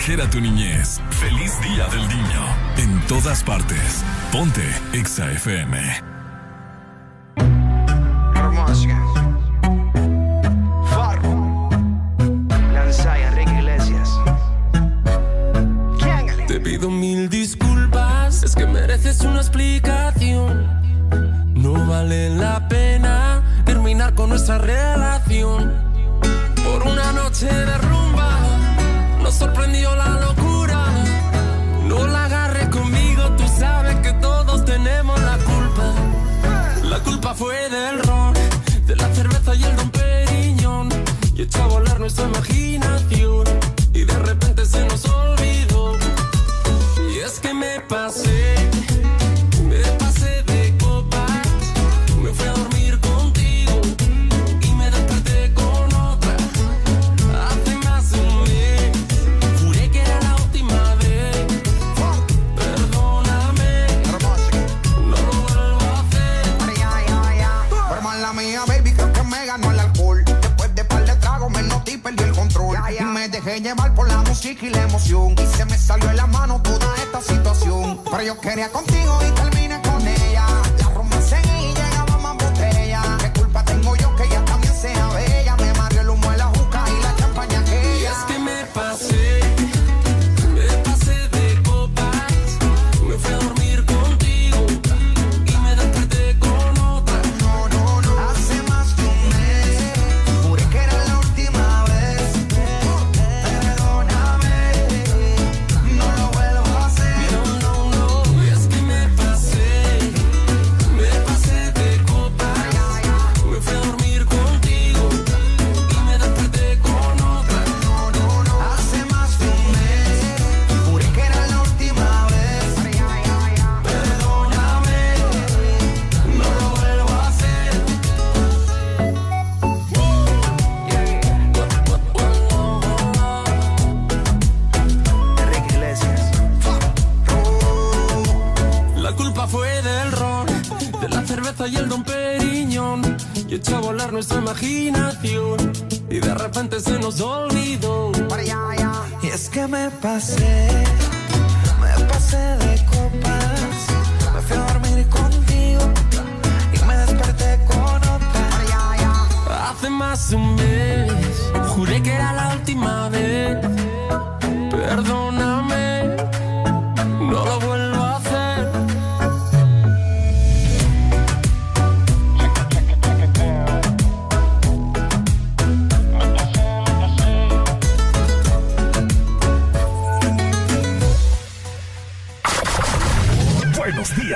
Exagera tu niñez. Feliz Día del Niño. En todas partes. Ponte Exa FM.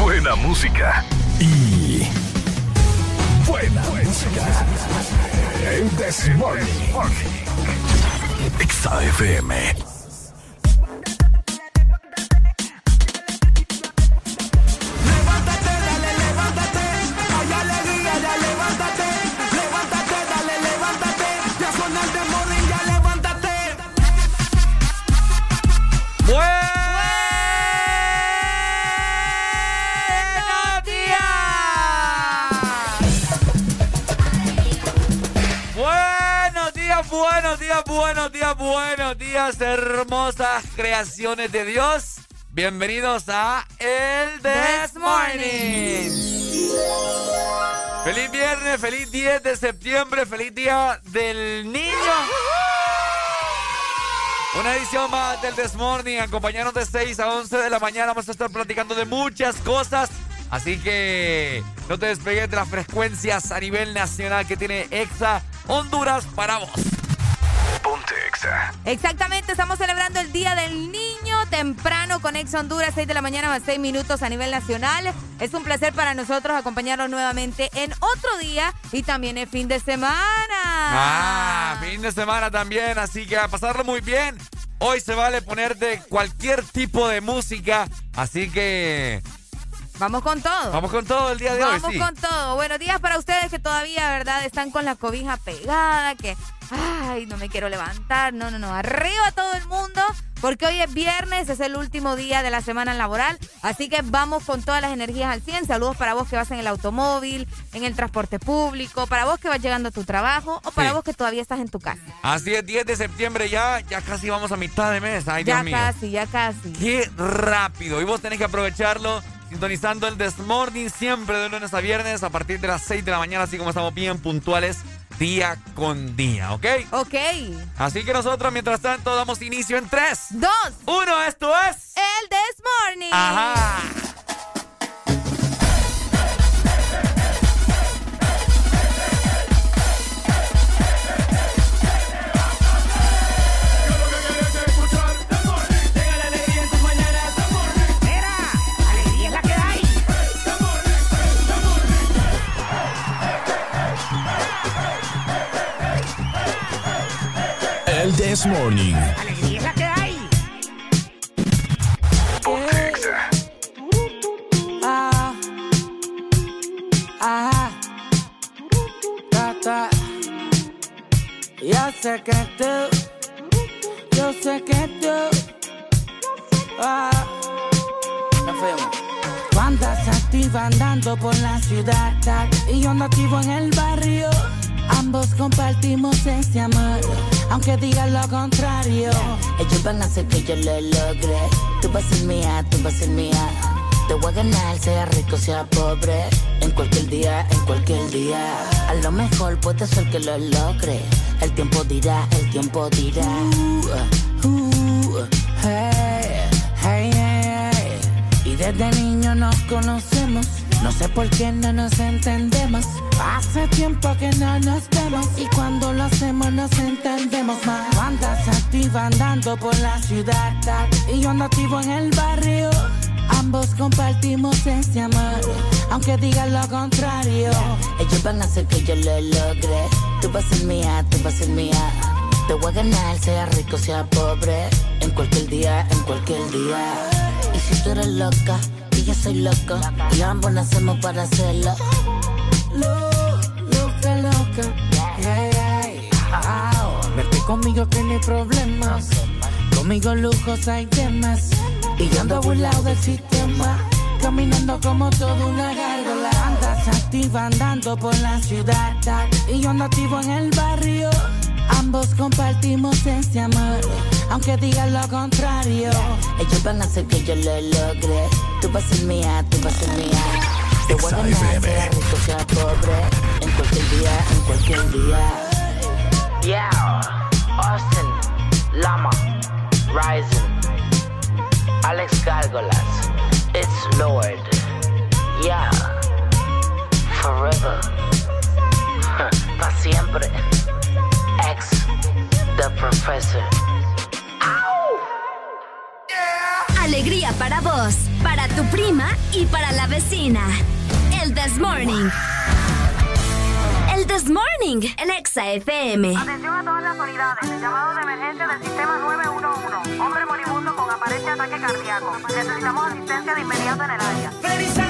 buena música y buena, música. música en Desmorning. XAFM. días, hermosas creaciones de Dios. Bienvenidos a El This Morning. Feliz viernes, feliz 10 de septiembre, feliz día del niño. Una edición más del This Morning. Acompañarnos de 6 a 11 de la mañana. Vamos a estar platicando de muchas cosas. Así que no te despegues de las frecuencias a nivel nacional que tiene EXA Honduras para vos. Exactamente, estamos celebrando el Día del Niño temprano con Exa Honduras, 6 de la mañana más 6 minutos a nivel nacional. Es un placer para nosotros acompañarlos nuevamente en otro día y también el fin de semana. Ah, fin de semana también, así que a pasarlo muy bien. Hoy se vale ponerte cualquier tipo de música, así que Vamos con todo. Vamos con todo el día de hoy. Vamos con todo. Buenos días para ustedes que todavía, ¿verdad? Están con la cobija pegada, que, ay, no me quiero levantar. No, no, no. Arriba todo el mundo, porque hoy es viernes, es el último día de la semana laboral. Así que vamos con todas las energías al 100. Saludos para vos que vas en el automóvil, en el transporte público, para vos que vas llegando a tu trabajo o para vos que todavía estás en tu casa. Así es, 10 de septiembre ya, ya casi vamos a mitad de mes. Ay, ya Dios mío. casi, ya casi. Qué rápido. Y vos tenés que aprovecharlo sintonizando el This Morning siempre de lunes a viernes a partir de las 6 de la mañana, así como estamos bien puntuales día con día, ¿ok? Ok. Así que nosotros, mientras tanto, damos inicio en 3, 2, 1. Esto es. El This Morning. Ajá. El This Morning. Hacer que yo lo logre. Tú vas a ser mía, tú vas a ser mía. Te voy a ganar, sea rico, sea pobre. En cualquier día, en cualquier día. A lo mejor puede ser que lo logre. El tiempo dirá, el tiempo dirá. Uh, uh, hey, hey, hey. Y desde niño nos conocemos. No sé por qué no nos entendemos. Hace tiempo que no nos vemos. Y cuando lo hacemos nos entendemos más. Tú Andas activa andando por la ciudad. Y yo ando activo en el barrio. Ambos compartimos ese amor. Aunque digan lo contrario. Ellos van a hacer que yo lo logre. Tú vas a ser mía, tú vas a ser mía. Te voy a ganar, sea rico, sea pobre. En cualquier día, en cualquier día. Y si tú eres loca, y yo soy loco. Y ambos nacemos para hacerlo. Conmigo que no hay problemas. Conmigo lujos hay temas. Y yo ando burlado del sistema. Caminando como toda una gárgola. Andas activa andando por la ciudad. Y yo ando activo en el barrio. Ambos compartimos ese amor. Aunque digan lo contrario. Ellos van a hacer que yo lo logre. Tú vas a ser mía, tú vas a ser mía. Te voy a sea rico, sea pobre. En cualquier día, en cualquier día. Yeah, Austin, Lama, Rising, Alex Gargolas, it's Lord. Yeah, forever, para siempre. Ex, the professor. Alegría para vos, para tu prima y para la vecina. El This Morning. This Morning, Exa FM. Atención a todas las unidades. Llamado de emergencia del sistema 911. Hombre moribundo con aparente ataque cardíaco. Necesitamos asistencia de inmediato en el área.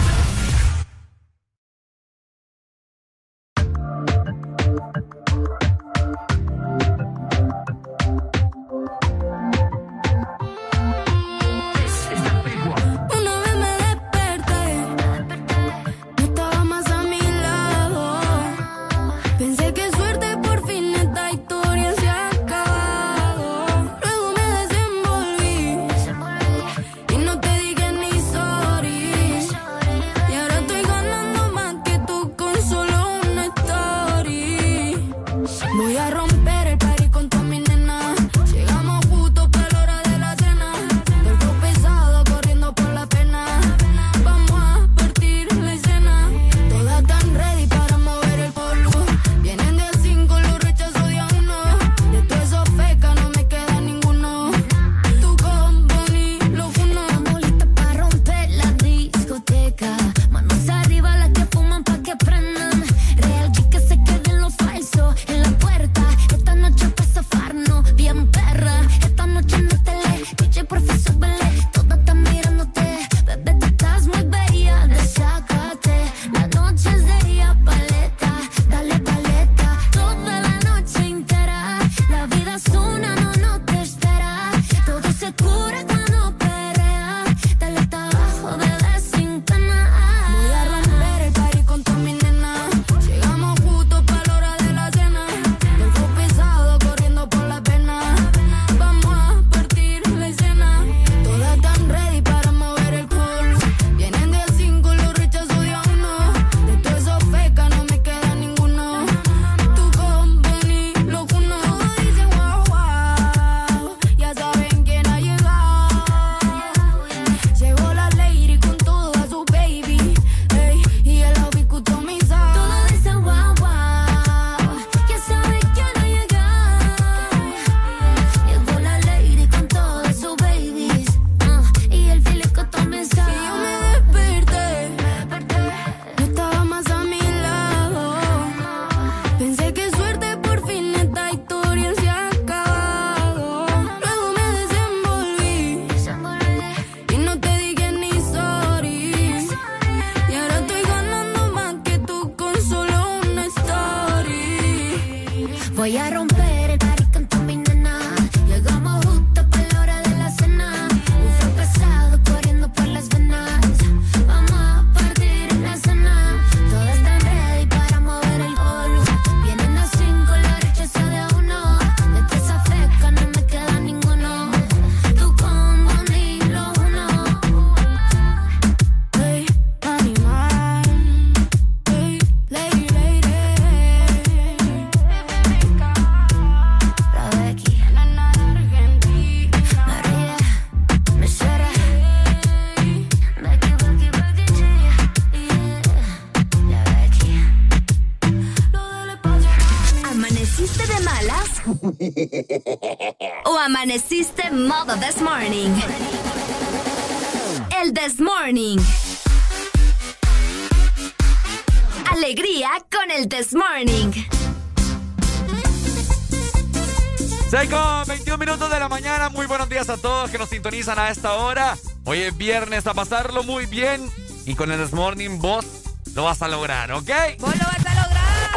Sintonizan a esta hora. Hoy es viernes a pasarlo muy bien. Y con el This Morning vos lo vas a lograr, ¿ok? Vos lo vas a lograr.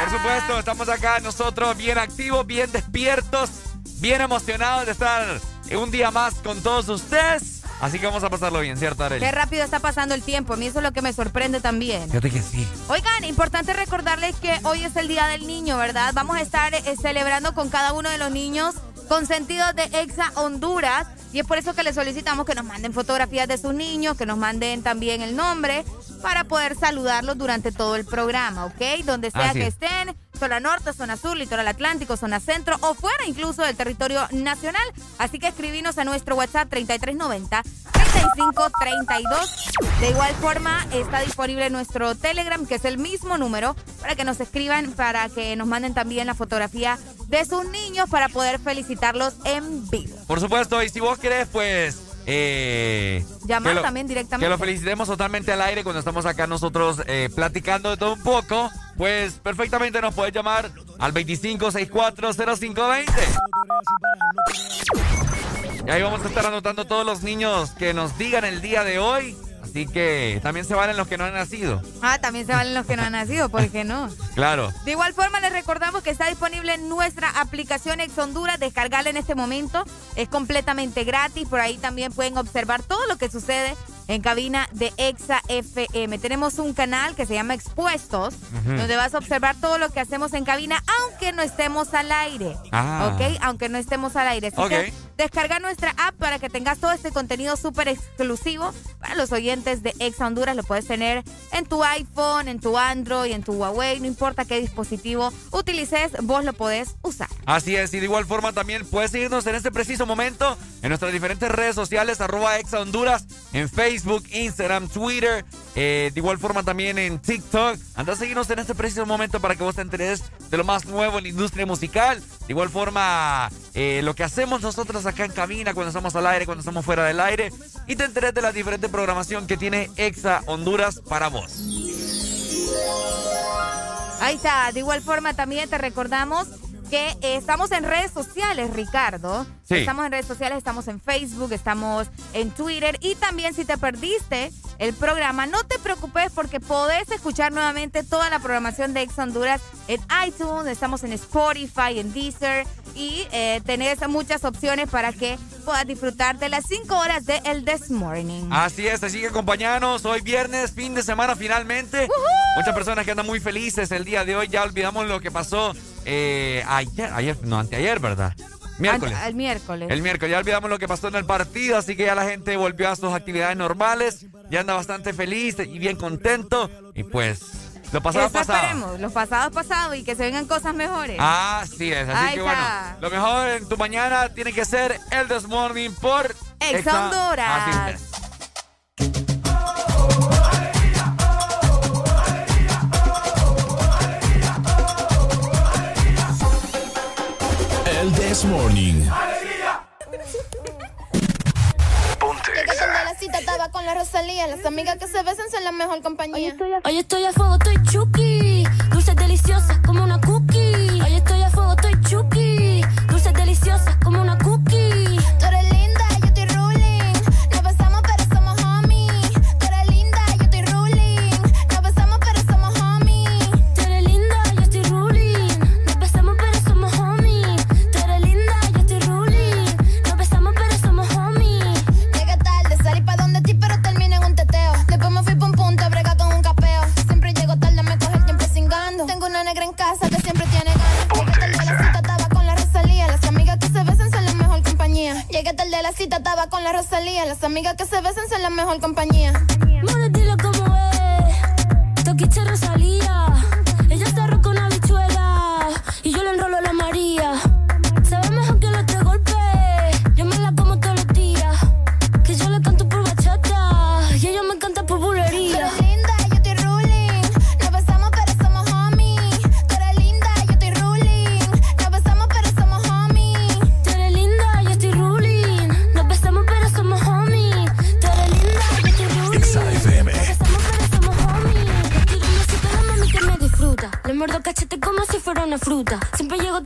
Por supuesto, estamos acá nosotros bien activos, bien despiertos, bien emocionados de estar un día más con todos ustedes. Así que vamos a pasarlo bien, ¿cierto, Arely? Qué rápido está pasando el tiempo. A mí eso es lo que me sorprende también. Fíjate que sí. Oigan, importante recordarles que hoy es el Día del Niño, ¿verdad? Vamos a estar eh, celebrando con cada uno de los niños consentidos de Exa Honduras. Y es por eso que les solicitamos que nos manden fotografías de sus niños, que nos manden también el nombre para poder saludarlos durante todo el programa, ¿ok? Donde sea Así que es. estén, zona norte, zona sur, litoral atlántico, zona centro o fuera incluso del territorio nacional. Así que escribinos a nuestro WhatsApp 3390 3532. De igual forma, está disponible nuestro Telegram, que es el mismo número, para que nos escriban, para que nos manden también la fotografía de sus niños para poder felicitarlos en vivo. Por supuesto, y si vos querés, pues. Eh, Llamar lo- también directamente. Que lo felicitemos totalmente al aire cuando estamos acá nosotros eh, platicando de todo un poco. Pues perfectamente nos puedes llamar al 25640520. Y ahí vamos a estar anotando todos los niños que nos digan el día de hoy. Así que también se valen los que no han nacido. Ah, también se valen los que no han nacido, ¿por qué no? Claro. De igual forma, les recordamos que está disponible nuestra aplicación Ex Honduras. Descargarla en este momento. Es completamente gratis. Por ahí también pueden observar todo lo que sucede en cabina de Exa FM. Tenemos un canal que se llama Expuestos, donde vas a observar todo lo que hacemos en cabina, aunque no estemos al aire. Ah. ¿Ok? Aunque no estemos al aire. Así Ok. que descarga nuestra app para que tengas todo este contenido súper exclusivo para los oyentes de Exa Honduras. Lo puedes tener en tu iPhone, en tu Android, en tu Huawei, no importa qué dispositivo utilices, vos lo podés usar. Así es, y de igual forma también puedes seguirnos en este preciso momento en nuestras diferentes redes sociales, arroba exa Honduras, en Facebook, Instagram, Twitter, eh, de igual forma también en TikTok. Anda a seguirnos en este preciso momento para que vos te enteres de lo más nuevo en la industria musical. De igual forma, eh, lo que hacemos nosotros acá en cabina, cuando estamos al aire, cuando estamos fuera del aire, y te enteres de la diferente programación que tiene Exa Honduras para vos. Ahí está. De igual forma también te recordamos que estamos en redes sociales, Ricardo. Sí. Estamos en redes sociales, estamos en Facebook, estamos en Twitter y también si te perdiste el programa, no te preocupes porque podés escuchar nuevamente toda la programación de Ex Honduras en iTunes, estamos en Spotify, en Deezer y eh, tenés muchas opciones para que puedas disfrutar de las 5 horas de El This Morning. Así es, así que acompañanos. Hoy viernes, fin de semana finalmente. Muchas personas que andan muy felices el día de hoy. Ya olvidamos lo que pasó eh, ayer, ayer, no, anteayer, ¿verdad? Miércoles. Al- al miércoles. El miércoles, ya olvidamos lo que pasó en el partido, así que ya la gente volvió a sus actividades normales. Ya anda bastante feliz y bien contento. Y pues, lo pasado Eso pasado. esperemos, los pasados pasados y que se vengan cosas mejores. Así es, así que bueno, lo mejor en tu mañana tiene que ser el This Morning por Ex Honduras. Así es. El This Morning. Llegué donde la cita estaba con la Rosalía. Las amigas que se besan son la mejor compañía. Hoy estoy a fuego, estoy chuki. Dulces deliciosas como una cookie. Hoy estoy a la cita, estaba con la Rosalía. Las amigas que se besan son la mejor compañía. More, dilo como es. Toquiche Rosalía. una fruta. Siempre llego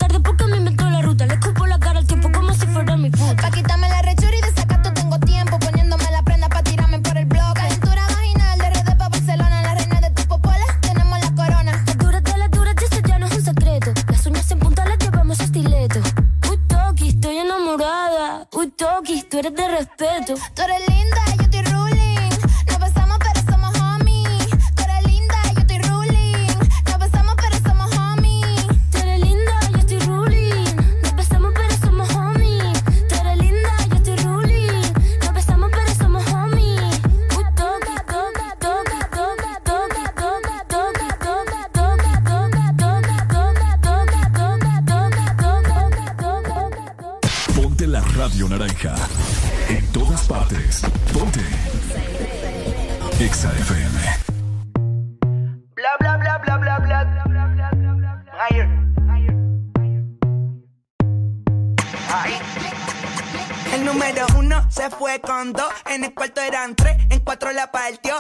en cuatro la partió.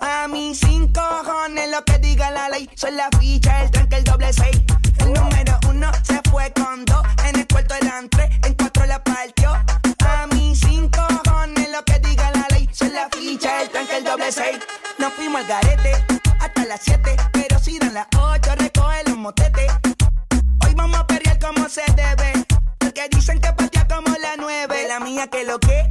A mí cinco cojones lo que diga la ley, soy la ficha, el tranque, el doble seis. El número uno se fue con dos, en el cuarto eran tres, en cuatro la partió. A mí cinco cojones lo que diga la ley, soy la ficha, el tranque, el doble seis. Nos fuimos al garete hasta las siete, pero si dan las ocho recoge los motetes. Hoy vamos a perrear como se debe. Porque dicen que patea como la nueve. La mía que lo que,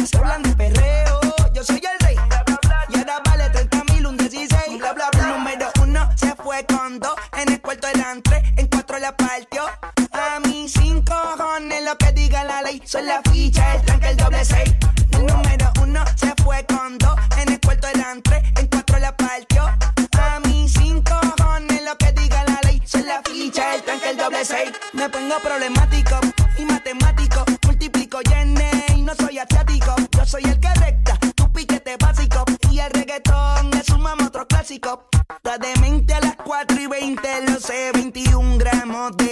La ley. Soy la ficha, el tranque, el doble seis. El número uno se fue con dos. En el cuarto eran tres, en cuatro la partió. A mí cinco cojones lo que diga la ley. Soy la ficha, el tranque, el doble seis. Me pongo problemático y matemático. Multiplico y y no soy asiático. Yo soy el que recta, tu piquete básico. Y el reggaetón es un mamo otro clásico. Está demente a las 4 y 20, lo sé. 21 gramos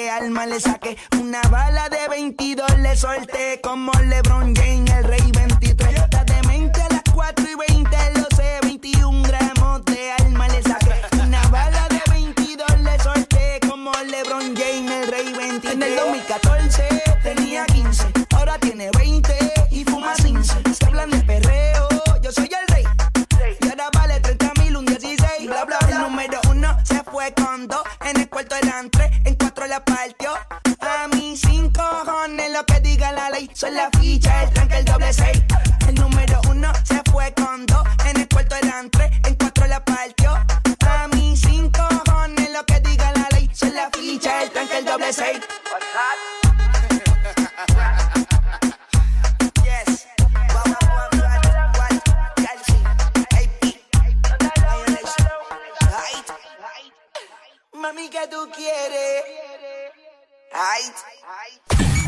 alma le saqué. Una bala de 22 le solté. Como LeBron James, el rey 23. Está demente a las 4 y 20, lo sé. 21 gramos de alma Son la ficha, el tranque, el doble seis. El número uno se fue con dos. En el cuarto eran tres, en cuatro la partió. A mí sin cojones lo que diga la ley. Son la ficha, el tranque, el doble seis. Mami, ¿qué tú quieres? Ay. Ay.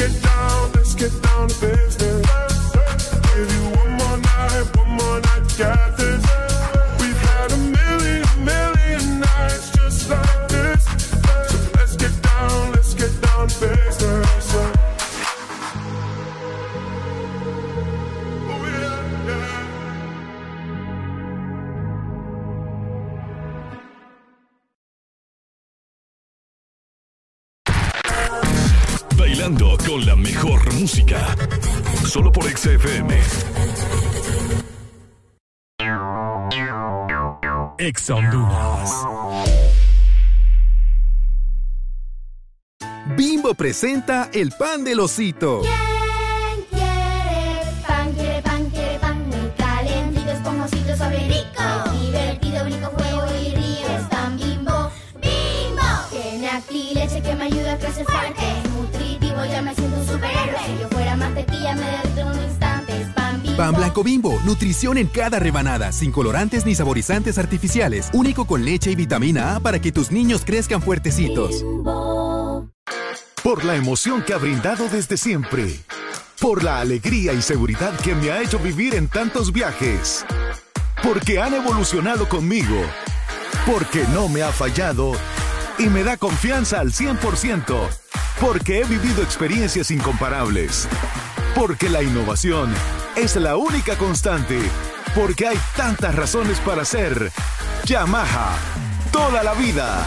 Let's Con la mejor música. Solo por XFM. Ex. Bimbo presenta el pan del osito. ¿Quién superhéroe. Si yo fuera mantequilla, me derrito en un instante. Es pan bimbo. Pan blanco bimbo, nutrición en cada rebanada, sin colorantes ni saborizantes artificiales, único con leche y vitamina A para que tus niños crezcan fuertecitos. Por la emoción que ha brindado desde siempre. Por la alegría y seguridad que me ha hecho vivir en tantos viajes. Porque han evolucionado conmigo. Porque no me ha fallado y me da confianza al 100%. Porque he vivido experiencias incomparables. Porque la innovación es la única constante. Porque hay tantas razones para ser Yamaha. Toda la vida.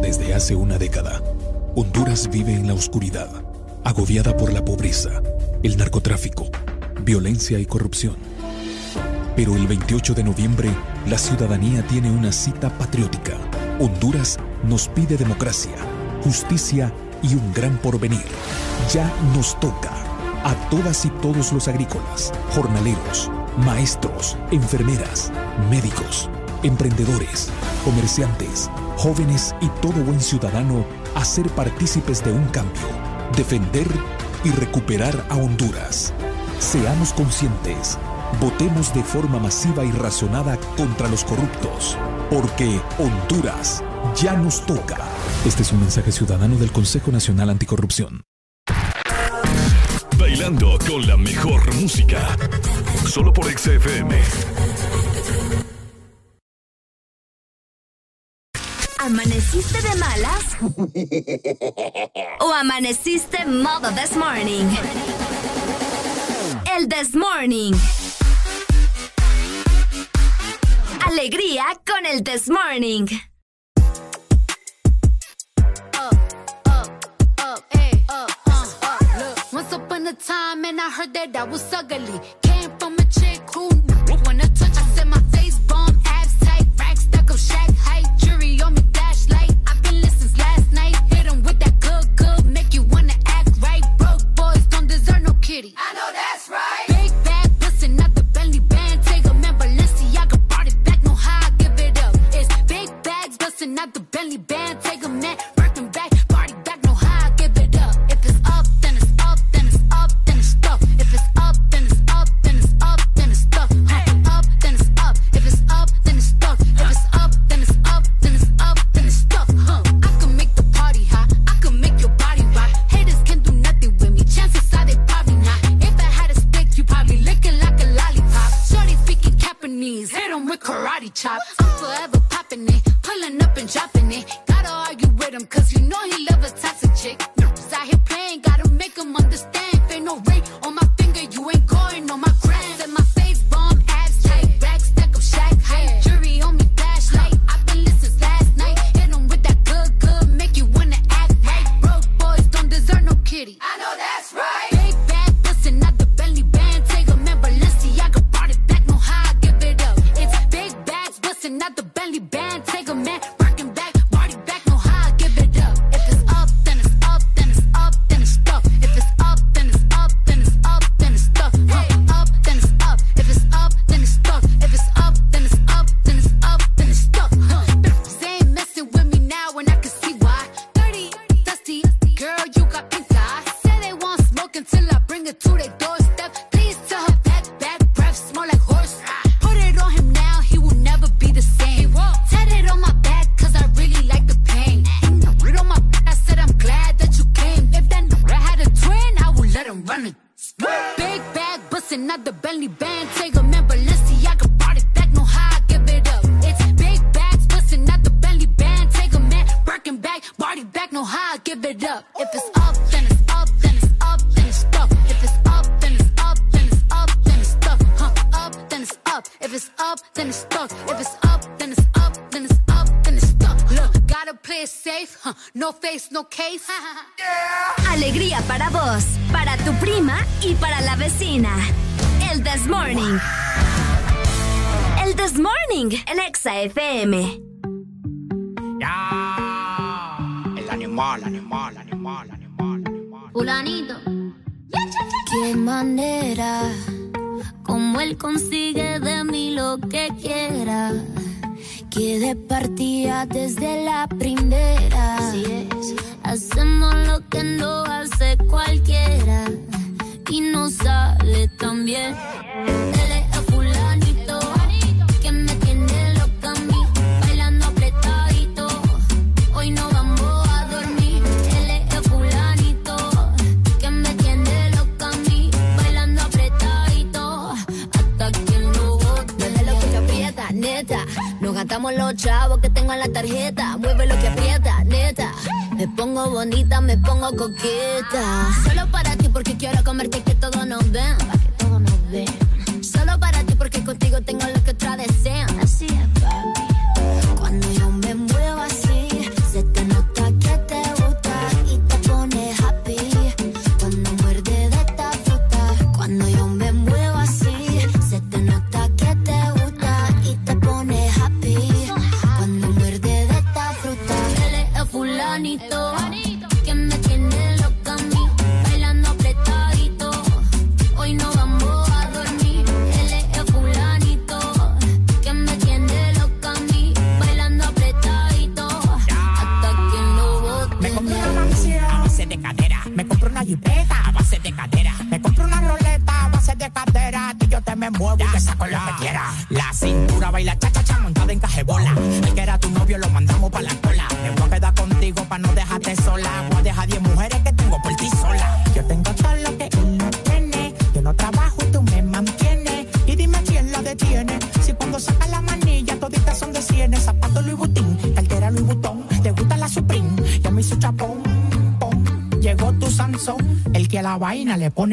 Desde hace una década, Honduras vive en la oscuridad, agobiada por la pobreza, el narcotráfico, violencia y corrupción. Pero el 28 de noviembre, la ciudadanía tiene una cita patriótica. Honduras nos pide democracia, justicia y un gran porvenir. Ya nos toca a todas y todos los agrícolas, jornaleros, maestros, enfermeras, médicos, emprendedores, comerciantes, jóvenes y todo buen ciudadano a ser partícipes de un cambio, defender y recuperar a Honduras. Seamos conscientes, votemos de forma masiva y razonada contra los corruptos, porque Honduras ya nos toca. Este es un mensaje ciudadano del Consejo Nacional Anticorrupción. Bailando con la mejor música. Solo por XFM. ¿Amaneciste de malas? ¿O amaneciste modo this morning? El this morning. Alegría con el this morning. Once upon a time, and I heard that I was ugly. Came from a chick who to touch. I said my face bomb, abs tight, rack stuck up, shack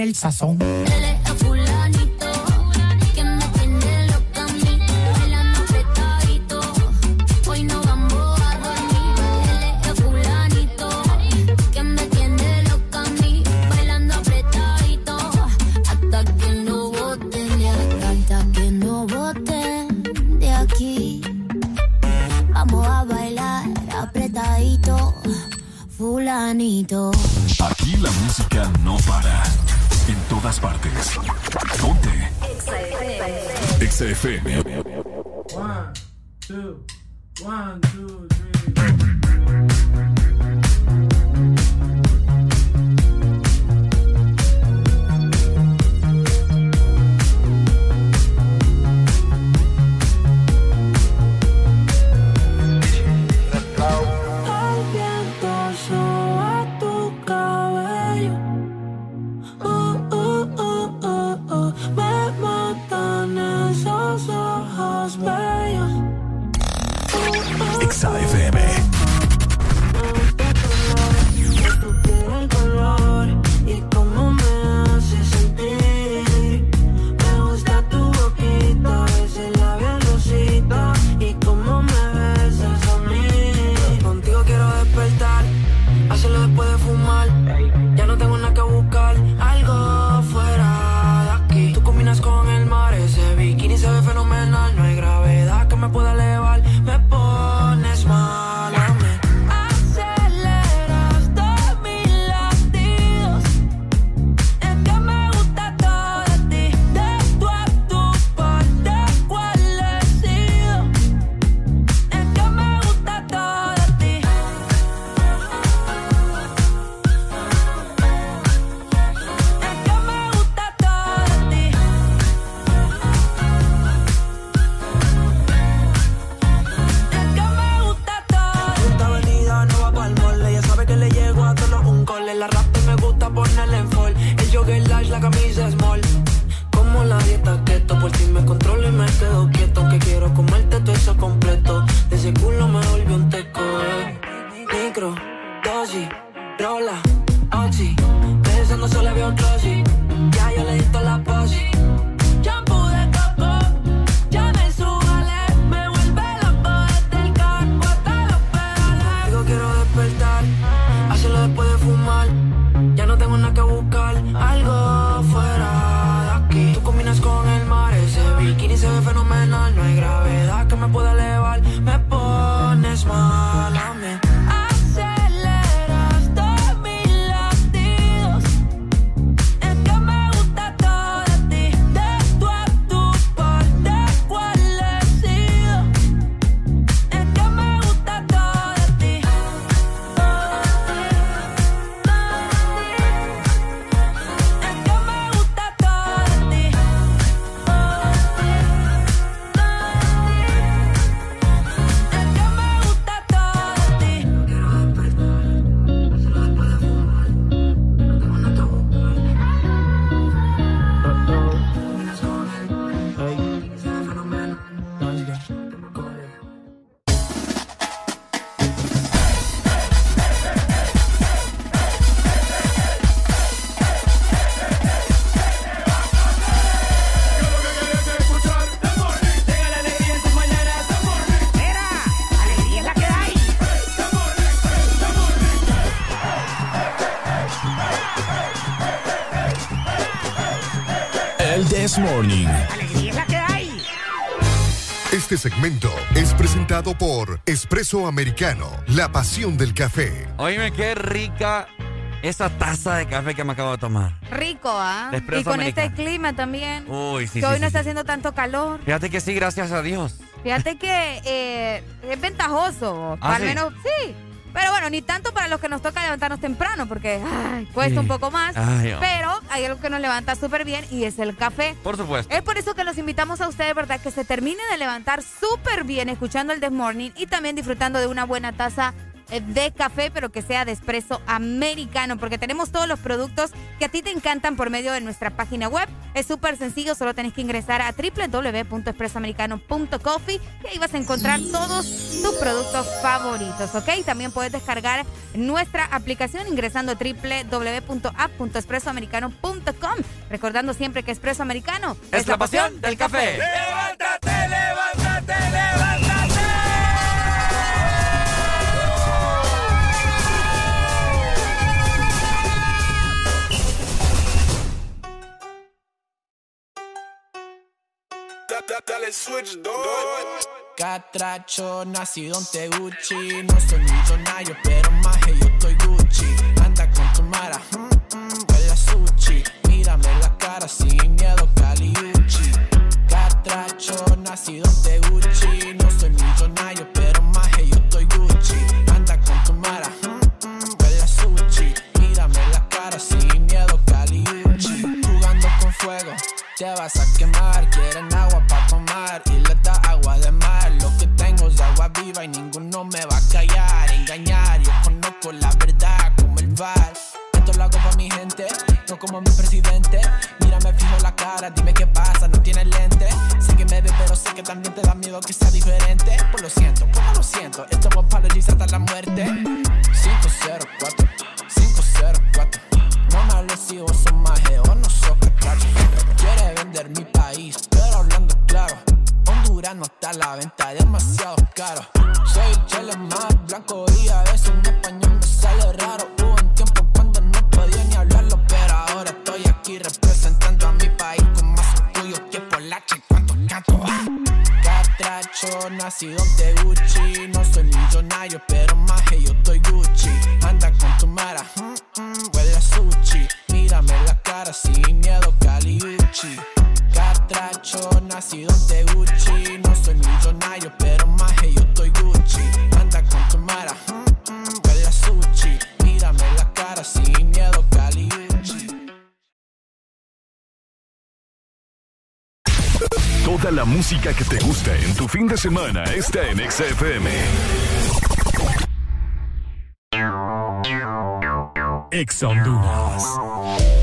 vaina le segmento es presentado por Espresso Americano, la pasión del café. Oíme, qué rica esa taza de café que me acabo de tomar. Rico, ¿ah? Espresso Y con americano. este clima también. Uy, sí, que sí, hoy sí, no está haciendo tanto calor. Fíjate que sí, gracias a Dios. Fíjate que eh, es ventajoso. ¿Ah, al sí? menos, sí. Pero bueno, ni tanto para los que nos toca levantarnos temprano, porque ay, cuesta Sí. un poco más. Ay, oh. pero hay algo que nos levanta súper bien y es el café. Por supuesto. Es por eso que los invitamos a ustedes, ¿verdad? Que se terminen de levantar súper bien escuchando el This Morning y también disfrutando de una buena taza eh, de café, pero que sea de espresso americano, porque tenemos todos los productos que a ti te encantan por medio de nuestra página web. Es súper sencillo, solo tenés que ingresar a www.expresoamericano.coffee y ahí vas a encontrar todos tus productos favoritos, ¿ok? También puedes descargar nuestra aplicación ingresando a www.app.expresoamericano.com, recordando siempre que Espresso Americano Es la pasión del café. Levántate, levántate, levántate. Dale switch, dog. Catracho, nacido en Teguchi. No soy millonario, pero más te vas a quemar. Quieren agua para tomar y les da agua de mar. Lo que tengo es agua viva y ninguno me va a callar. Engañar, yo conozco la verdad como el bar. Esto lo hago para mi gente, no como mi presidente. Mírame fijo la cara, dime qué pasa, no tienes lente. Sé que me ves, pero sé que también te da miedo que sea diferente. Pues lo siento, pues lo siento. Esto va apologies hasta la muerte. 504, 504. Hables si vos sos maje o no sos catracho. Quiere vender mi país, pero hablando claro. Honduras no está a la venta, demasiado caro. Soy el más blanco y a veces en español me sale raro. Hubo un tiempo cuando no podía ni hablarlo, pero ahora estoy aquí representando a mi país con más orgullo que Polache. ¿Cuánto canto? Catracho, nacido de Gucci. No soy millonario, pero maje, yo estoy Gucci. Anda con tu mara, mm, mm, sin miedo, Caliucci. Catracho, nacido de Gucci. No soy millonario, pero maje, yo estoy Gucci. Anda con tu mara, mm, mm, huele. Mírame la cara sin miedo, Caliucci. Toda la música que te gusta en tu fin de semana está en XFM. Ex Honduras.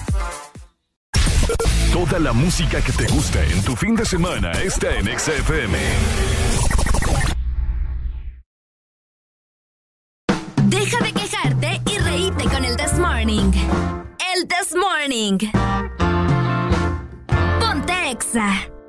Toda la música que te gusta en tu fin de semana está en XFM. Deja de quejarte y reíte con el This Morning. El This Morning. Ponte Exa.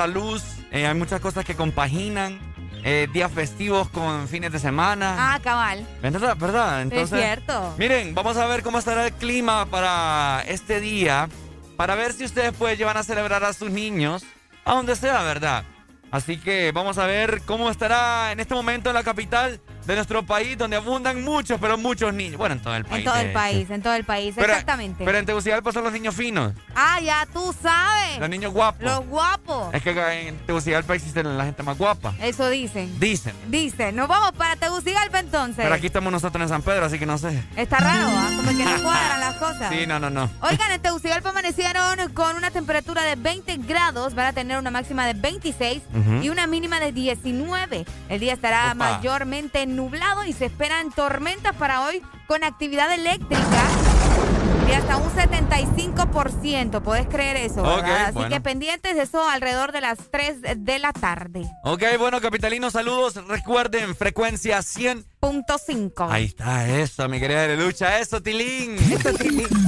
La luz. Eh, hay muchas cosas que compaginan. eh, días festivos con fines de semana. Ah, cabal. ¿Verdad? ¿Verdad? Entonces, es cierto. Miren, vamos a ver cómo estará el clima para este día. Para ver si ustedes pues llevan a celebrar a sus niños. A donde sea, ¿verdad? Así que vamos a ver cómo estará en este momento en la capital de nuestro país, donde abundan muchos, pero muchos niños. Bueno, en todo el país. En todo el país, en todo el país, Pero- exactamente. Pero en Tegucigalpa son los niños finos, ah, ya tú sabes. los niños guapos. Los guapos. Es que en Tegucigalpa existen la gente más guapa. Eso dicen. Dicen. Dicen. Nos vamos para Tegucigalpa entonces. Pero aquí estamos nosotros en San Pedro, así que no sé. Está raro, ¿ah? Como que no cuadran las cosas. Sí, no, no, no. Oigan, en Tegucigalpa amanecieron con una temperatura de 20 grados, van a tener una máxima de 26 Ujú. y una mínima de 19. El día estará Opa. mayormente nublado y se esperan tormentas para hoy con actividad eléctrica de hasta un 75%. ¿Puedes creer eso? Así bueno. que pendientes de eso alrededor de las 3 de la tarde. Ok, bueno, capitalinos, saludos. Recuerden, frecuencia 100. Punto 5. Ahí está, eso, mi querida Lucha. Eso, Tilín. Eso, Tilín.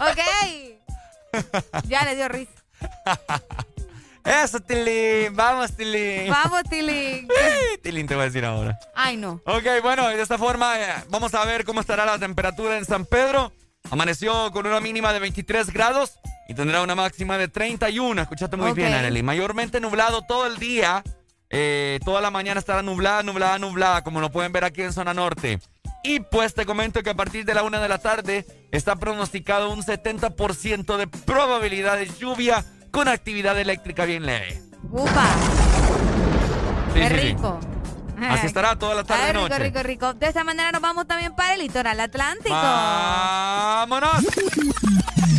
Ok. Ya le dio risa. Eso, Tilín. Vamos, Tilín. Vamos, Tilín. Tilín te voy a decir ahora. Ay, no. Ok, bueno, de esta forma eh, vamos a ver cómo estará la temperatura en San Pedro. Amaneció con una mínima de 23 grados y tendrá una máxima de 31. Escuchaste muy bien, Arely. Mayormente nublado todo el día. Eh, toda la mañana estará nublada, nublada, nublada, como lo pueden ver aquí en zona norte. Y pues te comento que a partir de la una de la tarde está pronosticado un 70% de probabilidad de lluvia con actividad eléctrica bien leve. Upa. Sí, Qué sí, sí. Así estará toda la tarde Ay, rico, noche. rico, rico. De esta manera nos vamos también para el litoral atlántico. ¡Vámonos!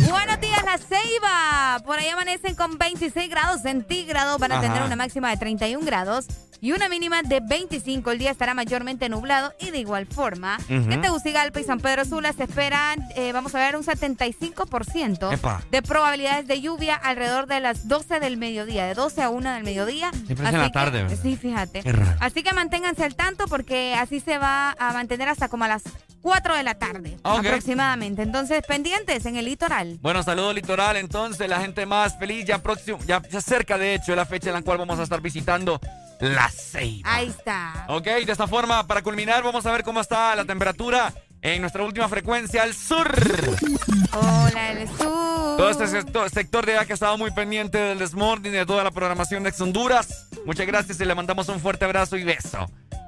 Buenos días, La Ceiba. Por ahí amanecen con 26 grados centígrados. Van a Ajá. tener una máxima de 31 grados y una mínima de 25. El día estará mayormente nublado y de igual forma Ujú. que Tegucigalpa y San Pedro Sula se esperan, eh, vamos a ver, un 75% Epa. de probabilidades de lluvia alrededor de las 12 del mediodía, de 12 a 1 del mediodía. Siempre es en la Así que- tarde, ¿verdad? Sí, fíjate. Así que manténganse al tanto porque así se va a mantener hasta como a las 4 de la tarde Ok. aproximadamente. Entonces, pendientes en el litoral. Bueno, saludo litoral, entonces, la gente más feliz, ya próximo, ya, ya cerca de hecho de la fecha en la cual vamos a estar visitando la Ceiba. Ahí está. Ok, de esta forma, para culminar, vamos a ver cómo está la temperatura en nuestra última frecuencia, al sur. Hola, el sur. Todo este sector, sector de acá que ha estado muy pendiente del Desmorning, de toda la programación de Ex Honduras. Muchas gracias y le mandamos un fuerte abrazo y beso.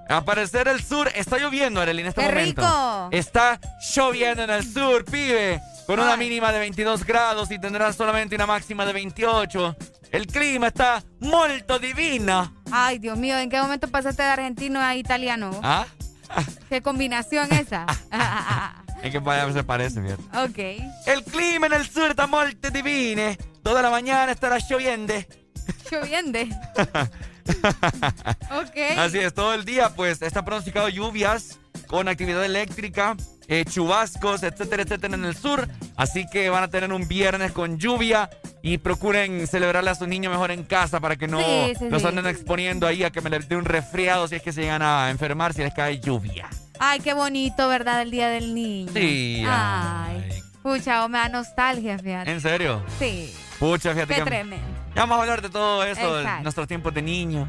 Al parecer el sur está lloviendo, Arely, en este ¡Qué momento. rico! Está lloviendo en el sur, pibe. Con una mínima de 22 grados y tendrán solamente una máxima de 28. El clima está molto divino. Ay, Dios mío, ¿en qué momento pasaste de argentino a italiano? ¿Ah? ¿Qué combinación esa? Es que vaya, se parece, bien. ok. El clima en el sur está molto divino. Toda la mañana estará lloviendo. Lloviendo. ok. Así es, todo el día, pues, está pronosticado lluvias con actividad eléctrica, eh, chubascos, etcétera, etcétera, en el sur. Así que van a tener un viernes con lluvia y procuren celebrarle a sus niños mejor en casa para que no Sí, sí, los sí. anden exponiendo ahí a que me les dé un resfriado si es que se llegan a enfermar, si les cae lluvia. Ay, qué bonito, ¿verdad? El Día del Niño. Sí, Ay. Pucha, oh, me da nostalgia, fíjate. ¿En serio? Sí. Pucha, fíjate Qué que... tremendo. Ya vamos a hablar de todo eso, de nuestros tiempos de niño.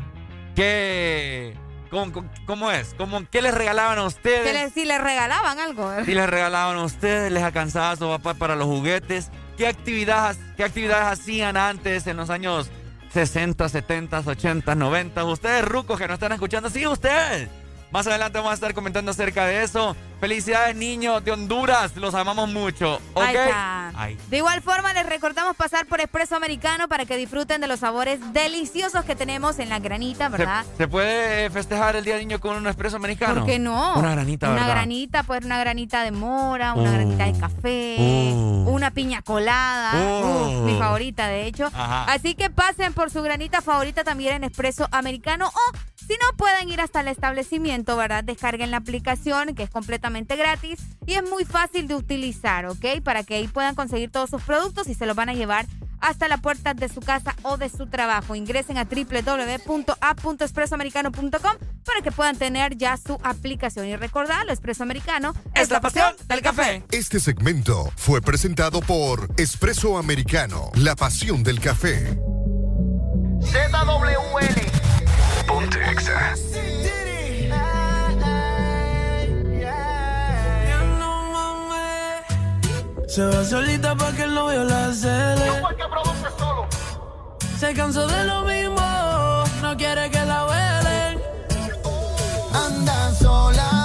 ¿Qué... ¿Cómo, cómo- es? ¿Cómo, ¿Qué les regalaban a ustedes? Que le- si le regalaban algo. Si les regalaban a ustedes, les alcanzaba a su papá para los juguetes. ¿Qué actividades, ¿Qué actividades hacían antes en los años 60, 70, 80, 90? Ustedes, rucos que nos están escuchando, sí, ustedes. Más adelante vamos a estar comentando acerca de eso. Felicidades, niños de Honduras. Los amamos mucho. ¿Ok? De igual forma, les recordamos pasar por Expreso Americano para que disfruten de los sabores deliciosos que tenemos en la granita, ¿verdad? ¿Se, puede festejar el Día del Niño con un Expreso Americano? ¿Por qué no? Una granita, Una ¿verdad? granita, pues una granita de mora, una oh. granita de café, oh. una piña colada. Oh. Mi favorita, de hecho. Así que pasen por su granita favorita también en Expreso Americano o si no pueden ir hasta el establecimiento, ¿verdad? Descarguen la aplicación que es completamente gratis y es muy fácil de utilizar, ¿ok? Para que ahí puedan conseguir todos sus productos y se los van a llevar hasta la puerta de su casa o de su trabajo. Ingresen a www.app.expresoamericano.com para que puedan tener ya su aplicación. Y recordarlo, Expreso Americano es, la pasión del café. Este segmento fue presentado por Expreso Americano, la pasión del café. ZWL. Ponte Se va solita pa' que el novio la cele. No porque produce solo. Se cansó de lo mismo, no quiere que la velen. Anda sola.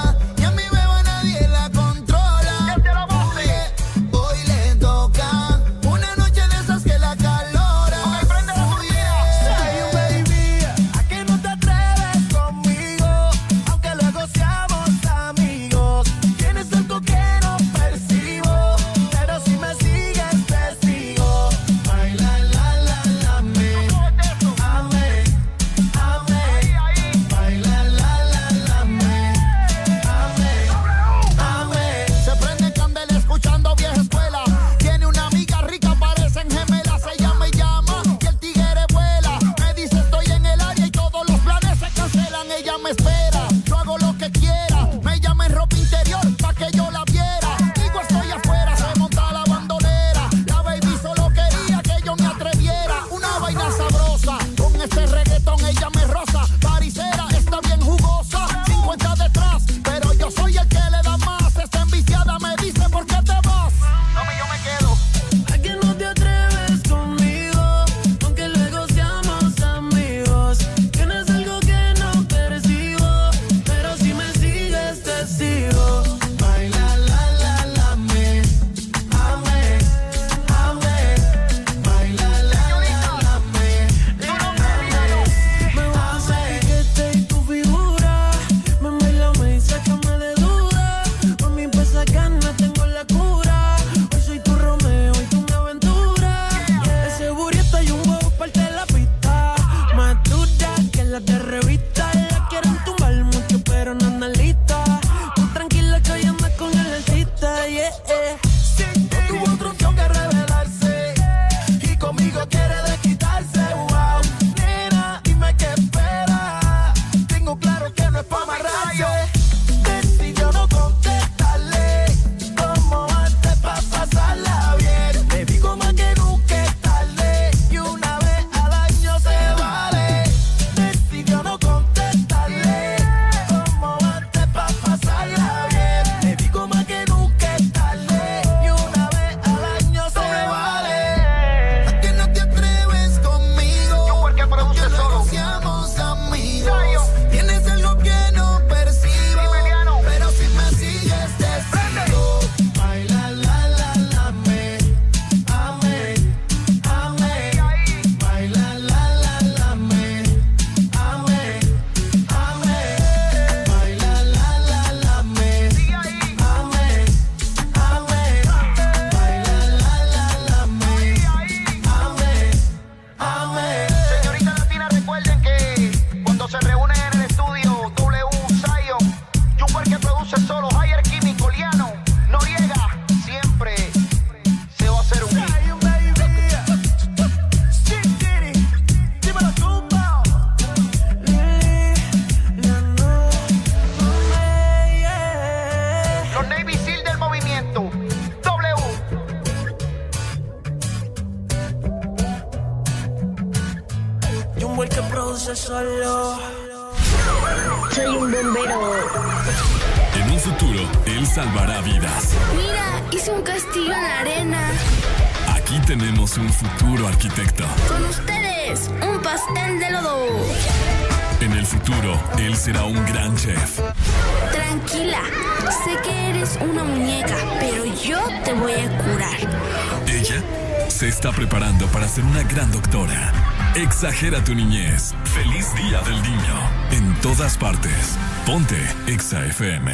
está preparando para ser una gran doctora. Exagera tu niñez. Feliz Día del Niño. En todas partes. Ponte Exa FM.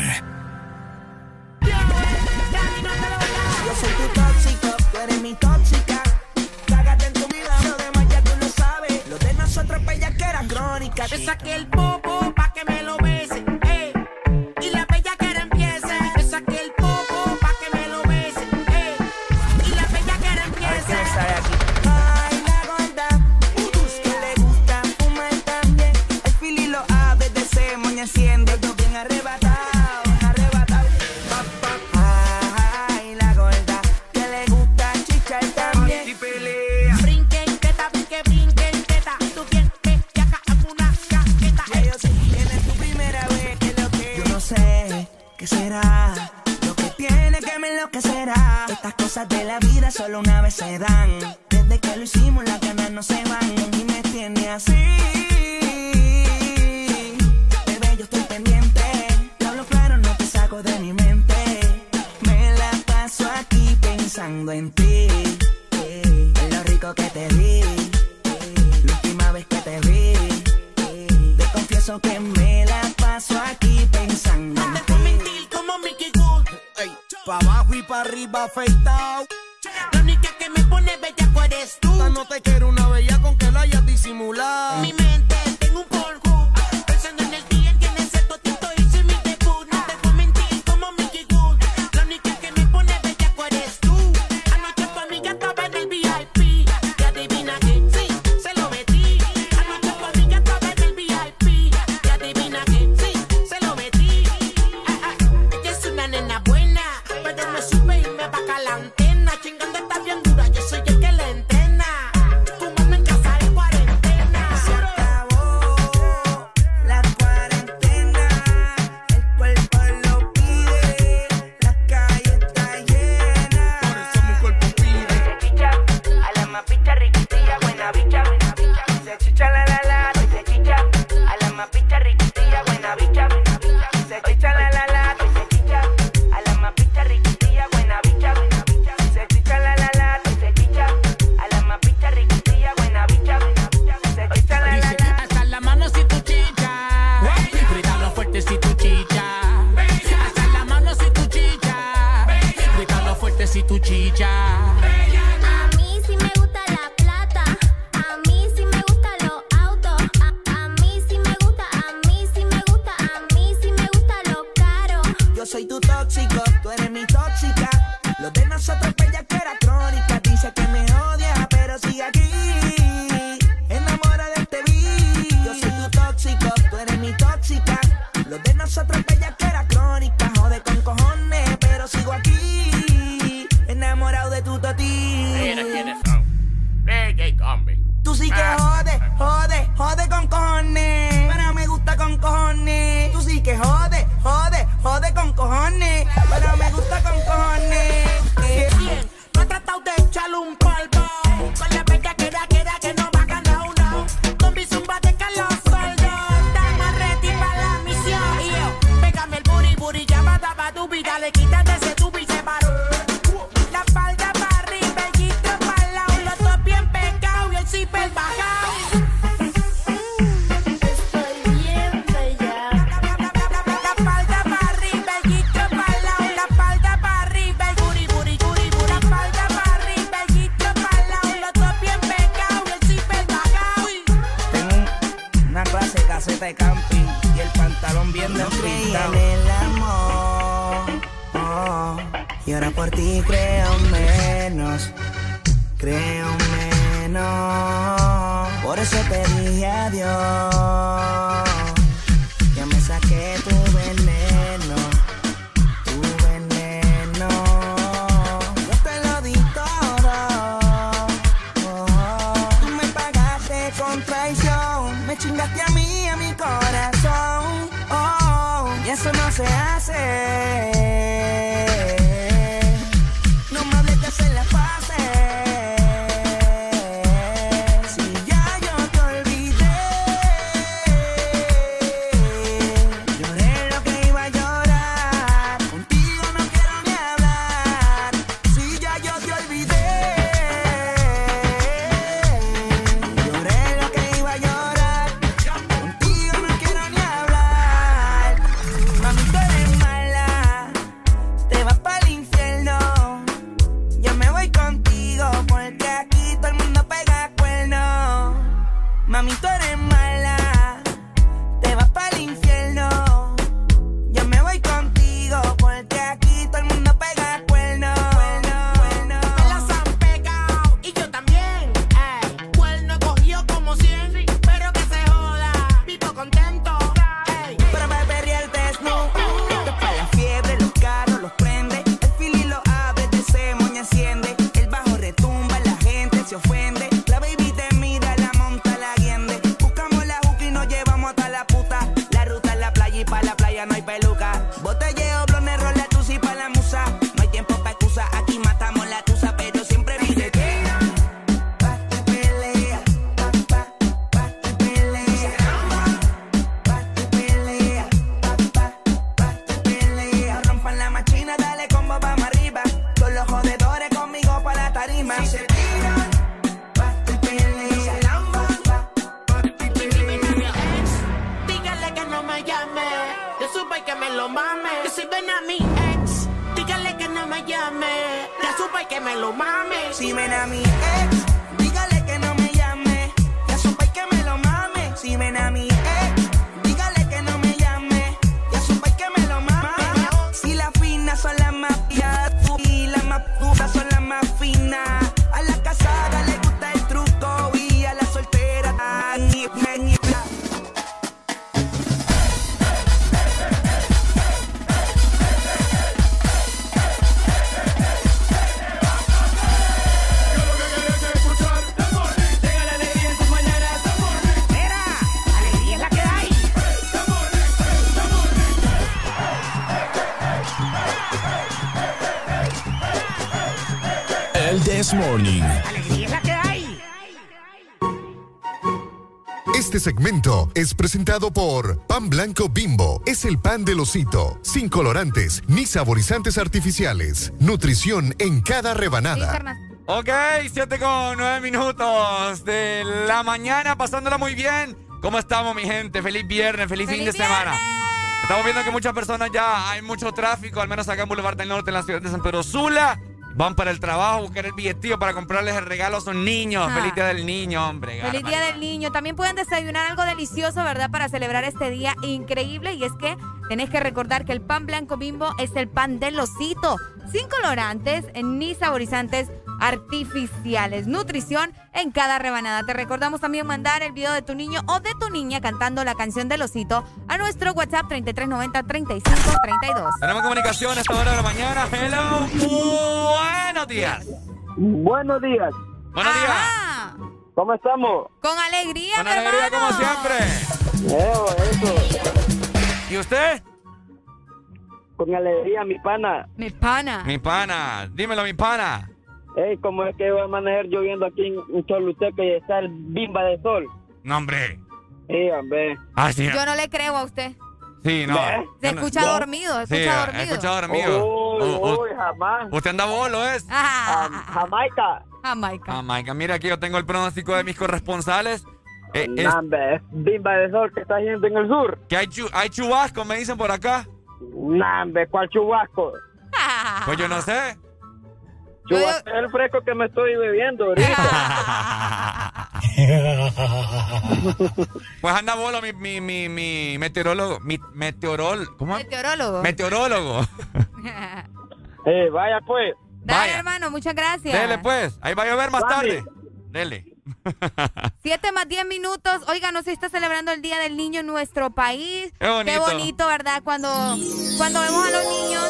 Yo soy tu tóxico, tú eres mi tóxica. Cágate en tu vida, lo demás ya tú no sabes. Lo de nosotros crónica. Es aquel segmento es presentado por Pan Blanco Bimbo. Es el pan del osito, sin colorantes ni saborizantes artificiales. Nutrición en cada rebanada. Ok, 7 con 9 minutos de la mañana, pasándola muy bien. ¿Cómo estamos, mi gente? Feliz viernes, feliz, fin de semana. Estamos viendo que muchas personas ya hay mucho tráfico, al menos acá en Boulevard del Norte, en la ciudad de San Pedro Sula. Van para el trabajo a buscar el billetillo para comprarles el regalo a sus niños. Ah. Feliz día del niño, hombre. Feliz Día del Niño. También pueden desayunar algo delicioso, ¿verdad? Para celebrar este día increíble. Y es que tenés que recordar que el pan blanco bimbo es el pan del osito. Sin colorantes ni saborizantes artificiales. Nutrición en cada rebanada. Te recordamos también mandar el video de tu niño o de tu niña cantando la canción del osito a nuestro WhatsApp 3390-3532. Tenemos comunicación a esta hora de la mañana. Hello. Buenos días. Buenos días. Buenos días. ¿Cómo estamos? Con alegría, Con alegría, hermano. como siempre. eso. ¿Y usted? Con alegría, mi pana. Mi pana. Mi pana. Dímelo, mi pana. Ey, ¿cómo es que va a amanecer lloviendo aquí en en Choluteca y está el bimba de sol? No, hombre. Sí, hombre. Ah, sí. Yo no le creo a usted. Sí, no. ¿Ve? Se no- escucha dormido, se escucha dormido. Uy, U- u- uy, jamás. Usted anda bolo, ¿es? Ah, Jamaica. Jamaica. Jamaica. Mira, aquí yo tengo el pronóstico de mis corresponsales. Eh, es- bimba de sol que está yendo en el sur. que hay, chu- hay chubasco, me dicen por acá. Nah, hombre, ¿cuál chubasco? Pues yo no sé. Chubasco es el fresco que me estoy bebiendo ahorita. Pues anda bolo mi, mi, mi, mi meteorólogo. Mi meteorol. ¿Cómo? Meteorólogo. Meteorólogo. eh, vaya pues. Dale, hermano, muchas gracias. Dele, pues. Ahí va a llover más Dale. tarde. Dele. Siete más 10 minutos. Oiga, no se está celebrando el Día del Niño en nuestro país. Qué bonito. bonito, ¿verdad? Cuando, cuando vemos a los niños,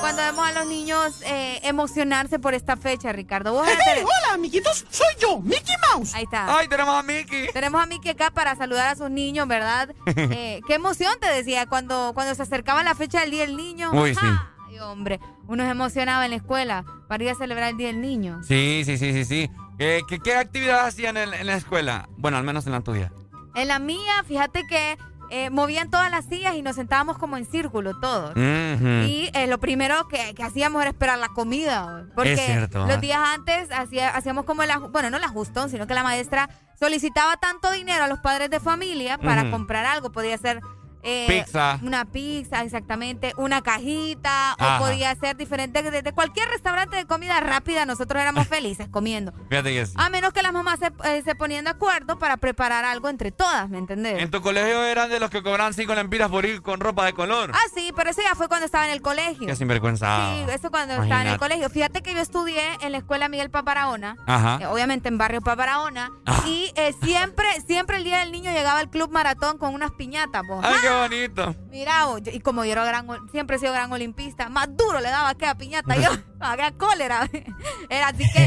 cuando vemos a los niños eh, emocionarse por esta fecha, Ricardo. ¿Vos hola, amiguitos, soy yo, Mickey Mouse. Ahí está. Ay, tenemos a Mickey. Tenemos a Mickey acá para saludar a sus niños, ¿verdad? Eh, qué emoción te decía cuando, cuando se acercaba la fecha del Día del Niño. Uy, sí. Ay, hombre, uno se emocionaba en la escuela para ir a celebrar el Día del Niño. Sí, sí, sí, sí, sí. ¿Qué, qué, qué actividad hacían en, en la escuela? Bueno, al menos en la tuya. En la mía, fíjate que eh, movían todas las sillas y nos sentábamos como en círculo todos. Y eh, lo primero que, que hacíamos era esperar la comida. Porque Es cierto, los ¿ah? días antes hacía, hacíamos como aju- bueno, no el ajustón, sino que la maestra solicitaba tanto dinero a los padres de familia para comprar algo. Podía ser eh, Pizza. Una pizza, exactamente. Una cajita. Ajá. O podía ser diferente. De, de cualquier restaurante de comida rápida, nosotros éramos felices comiendo. Fíjate que sí. A menos que las mamás se, eh, se ponían de acuerdo para preparar algo entre todas, ¿me entendés? En tu colegio eran de los que cobraban cinco lempiras por ir con ropa de color. Ah, sí, pero eso ya fue cuando estaba en el colegio. Qué sinvergüenza. Sí, eso cuando estaba en el colegio. Fíjate que yo estudié en la escuela Miguel Paparaona, Ajá. eh, obviamente en barrio Paparaona, Ah. y eh, siempre, siempre el día del niño llegaba al club maratón con unas piñatas. Ay, ¡Ah! Bonito. Mira, yo- y como yo era gran, ol- siempre he sido gran olimpista, más duro le daba aquella piñata yo, aquella cólera. Era así que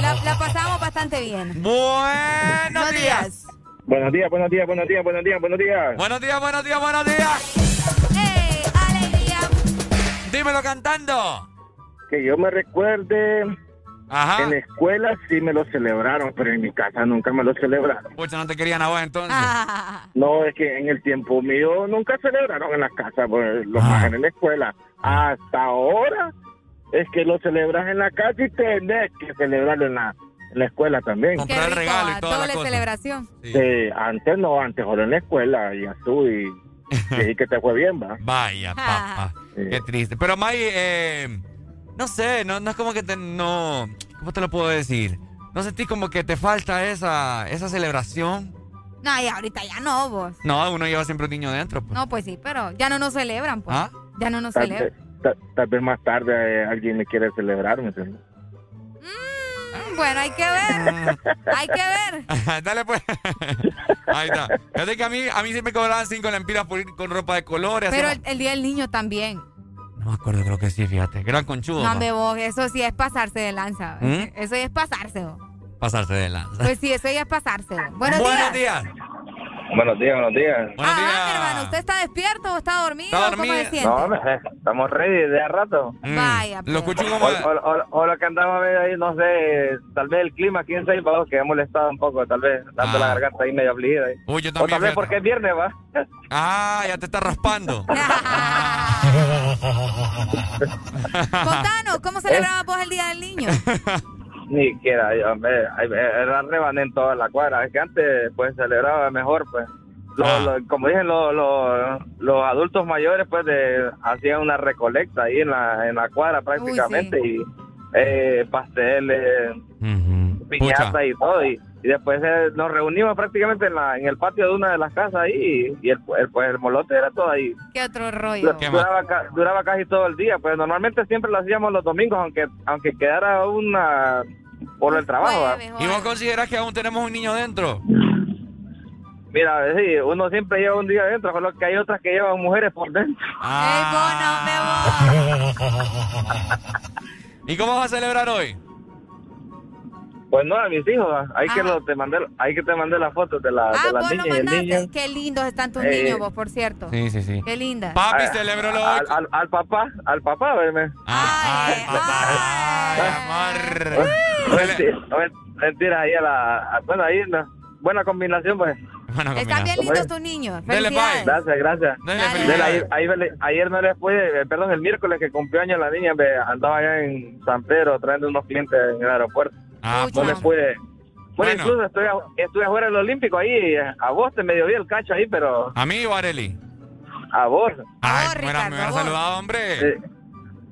la, la pasamos bastante bien. Buenos días. Buenos días, buenos días, buenos días, buenos días, buenos días. Buenos días, buenos días, buenos días. ¡Ey, alegría! Dímelo cantando. Que yo me recuerde, Ajá. en la escuela sí me lo celebraron, pero en mi casa nunca me lo celebraron. Pucha, no te querían a vos entonces. Ah, No, es que en el tiempo mío nunca celebraron en la casa, pues, los Ah. más en la escuela. Hasta ahora es que lo celebras en la casa y tenés que celebrarlo en la, en la escuela también. qué rico, ah, doble cosa. celebración. Sí, antes no, antes solo en la escuela y tú y y que te fue bien, va. Vaya, papá. Qué triste. Pero, May, eh, no sé, no, no es como que te. No. ¿Cómo te lo puedo decir? ¿No sentís como que te falta esa, esa celebración? No, y ahorita ya no, vos. No, uno lleva siempre un niño dentro. Pues. No, pues sí, pero ya no nos celebran, pues. ¿Ah? Ya no nos Tal, celebran. tal- tal vez más tarde eh, alguien me quiere celebrar, ¿me entiendes? Mm, Bueno, hay que ver. hay que ver. Dale, pues. Ahí está. Fíjate que a mí, a mí sí me cobraban cinco lempiras por ir con ropa de colores. Pero así, el, el día del niño también. No me acuerdo, creo que sí, fíjate. Gran conchudo. No, vos, eso sí es pasarse de lanza. ¿Mm? Eso ya es pasarse, vos. Pasarse de lanza. Pues sí, eso ya es pasarse. vos. Buenos, Buenos días. días. Buenos días, buenos días. Ah, hermano, ¿usted está despierto o está dormido? Está ¿Cómo dormido. se siente? No, hombre, estamos ready de a rato. Vaya, Lo pues. escucho como. O, o- o- o lo que andamos a ver ahí, no sé, tal vez el clima aquí en Salvador que ha molestado un poco, tal vez, dando Ah. la garganta ahí medio afligida. ahí. Uy, yo O también. tal vez fíjate. porque es viernes, va. Ah, ya te está raspando. Contanos, ¿cómo celebrabas vos el Día del Niño? Ni quiera, era rebané en toda la cuadra. Es que antes, pues, celebraba mejor, pues. Lo- Ah. lo- como dicen lo- lo- los adultos mayores, pues, de, hacían una recolecta ahí en la, en la cuadra prácticamente. Y eh, pasteles, piñata y todo. Y, y después eh, nos reunimos prácticamente en, la, en el patio de una de las casas ahí. Y el, el- pues, el molote era todo ahí. ¿Qué otro rollo? Duraba, ca- duraba casi todo el día, pues normalmente siempre lo hacíamos los domingos, aunque aunque quedara una por el trabajo. ¿Y vos considerás que aún tenemos un niño dentro? Mira, sí, uno siempre lleva un día adentro, solo que hay otras que llevan mujeres por dentro. ¿Y cómo vas a celebrar hoy? Pues no, a mis hijos, hay que lo, te mandé, hay que te mandé las fotos de la, Ah, de la vos lo niña y el niño. Qué lindos están tus Eh, niños, vos, por cierto. Sí, sí, sí. Qué linda. Papi, celébralo al, hoy. al, al papá, al papá, verme. Mentira, mentira, ahí a la, a- bueno, ahí una buena combinación, pues. Están bien lindos tus niños. Dele, Felicidades. Gracias, gracias. Dele, ayer, ayer- ayer no les pude, eh, perdón, el miércoles que cumplió años la niña, andaba allá en San Pedro trayendo unos clientes en el aeropuerto. Ah, no les pude. Bueno, Bueno. incluso estoy, a- estuve afuera del Olímpico ahí, a vos te medio vi el cacho ahí, pero ¿A mí o a Areli? a vos. Ay, me hubiera- me hubiera saludado, hombre. Eh,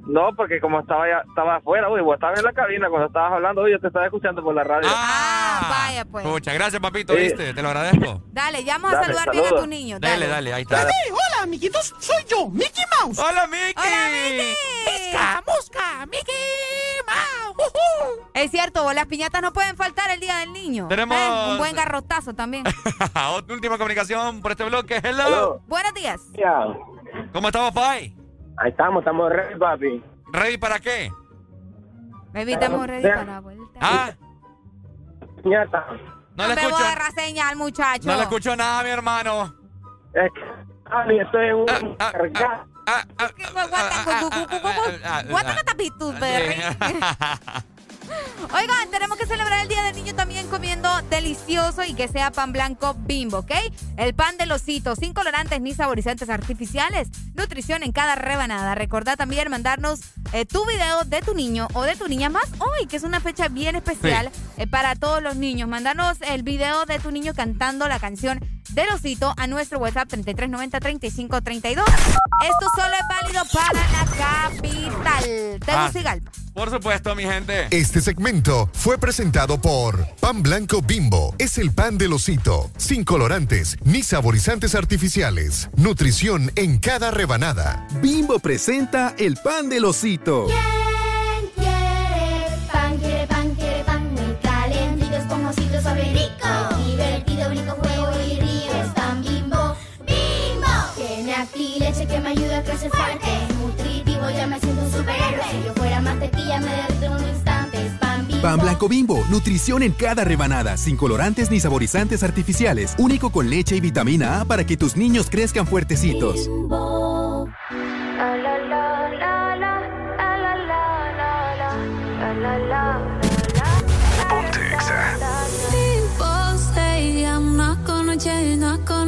no, porque como estaba ya, estaba afuera, uy, vos estabas en la cabina cuando estabas hablando, uy, yo te estaba escuchando por la radio. Ah, vaya, pues. Muchas gracias, papito, Sí. ¿viste? Te lo agradezco. Dale, ya vamos a Dale, saludar bien a tus niños. Dale, dale, ahí está. hola, amiguitos, soy yo, Mickey Mouse. Hola, Mickey. Hola, Mickey. Musca, musca, Mickey Mouse. Es cierto, vos, las piñatas no pueden faltar el Día del Niño. Tenemos- Eh, Un buen garrotazo también. Última comunicación por este bloque. Hello. Buenos días. ¿Cómo estamos, Pai? Ahí estamos, estamos ready, papi. ¿Ready para qué? Baby, estamos ready para la vuelta. Ah, Piñata. no le me escucho. borra señal, muchacho. No le escucho nada, mi hermano. Es que, estoy en un cargado. Oigan, tenemos que celebrar el Día del Niño también comiendo delicioso y que sea pan blanco bimbo, ¿ok? El pan del osito, sin colorantes ni saborizantes artificiales. Nutrición en cada rebanada. Recordá también mandarnos eh, tu video de tu niño o de tu niña más hoy, que es una fecha bien especial eh, para todos los niños. Mandanos el video de tu niño cantando la canción del osito a nuestro WhatsApp 3390-3532. Esto solo es válido para la capital. Ah, Tegucigalpa. Por supuesto, mi gente. Este segmento fue presentado por Pan Blanco Bimbo. Es el pan del osito, sin colorantes ni saborizantes artificiales. Nutrición en cada rebanada. Bimbo presenta el pan del osito. ¿Quién quiere pan? Quiere pan, quiere pan muy calentito, esponjosito, y rico. Divertido, brinco, juego y río. Es pan bimbo, bimbo. Tiene acti leche que me ayuda a crecer fuerte. Es nutritivo, ya me siento un superhéroe. Si yo fuera mantequilla, me derrito en un pan Blanco Bimbo, nutrición en cada rebanada, sin colorantes ni saborizantes artificiales, único con leche y vitamina A para que tus niños crezcan fuertecitos.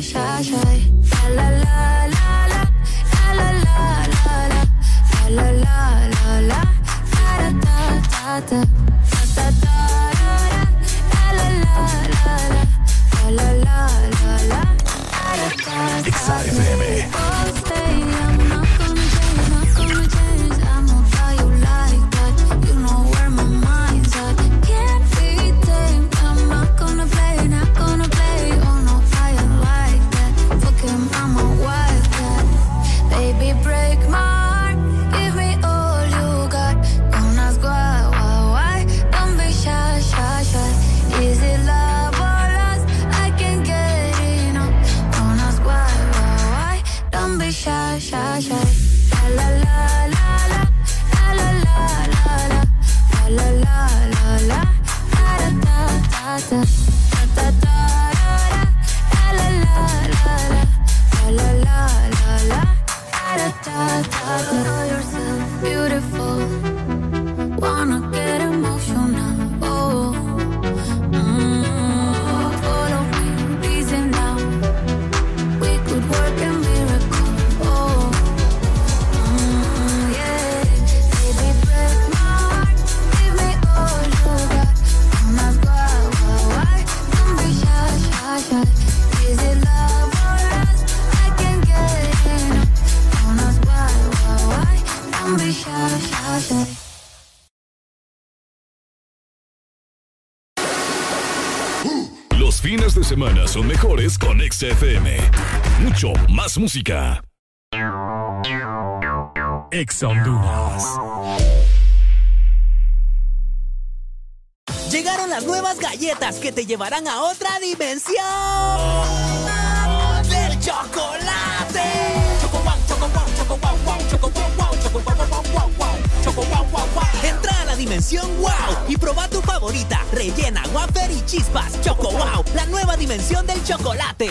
shy, de semana son mejores con XFM. Mucho más música. Llegaron las nuevas galletas que te llevarán a otra dimensión del chocolate. Dimensión wow y proba tu favorita, rellena, wafer y chispas. Choco wow, la nueva dimensión del chocolate.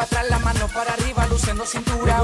Para atrás, la mano para arriba, luciendo cintura,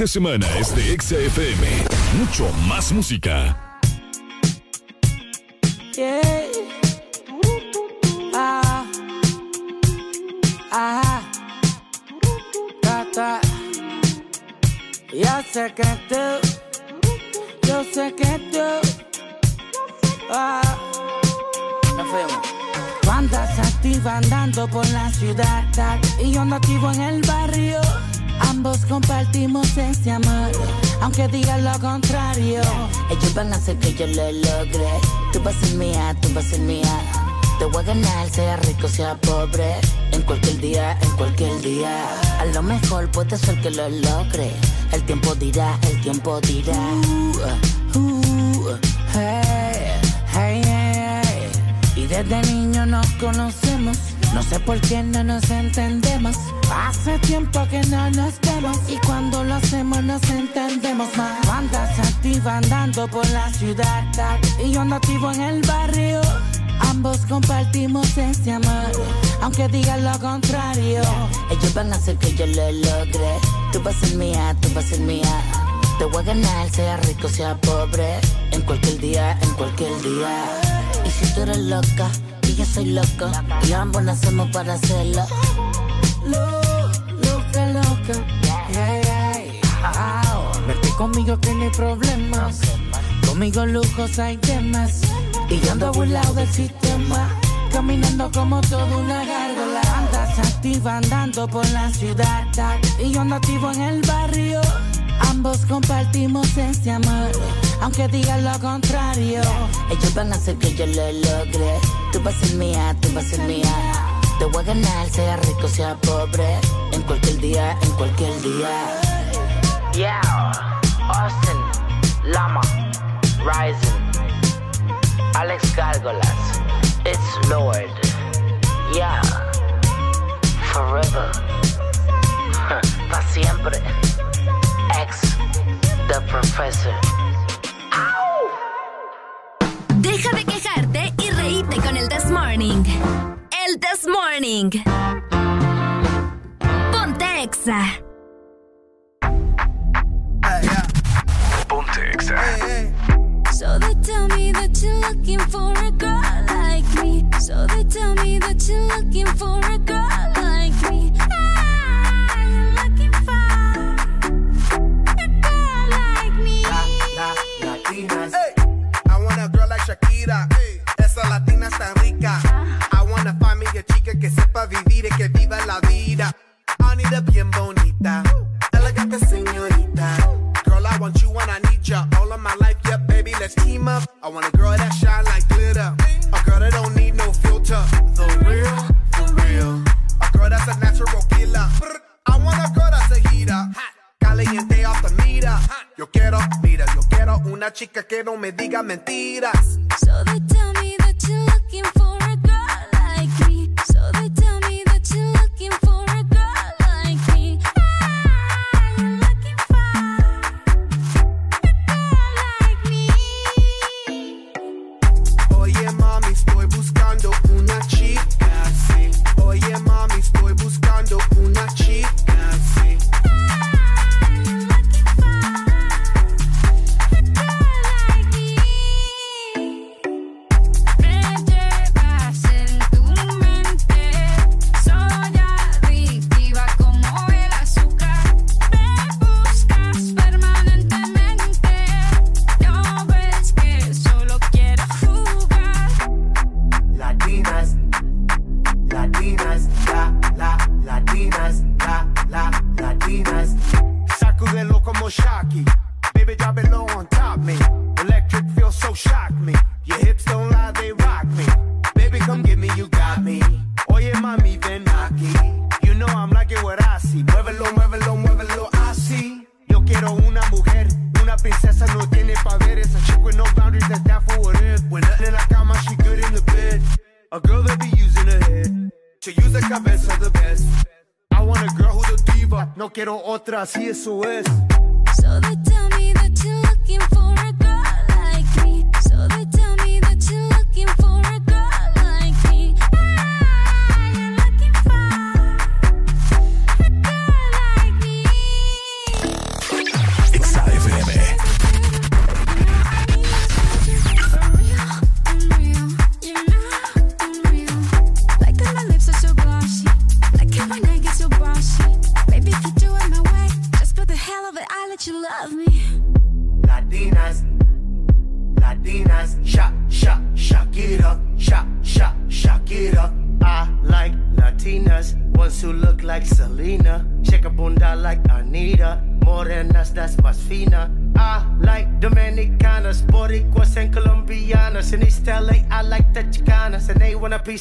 de semana es de Exa FM. Mucho más música. Van a hacer que yo lo logre. Tú vas a ser mía, tú vas a ser mía. Te voy a ganar, sea rico, sea pobre. En cualquier día, en cualquier día. A lo mejor puede ser que lo logre. El tiempo dirá, el tiempo dirá. Uh, uh, hey, hey, hey. Y desde niño nos conocemos. No sé por qué no nos entendemos. Hace tiempo que no nos vemos. Y cuando lo hacemos nos entendemos más. Tú Andas activa andando por la ciudad. Y yo ando activo en el barrio. Ambos compartimos ese amor. Aunque digan lo contrario. Ellos van a hacer que yo lo logre. Tú vas a ser mía, tú vas a ser mía. Te voy a ganar, sea rico, sea pobre. En cualquier día, en cualquier día. Y si tú eres loca y yo soy loco, y ambos nacemos para hacerlo. Verte conmigo que no hay problemas. Conmigo lujos hay temas. Y yo ando burlado del sistema. Caminando como toda una gárgola. Andas activa andando por la ciudad. Y yo ando activo en el barrio. Ambos compartimos ese amor. Aunque digan lo contrario. Ellos van a hacer que yo lo logre. Tú vas a ser mía, tú vas a ser mía. Te voy a ganar, sea rico, sea pobre. En cualquier día, en cualquier día. Yeah, Austin, Lama, Rising, Alex Gargolas, it's Lord. Yeah, forever, para siempre. Ex, the professor. Deja de quejarte y reíte con el This Morning. El This Morning. Ponte Exa. Ponte Exa. So they tell me that you're looking for a girl like me. So they tell me that you're looking for a girl like me. Ah, you're looking for a girl like me. Latinas. I want a girl like Shakira. Esa latina está rica. I chica que sepa vivir y que viva la vida. Anita bien bonita. Elegante señorita. Girl, I want you and I need ya. All of my life, yeah, baby, let's team up. I want a girl that shine like glitter. A girl that don't need no filter. The real, the real. A girl that's a natural killer. I want a girl that's a heater. Caliente off the meter. Yo quiero, mira, yo quiero una chica que no me diga mentiras. So they tell me that you're looking for quiero otra, así eso es.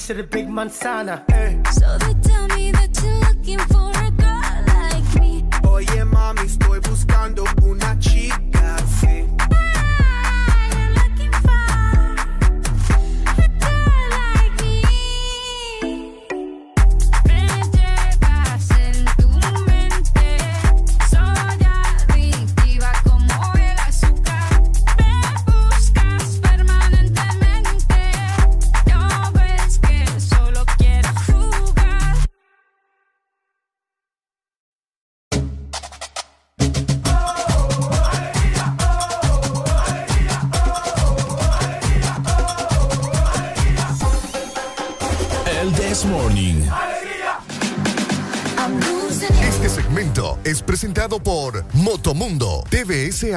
They want a piece of the big manzana. eh. So they tell me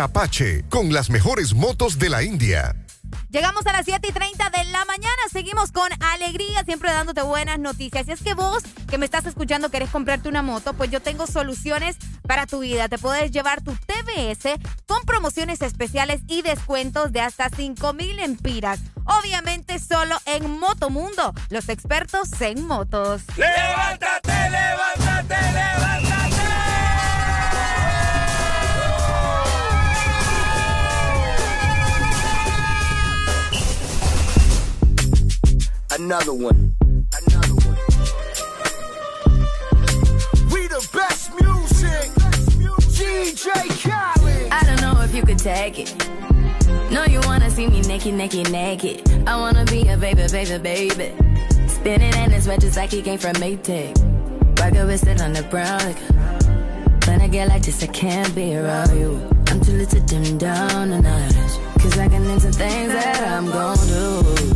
Apache con las mejores motos de la India. Llegamos a las 7 y 30 de la mañana. Seguimos con alegría, siempre dándote buenas noticias. Y es que vos, que me estás escuchando, querés comprarte una moto, pues yo tengo soluciones para tu vida. Te puedes llevar tu TBS con promociones especiales y descuentos de hasta 5 mil empiras. Obviamente solo en Motomundo, los expertos en motos. ¡Levántate, levántate, levántate! Another one. Another one. We the best music. DJ Khaled. I don't know if you could take it. No, you wanna see me naked, naked, naked. I wanna be a baby, baby, baby. Spinning in his red just like he came from Maytag. Rocket with it on the brown. Like, when I get like this, I can't be around you. I'm too little to dim down the night. Cause I can into things that I'm gon' do.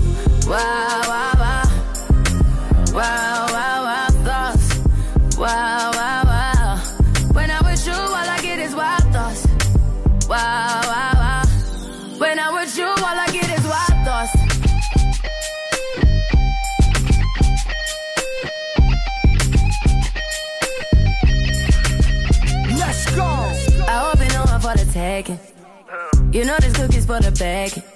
Wow, wow, wow. Wow, wow, wow, thoughts. Wow, wow, wow. When I'm with you, all I get is wild thoughts. Wow, wow, wow. When I'm with you, all I get is wild thoughts. Let's go. I hope you know I'm for the taking. You know this cookie's for the bag.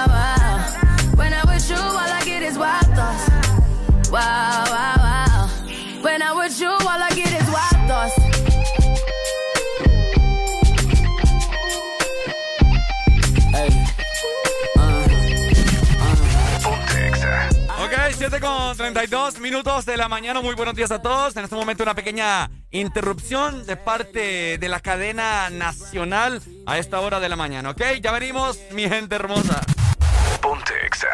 32 minutos de la mañana. Muy buenos días a todos. En este momento una pequeña interrupción de parte de la cadena nacional a esta hora de la mañana. Ok, ya venimos, mi gente hermosa. Ponte Exa.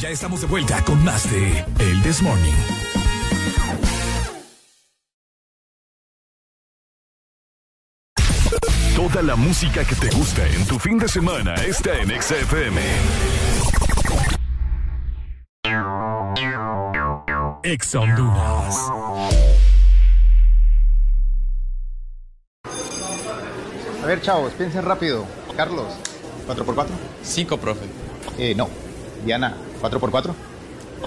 Ya estamos de vuelta con más de El This Morning. Toda la música que te gusta en tu fin de semana está en XFM. Ex Honduras. A ver, chavos, piensen rápido. Carlos, ¿4x4? 5, profe. Eh, no. Diana, ¿4x4?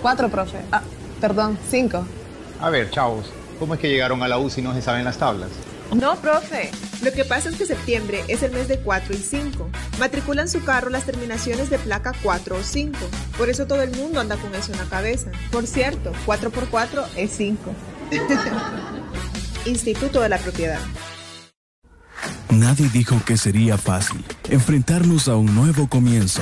Cuatro, profe. Ah, perdón, cinco. A ver, chavos, ¿cómo es que llegaron a la U si no se saben las tablas? No, profe. Lo que pasa es que septiembre es el mes de 4 y 5. Matriculan su carro las terminaciones de placa 4 o 5. Por eso todo el mundo anda con eso en la cabeza. Por cierto, 4 por 4 es 5. Instituto de la Propiedad. Nadie dijo que sería fácil enfrentarnos a un nuevo comienzo,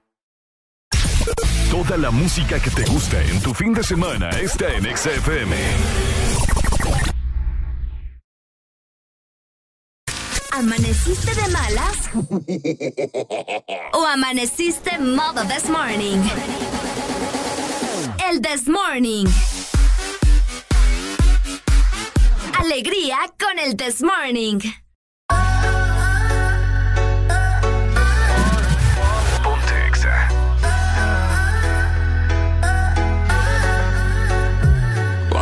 Toda la música que te gusta en tu fin de semana está en XFM. ¿Amaneciste de malas? ¿O amaneciste modo this morning? El this morning. Alegría con el this morning.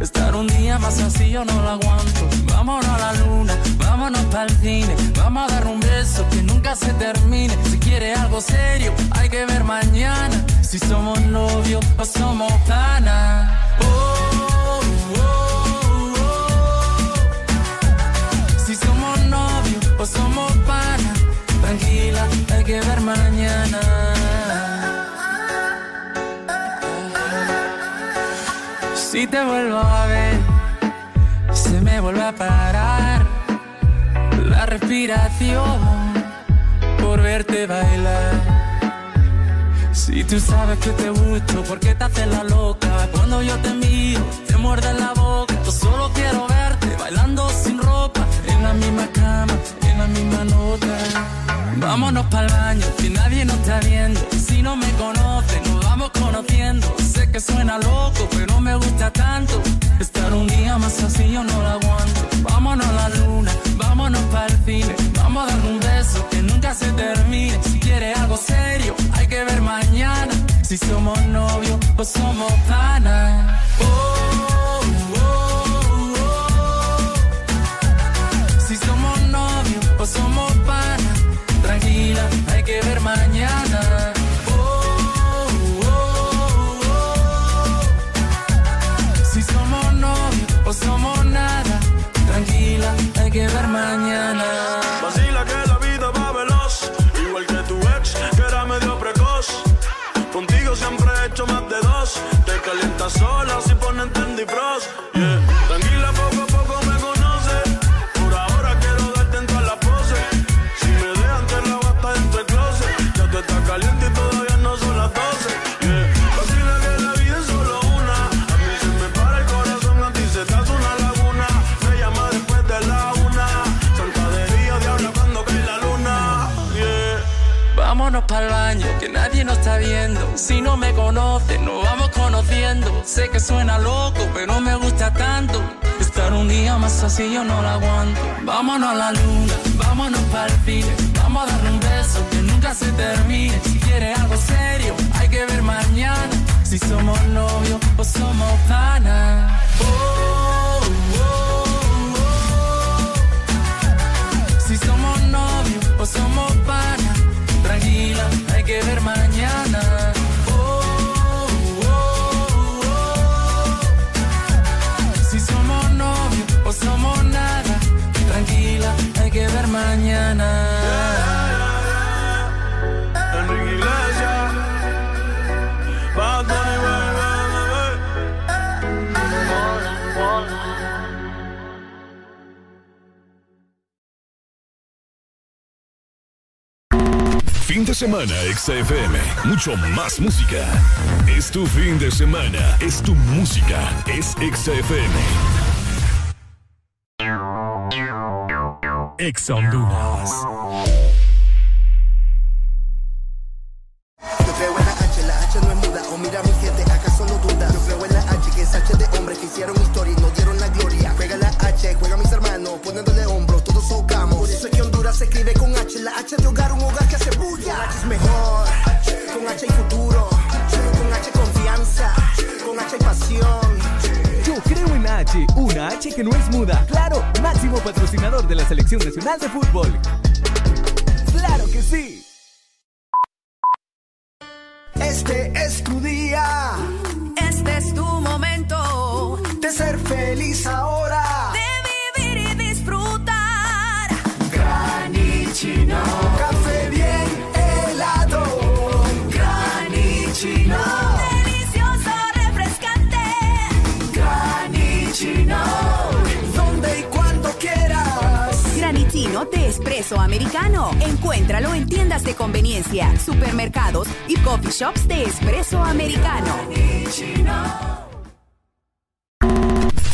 Estar un día más así yo no lo aguanto. Vámonos a la luna, vámonos para el cine. Vamos a dar un beso que nunca se termine. Si quiere algo serio, hay que ver mañana. Si somos novios o somos panas. Oh, oh, oh. Si somos novios o somos panas. Tranquila, hay que ver mañana. Si te vuelvo a ver, se me vuelve a parar la respiración por verte bailar. Si tú sabes que te gusto, ¿por qué te haces la loca? Cuando yo te miro, te muerde la boca. Yo solo quiero verte bailando sin ropa, en la misma cama, en la misma nota. Vámonos para el baño, que nadie nos está viendo. Si no me conoce, nos vamos conociendo. Sé que suena loco, pero me gusta tanto. Estar un día más así yo no lo aguanto. Vámonos a la luna, vámonos para el cine. Vamos a dar un beso que nunca se termine. Si quiere algo serio, hay que ver mañana. Si somos novios o somos panas. Oh, suena loco, pero me gusta tanto. Estar un día más así yo no la aguanto. Vámonos a la luna, vámonos para el pile. Vamos a darle un beso que nunca se termine. Si quieres algo serio, hay que ver mañana. Si somos novios o somos panas. Oh, oh, oh, si somos novios o somos panas. Tranquila, hay que ver mañana. De semana, XFM. Mucho más música. Es tu fin de semana. Es tu música. Es XFM. Ex Honduras. Yo creo en la H, la H no es muda. O mira mi gente, ¿acaso no duda? Yo creo en la H, que es H de hombres que hicieron historia y nos dieron H, juega mis hermanos, poniéndole hombros, todos socamos. Por eso es que Honduras se escribe con H, la H de hogar, un hogar que hace bulla. Con H es mejor, con H hay futuro, con H confianza, con H hay pasión. Yo creo en H, una H que no es muda. Claro, máximo patrocinador de la Selección Nacional de Fútbol. ¡Claro que sí! Este es tu día. Este es tu momento de ser feliz ahora. De espresso americano. Encuéntralo en tiendas de conveniencia, supermercados y coffee shops de espresso americano.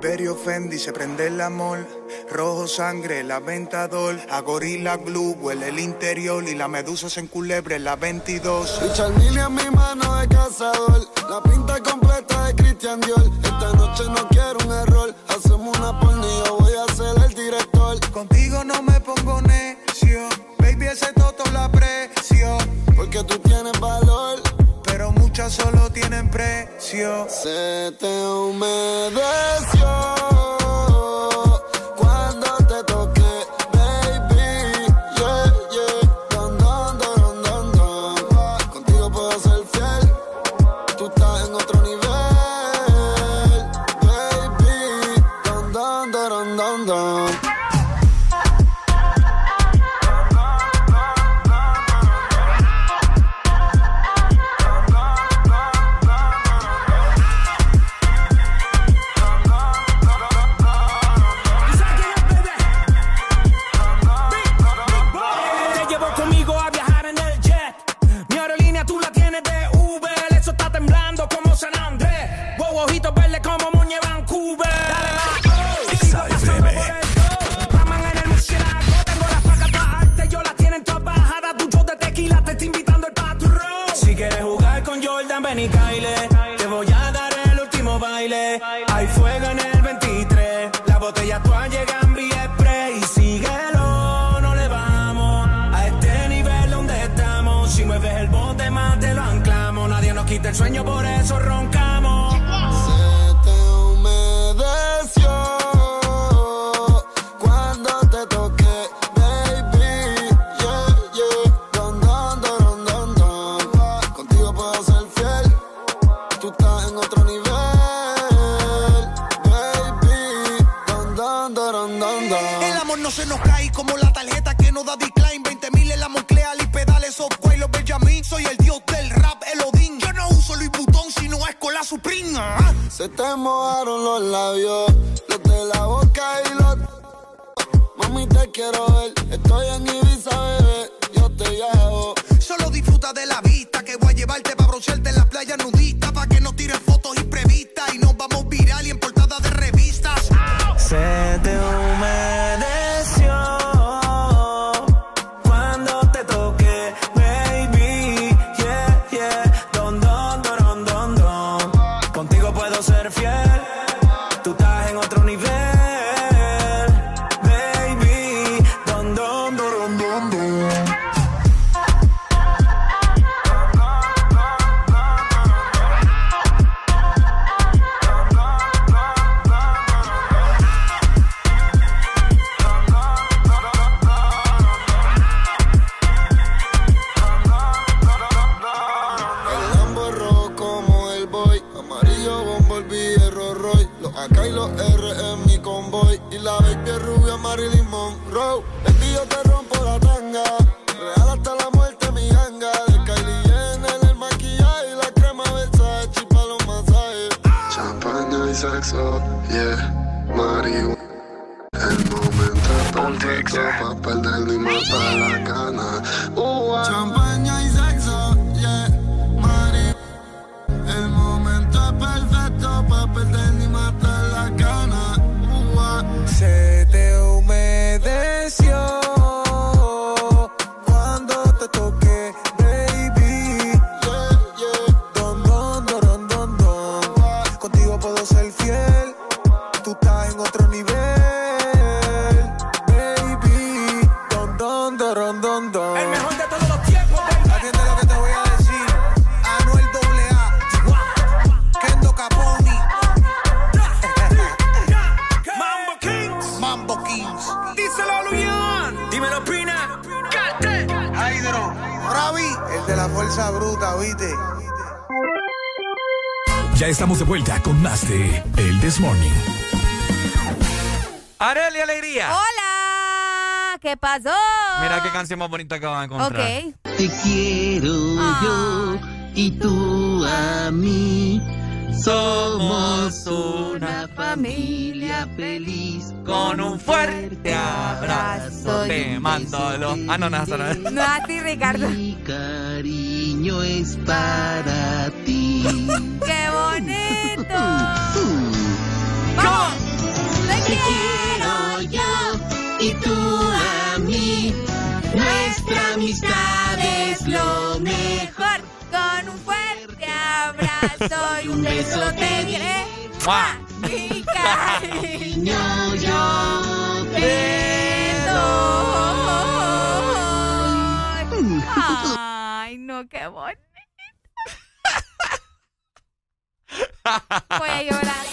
Pulverio Fendi se prende el amor. Rojo sangre, la ventador. A gorila glue huele el interior. Y la medusa se enculebre la 22. Richard Mille en mi mano de cazador. La pinta completa de Christian Dior. Esta noche no quiero un error. Hacemos una yo voy a ser el director. Contigo no me pongo necio. Baby, ese toto la aprecio. Porque tú tienes valor. Solo tienen precio. Se te humedeció no se nos cae como la tarjeta que no da decline. 20 mil en la Monclea, y pedales, software, los Benjamin. Soy el dios del rap, el Odín. Yo no uso Louis Vuitton, sino es con la Supreme. ah. Se te mojaron los labios, los de la boca y los. Mami, te quiero ver. Estoy en Ibiza, bebé. Yo te llevo. Solo disfruta de la vista que voy a llevarte para broncearte en la playa nudista. Pa' que no tiren fotos imprevistas y nos vamos viral y en portada de revistas. Se te fuerza bruta, ¿viste? Ya estamos de vuelta con más de El This Morning. Areli Alegría. Hola, ¿qué pasó? Mira qué canción más bonita acabo de encontrar. Ok. Te quiero yo y tú a mí. Somos una familia feliz Con un fuerte abrazo te mando los... Ah, no, no, no, no. No así, Ricardo. Mi cariño es para ti. ¡Qué bonito! ¡Vamos! Te quiero yo y tú a mí. Nuestra amistad es lo mejor. Con un beso te diré. Mi cariño yo te doy. Ay, no, qué bonito. Voy a llorar.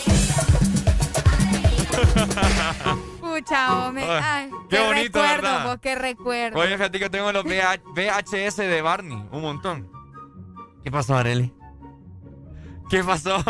Pucha, hombre. Ay, Qué bonito, recuerdo, ¿verdad? vos, qué recuerdo. Oye, fíjate que tengo los VH VHS de Barney, un montón. ¿Qué pasó, Areli? ¿Qué pasó?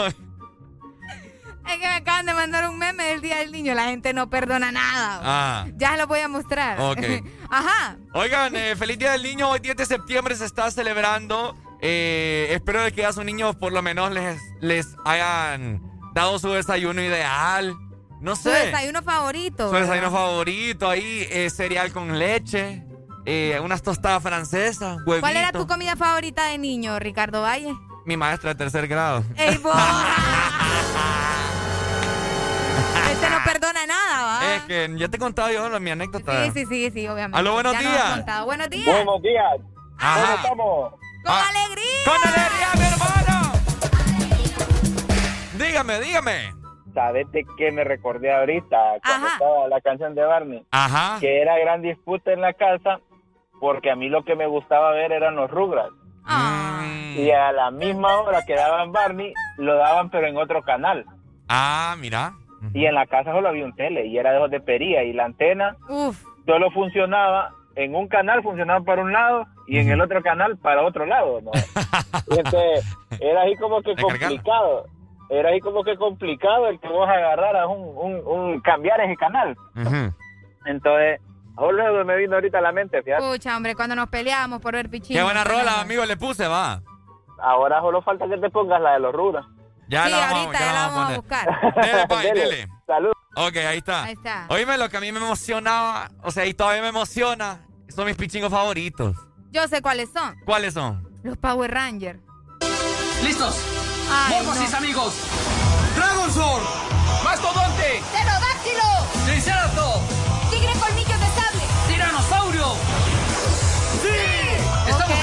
Es que me acaban de mandar un meme del Día del Niño. La gente no perdona nada. Ah. Ya se lo voy a mostrar. Ok. Ajá. Oigan, eh, feliz Día del Niño. Hoy 10 de septiembre se está celebrando. Eh, espero que a sus niños por lo menos les, les hayan dado su desayuno ideal. No Su sé. desayuno favorito. Su desayuno favorito. Ahí eh, cereal con leche. unas tostadas francesas. Huevito. ¿Cuál era tu comida favorita de niño, Ricardo Valle? Mi maestra de tercer grado. ¡Ey, vos! este no perdona nada, ¿va? Es que ya te he contado yo mi anécdota. Sí, sí, sí, sí, obviamente. Aló, buenos Ya días. Buenos días. Buenos días. Ajá. ¿Cómo estamos? ¡Con alegría! ¡Con alegría, mi hermano! Dígame, dígame. ¿Sabes de qué me recordé ahorita cuando Ajá. estaba la canción de Barney? Ajá. Que era gran disputa en la casa porque a mí lo que me gustaba ver eran los Rugrats. Mm. Y a la misma hora que daban Barney, lo daban pero en otro canal. Ah, mira. Y en la casa solo había un tele y era de de pería y la antena Uf. solo funcionaba en un canal funcionaba para un lado y en el otro canal para otro lado, ¿no? Y entonces era así como que complicado. Era ahí como que complicado el que vos agarraras un, un, un cambiar ese canal. Entonces, oh, luego me vino ahorita a la mente, fíjate. Pucha, hombre, cuando nos peleábamos por ver pichín. Qué buena rola, amigo, le puse, va. Ahora solo falta que te pongas la de los rudas. Ya sí, la vamos, ahorita ya ya la vamos a vamos a poner. buscar. Dele, pa, Dele. dele. Salud. Ok, ahí está. Ahí está. Oíme, lo que a mí me emocionaba, o sea, y todavía me emociona, son mis pichingos favoritos. Yo sé cuáles son. ¿Cuáles son? Los Power Rangers. ¡Listos! Ay, ¡Mormos no. mis amigos! ¡Dragon Sword!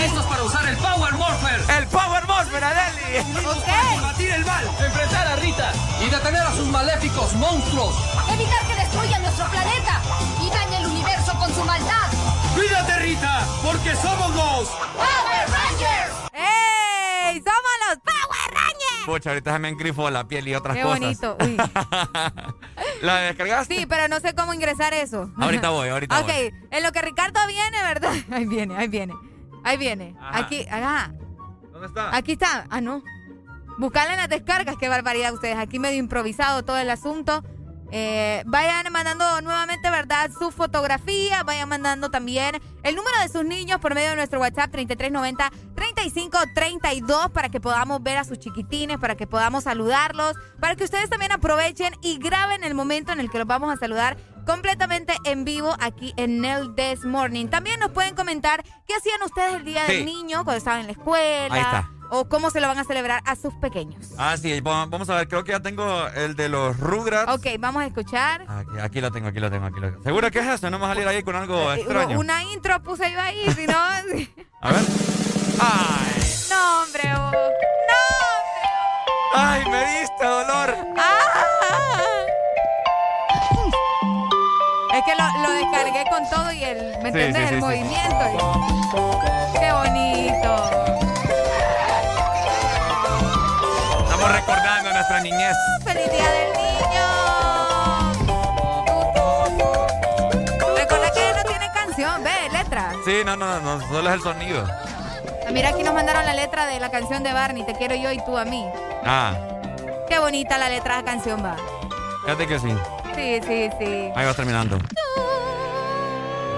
Listos para usar el Power Morpher. ¡El Power Morpher, Adeli! ¡Listos para combatir el mal! ¡Enfrentar a Rita! ¡Y detener a sus maléficos monstruos! ¡Evitar que destruyan nuestro planeta! ¡Y dañe el universo con su maldad! ¡Cuídate, Rita! ¡Porque somos los... ¡Power Rangers! ¡Ey! ¡Somos los Power Rangers! Pucha, ahorita se me engrifó la piel y otras Qué cosas. bonito. Uy. ¿La descargaste? Sí, pero no sé cómo ingresar eso. Ahorita voy, ahorita ok, voy. en lo que Ricardo viene, ¿verdad? Ahí viene, ahí viene. Ahí viene. Ajá. Aquí, ajá. ¿Dónde está? Aquí está. Ah, no. Buscarla en las descargas, qué barbaridad ustedes. Aquí medio improvisado todo el asunto. Eh, vayan mandando nuevamente, ¿verdad? Su fotografía. Vayan mandando también el número de sus niños por medio de nuestro WhatsApp 3390-3532 para que podamos ver a sus chiquitines, para que podamos saludarlos, para que ustedes también aprovechen y graben el momento en el que los vamos a saludar completamente en vivo aquí en el This Morning. También nos pueden comentar qué hacían ustedes el día del niño cuando estaban en la escuela. Ahí está o cómo se lo van a celebrar a sus pequeños. Ah, sí, vamos a ver, creo que ya tengo el de los Rugrats. Ok, vamos a escuchar. Aquí, aquí lo tengo, aquí lo tengo, aquí lo tengo. ¿Seguro que es eso? No vamos a salir ahí con algo eh, extraño. Una intro puse yo ahí, si no... a ver. ¡Ay! No, hombre, No, hombre. ¡Ay, me diste dolor! ¡Ah! Es que lo, descargué con todo y el, ¿me entiendes? el movimiento. ¡Qué bonito! Nuestra niñez. ¡Feliz Día del Niño! Recuerda que no tiene canción, ve, letra. Sí, no, no, no, solo es el sonido. Ah, mira, aquí nos mandaron la letra de la canción de Barney, Te quiero yo y tú a mí. Ah. Qué bonita la letra de la canción va. Fíjate que sí. Sí, sí, sí. Ahí va terminando.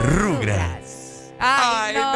Rugrats. Ay, no.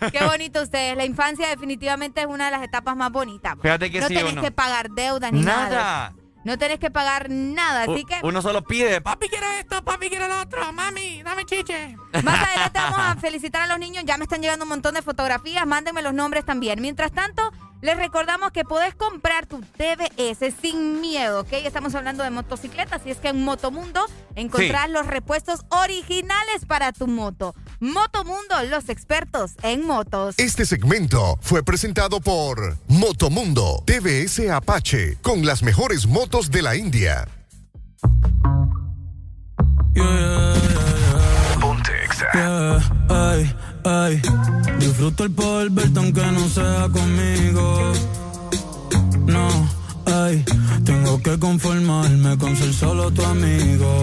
Qué bonito ustedes. La infancia definitivamente es una de las etapas más bonitas. Fíjate que no sí, tenés que pagar deudas ni nada. Nada. No tenés que pagar nada, así que... Uno solo pide, papi quiere esto, papi quiere lo otro, mami, dame chiche. Más adelante vamos a felicitar a los niños, ya me están llegando un montón de fotografías, mándenme los nombres también. Mientras tanto, les recordamos que podés comprar tu TBS sin miedo, ¿ok? Estamos hablando de motocicletas y es que en Motomundo encontrás los repuestos originales para tu moto. Motomundo, los expertos en motos. Este segmento fue presentado por Motomundo TBS Apache con las mejores motos de la India. Ay, disfruto el poder verte aunque no sea conmigo. No, ay, tengo que conformarme con ser solo tu amigo.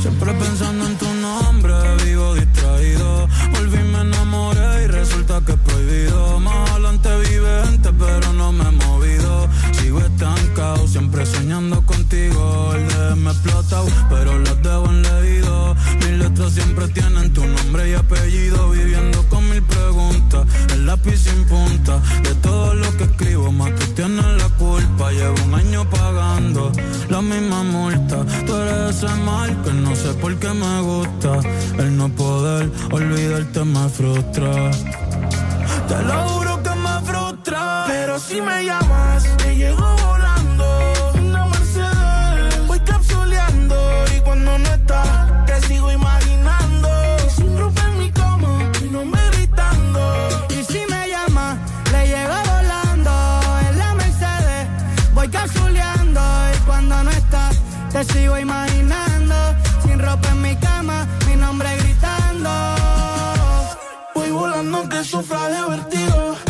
Siempre pensando en tu nombre, vivo distraído. Volví, me enamoré resulta que es prohibido. Más adelante vive gente, pero no me he movido. Sigo estancado, siempre soñando contigo. El de me explota, pero los debo en leído. Mis letras siempre tienen tu nombre y apellido. Viviendo con mil preguntas, el lápiz sin punta. De todo lo que escribo, más tú tienes la culpa. Llevo un año pagando la misma multa. Tú eres ese mal que no sé por qué me gusta. El no poder olvidarte me frustra. Te lo juro que me frustra. Pero si me llamas, te llego volando. Una Mercedes, voy capsuleando. Y cuando no estás, te sigo imaginando. Y sin ropa en mi cama, mi nombre gritando. Y si me llama, le llego volando. En la Mercedes, voy capsuleando. Y cuando no estás, te sigo imaginando Volando que sufra de vertigo.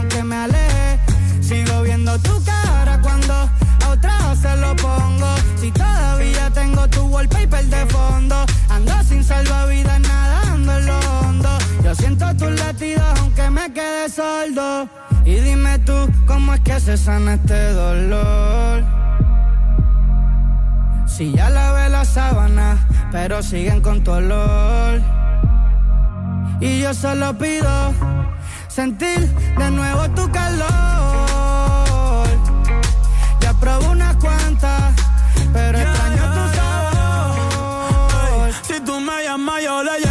Aunque me aleje, sigo viendo tu cara cuando a otra se lo pongo. Si todavía tengo tu wallpaper de fondo, ando sin salvavidas nadando en lo hondo. Yo siento tus latidos aunque me quede sordo. Y dime tú, ¿cómo es que se sana este dolor? Si ya lavé la sábana, pero siguen con tu olor. Y yo solo pido sentir de nuevo tu calor. Ya probé unas cuantas, pero extraño tu sabor. Si tú me llamas, yo le llamo.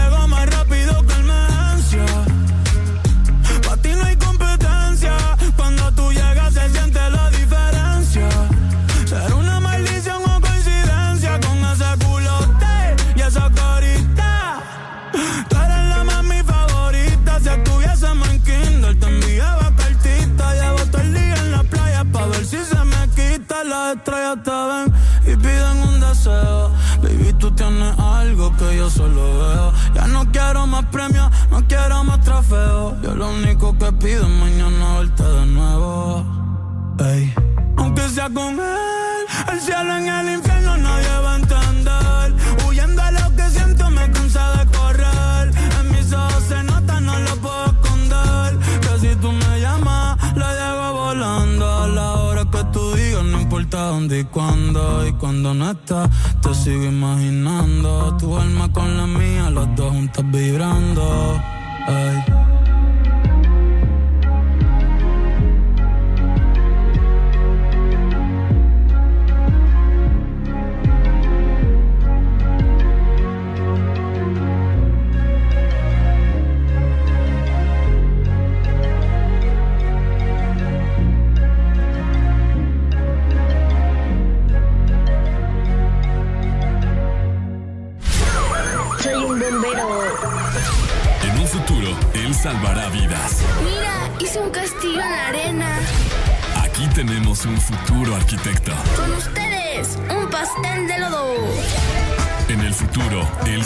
Yo solo veo. Ya no quiero más premios, no quiero más trofeos. Yo lo único que pido es mañana verte de nuevo. Aunque sea con él, el cielo en el infierno y cuándo. Y cuando no estás, te sigo imaginando. Tu alma con la mía, los dos juntos vibrando. Ey.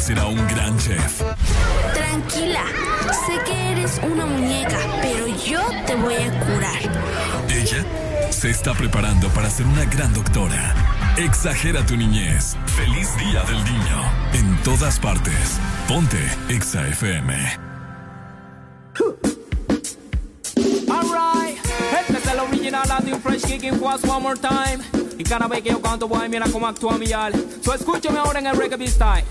Será un gran chef. Tranquila, sé que eres una muñeca, pero yo te voy a curar. Ella se está preparando para ser una gran doctora. Exagera tu niñez. Feliz Día del Niño. En todas partes. Ponte Exa FM. Alright, este es el original Latin Fresh Kicking Quads one more time. Y cada vez que yo canto, boy, mira cómo actúa mi al. So escúchame ahora en el reggae style.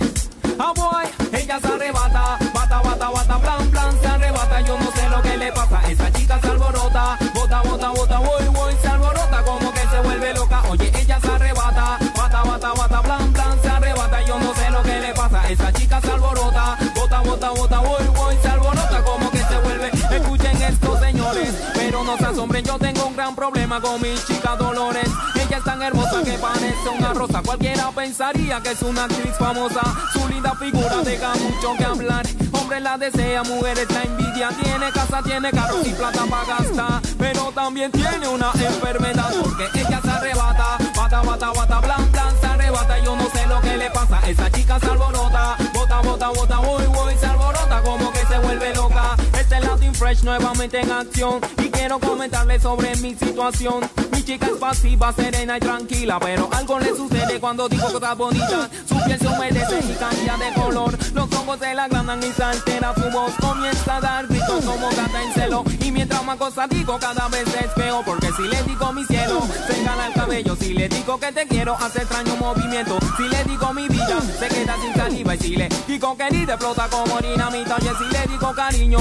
Ella se arrebata, bata, bata, bata, plan, plan, se arrebata. Yo no sé lo que le pasa, esa chica se alborota, bota, bota, bota, voy, voy, se alborota, como que se vuelve loca. Oye, ella se arrebata, bata, bata, bata, plan, plan, se arrebata. Yo no sé lo que le pasa, esa chica se alborota, bota, bota, bota, voy, voy, se alborota, como que se vuelve. Escuchen esto, señores, pero no se asombren, yo tengo un gran problema con mi chica Dolores. Es tan hermosa que parece una rosa. Cualquiera pensaría que es una actriz famosa. Su linda figura deja mucho que hablar. Hombre la desea, mujeres la envidia. Tiene casa, tiene carros y plata para gastar. Pero también tiene una enfermedad porque ella se arrebata. Bata, bata, bata, blan, blan, se arrebata. Yo no sé lo que le pasa. Esa chica se alborota. Bota, bota, bota, voy, voy, se alborota como que se vuelve loca. Este es Latin Fresh nuevamente en acción. Y quiero comentarle sobre mi situación. Mi chica es pasiva, serena y tranquila. Pero algo le sucede cuando digo cosas bonitas. Su piel se humedece y cambia de color. Los ojos se la agrandan y se altera su. Comienza a dar gritos como gata en celo. Y mientras más cosas digo, cada vez es peor. Porque si le digo mi cielo, se gana el cabello. Si le digo que te quiero, hace extraño movimiento. Si le digo mi vida, se queda sin saliva. Y si le digo querida, explota como dinamita. Y si le digo cariño,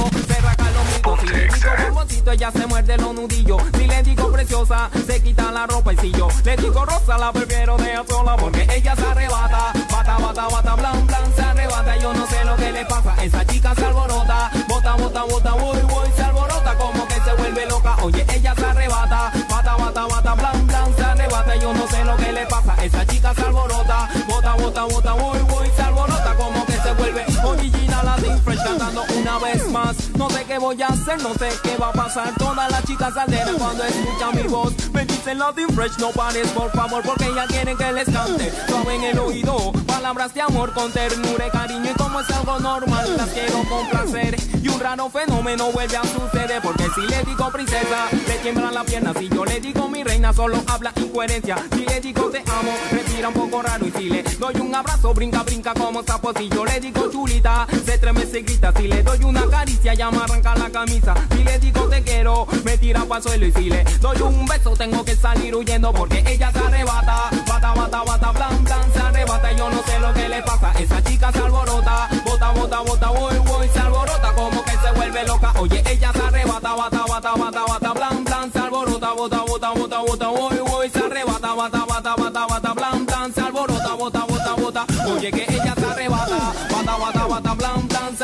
mitos. Si le digo ella se muerde los nudillos. Si le digo preciosa, se quita la ropa. Y si yo le digo rosa, la prefiero de sola. Porque ella se arrebata. Bata, bata, bata, blan, blan, se arrebata. Yo no sé lo que le pasa. Esa chica se alborota. Bota, bota, bota, voy, voy, se alborota. Como que se vuelve loca. Oye, ella se arrebata. Bata, bata, bata, blan, blan, se arrebata. Yo no sé lo que le pasa. Esa chica se alborota. Bota, bota, bota, voy, voy, se alborota. Como se vuelve original Latin Fresh cantando una vez más. No sé qué voy a hacer, no sé qué va a pasar. Todas las chicas alteran cuando escuchan mi voz. Dicen Latin Fresh, no pares por favor, porque ellas quieren que les cante. Suave en el oído, palabras de amor con ternura y cariño. Y como es algo normal, las quiero complacer. Y un raro fenómeno vuelve a suceder. Porque si le digo princesa, le tiemblan las piernas. Si yo le digo mi reina, solo habla incoherencia. Si le digo te amo, respira un poco raro. Y si le doy un abrazo, brinca, brinca como sapo. Si yo le digo chulita, se tremece y grita. Si le doy una caricia, ya me arranca la camisa. Si le digo te quiero, me tira para suelo. Y si le doy un beso, tengo que salir huyendo. Porque ella se arrebata. Bata, bata, bata, blan, blan, se arrebata. Yo no sé lo que le pasa. Esa chica se alborota. Bota, bota, bota, voy, voy, se alborota. Como que se vuelve loca. Oye, ella se arrebata. Bata, bata, bata, bata, blan, blan, se alborota. Bota, bota, bota, bota, voy, voy, se arrebata. Bata, bata, bata, bata, blan, blan, se alborota. Bota, bota, bota. Oye, que ella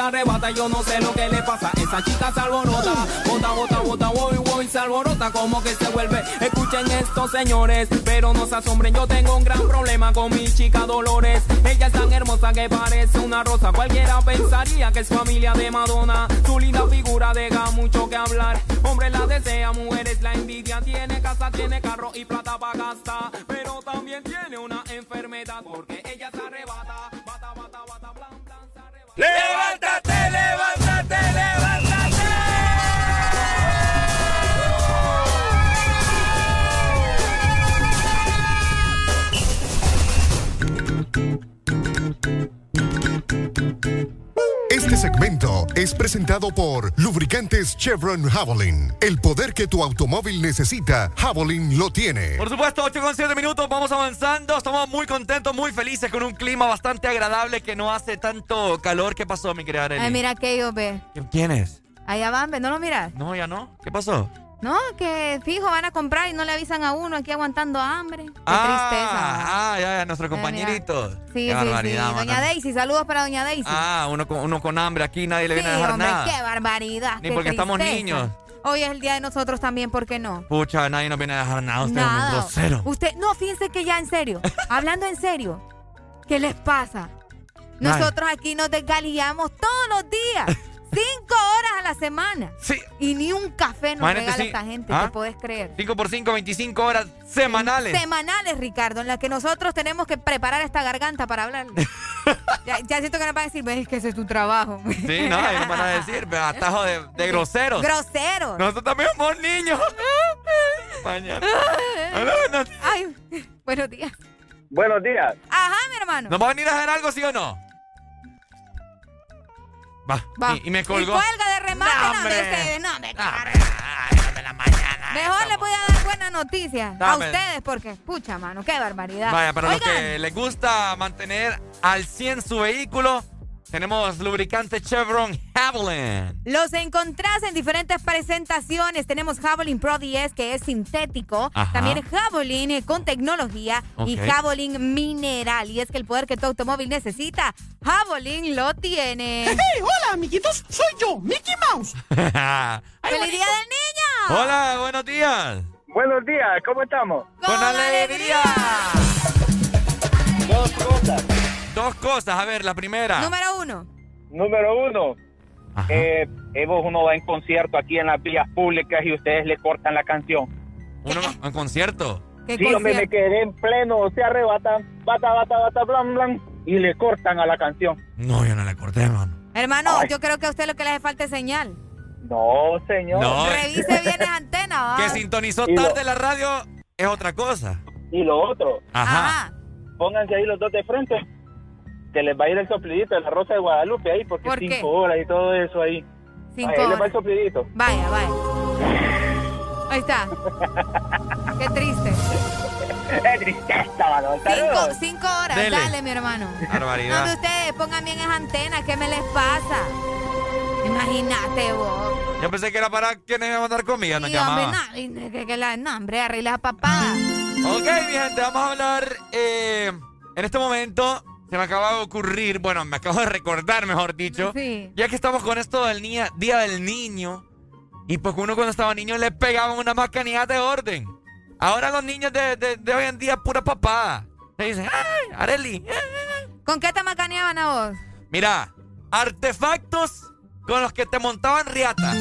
arrebata, yo no sé lo que le pasa. Esa chica se alborota, bota, bota, bota, voy, voy, se alborota, como que se vuelve. Escuchen esto, señores, pero no se asombren, yo tengo un gran problema con mi chica Dolores. Ella es tan hermosa que parece una rosa. Cualquiera pensaría que es familia de Madonna. Su linda figura deja mucho que hablar. Hombre la desea, mujeres la envidia. Tiene casa, tiene carro y plata para gastar. Pero también tiene una enfermedad porque ella se arrebata. ¡Levántate, levántate, levántate! Este segmento es presentado por Lubricantes Chevron Javelin. El poder que tu automóvil necesita, Javelin lo tiene. Por supuesto, 8 con 7 minutos, vamos avanzando. Estamos muy contentos, muy felices con un clima bastante agradable que no hace tanto calor. ¿Qué pasó, mi querida Arely? Ay, mira aquello, ve. ¿Quién es? Allá van, ve, ¿no lo miras? No, ya no. ¿Qué pasó? No, que fijo van a comprar y no le avisan a uno aquí aguantando hambre. Qué ah, tristeza. Ah, ya, ya, nuestro compañerito. Sí, qué sí, barbaridad, sí. mano. Doña Daisy, saludos para Doña Daisy. Ah, uno con, uno con hambre aquí, nadie le viene a dejar hombre, nada. qué barbaridad. Ni qué porque estamos niños. Hoy es el día de nosotros también, ¿por qué no? Pucha, nadie nos viene a dejar nada. Usted es un grosero. Usted, no, fíjense que ya en serio, hablando en serio, ¿qué les pasa? Nosotros aquí nos desgalillamos todos los días, cinco horas a la semana. Sí. Y ni un café nos Imagínate, regala sí. esta gente, ¿Ah? ¿te puedes creer? 5 por 5, 25 horas semanales. Semanales, Ricardo, en las que nosotros tenemos que preparar esta garganta para hablar. ya, ya siento que nos van a decir, ves que ese es tu trabajo. Sí, no, ellos van a decir, pero atajo de, de groseros. Groseros. Nosotros también somos niños. Mañana. Ay, buenos días. Buenos días. Ajá, mi hermano. ¿Nos va a venir a hacer algo, sí o no? Va. Va. Y, y me Y colgó. cuelga de remate, No, no, de hombre. ustedes, no, me Mejor les voy a dar buenas noticias a Dame. ustedes porque, pucha, mano, qué barbaridad. Vaya, para los Oigan, que les gusta mantener al 100 su vehículo, tenemos lubricante Chevron Javelin. Los encontrás en diferentes presentaciones. Tenemos Javelin Pro 10, que es sintético. Ajá. También Javelin eh, con tecnología. Y. Javelin mineral. Y es que el poder que tu automóvil necesita, Javelin lo tiene. ¡Hey! Hola, amiguitos. Soy yo, Mickey Mouse. ¡Feliz Día del Niño! Hola, buenos días. Buenos días, ¿cómo estamos? Con alegría. Dos cosas. Dos cosas, a ver, la primera. Número uno. Número uno, eh, Evo, uno va en concierto aquí en las vías públicas y ustedes le cortan la canción. Uno en concierto. ¿Qué Sí, hombre, me concierto? quedé en pleno, se arrebatan, bata, bata, bata, blan, blan, y le cortan a la canción. No, yo no le corté, mano. Hermano, Ay. yo creo que a usted lo que le hace falta es señal. No, señor. No. Revise bien las antenas. ¿va? Que sintonizó Y lo- tarde la radio es otra cosa. Y lo otro, Ajá. Ajá. pónganse ahí los dos de frente, que les va a ir el soplidito de la Rosa de Guadalupe ahí, porque ¿Por qué? cinco horas y todo eso ahí. Cinco ahí les va horas. el soplidito. Vaya, vaya. Ahí está. Qué triste. ¡Qué tristeza, mano! Cinco, Saludos. cinco horas, Dele. dale, mi hermano. Barbaridad. Donde ustedes pongan bien esas antenas, ¿qué me les pasa? Imagínate vos. Yo pensé que era para quienes iban a mandar comida, Sí, hombre, llamaba. no, que, que la, no, hombre, arregla la papada. Ok, mi gente, vamos a hablar. eh, en este momento se me acaba de ocurrir, bueno, me acabo de recordar, mejor dicho. Sí. Ya que estamos con esto del niña, Día del Niño. Y pues uno cuando estaba niño le pegaban una macanidad de orden. Ahora los niños de, de- de hoy en día pura papada. Se dicen, ¡ay, Areli! ¿Con qué te macaneaban a vos? Mira, artefactos con los que te montaban riata.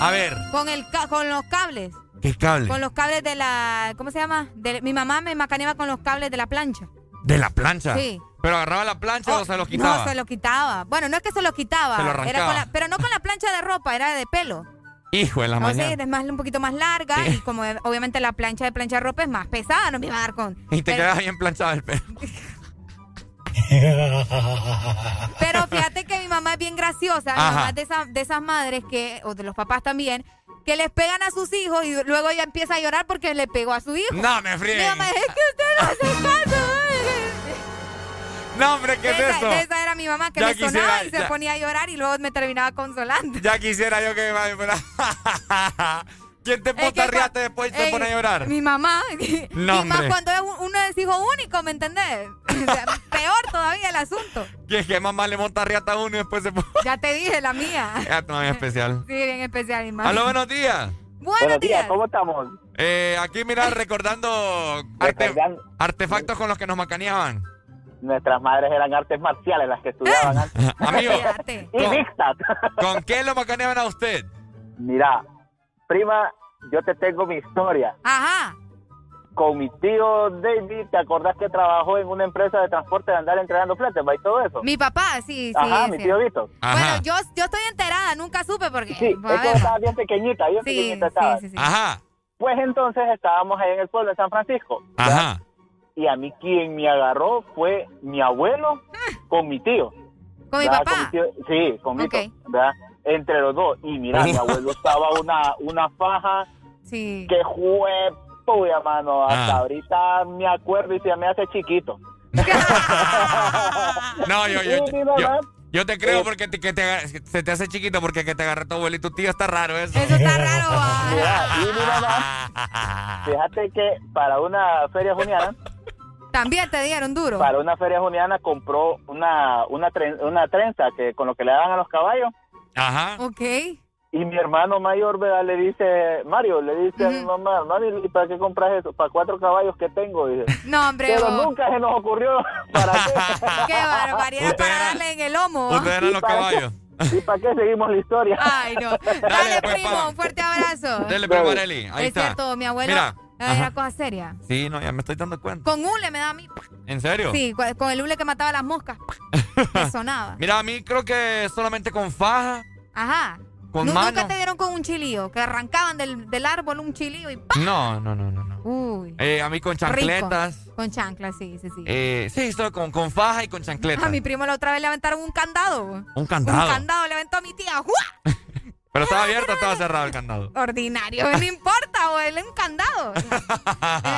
A ver, Con, el, ca- con los cables. ¿qué cable? Con los cables de la. ¿Cómo se llama? De, mi mamá me macaneaba con los cables de la plancha. De la plancha. Sí. Pero agarraba la plancha o se los quitaba. No, se los quitaba. Bueno, no es que se los quitaba. Se lo era arrancaba. con la- pero no con la plancha de ropa, era de pelo. Hijo de la O sea, mañana. es más, un poquito más larga Sí. y como obviamente la plancha de plancha de ropa es más pesada, no me iba a dar con... Y te pero, quedas bien planchado el pelo. pero fíjate que mi mamá es bien graciosa, mi Ajá. mamá es de, esas- de esas madres que, o de los papás también, que les pegan a sus hijos y luego ella empieza a llorar porque le pegó a su hijo. No me Mi frieguen. mamá es que usted no hace caso. No, hombre, ¿qué es eso? esa era mi mamá que Ya me sonaba y se ya. ponía a llorar y luego me terminaba consolando. Ya quisiera yo que me fuera. ¿Quién te monta riata después y se pone a llorar? Mi mamá. No, y más cuando es un- uno es hijo único, ¿me entendés? O sea, peor todavía el asunto. ¿Quién es que mamá le monta riata a uno y después se pone... Ya te dije, la mía. Ya, no, es especial. Sí, bien especial, mi mamá. Aló, buenos días. Buenos días. ¿cómo estamos? Eh, aquí, mira, recordando arte- artefactos con los que nos macaneaban. Nuestras madres eran artes marciales las que estudiaban antes. Amigo, Y mixtas. ¿con qué lo macaneaban a usted? Mira, prima, yo te tengo mi historia. Ajá. Con mi tío David, ¿te acordás que trabajó en una empresa de transporte de andar entregando fletes, va y todo eso? Mi papá, sí, sí. Ajá, sí. mi tío Vito. Bueno, yo, yo estoy enterada, nunca supe porque. Sí, es que estaba bien pequeñita, bien Sí, pequeñita sí, estaba. sí, sí. Ajá. Pues entonces estábamos ahí en el pueblo de San Francisco. Ajá. Y a mí quien me agarró fue mi abuelo con mi tío. ¿Con mi papá? mi tío- sí, con mi tío, ¿verdad? Entre los dos. Y mira, mi abuelo estaba una, una faja Sí. que fue puya, mano. Hasta Ah. ahorita me acuerdo y se me hace chiquito. No, yo, yo, yo, te creo porque te- que te, se te hace chiquito porque que te agarre tu abuelo y tu tío está raro eso. Eso está raro, Mira, y mi mamá, fíjate que para una feria juniana, También te dieron duro. para una feria juniana compró una, una, tren- una trenza que con lo que le dan a los caballos. Ajá. Ok. Y mi hermano mayor, ¿verdad? Le dice, Mario, le dice a mi mamá, mami, ¿y para qué compras eso? Para cuatro caballos que tengo. Dice. No, hombre. Pero vos. nunca se nos ocurrió. ¿Para qué? Qué barbaridad para darle en el lomo. Ustedes eran los ¿Y para qué- caballos. ¿Y para qué seguimos la historia? Ay, no. Dale, pues, primo, pa. un fuerte abrazo. Pues, Marely, ahí es está. cierto, mi abuelo Mira, era cosa seria. Sí, no, ya me estoy dando cuenta. Con hule me daba a mí. ¿En serio? Sí, con el hule que mataba las moscas. Me sonaba. Mira, a mí creo que solamente con faja, Ajá. con mano. Nunca te dieron con un chilío, que arrancaban del, del árbol un chilío y ¡pam! No, no, no, no. no. Uy. Eh, a mí con chancletas. Rico. Con chanclas, sí, sí, sí. Eh, sí, solo con, con faja y con chancletas. A mi primo la otra vez le aventaron un candado. Un Un candado. candado le aventó a mi tía. ¡Juá! Pero estaba abierto o estaba cerrado el candado. Ordinario, no importa, o él un candado.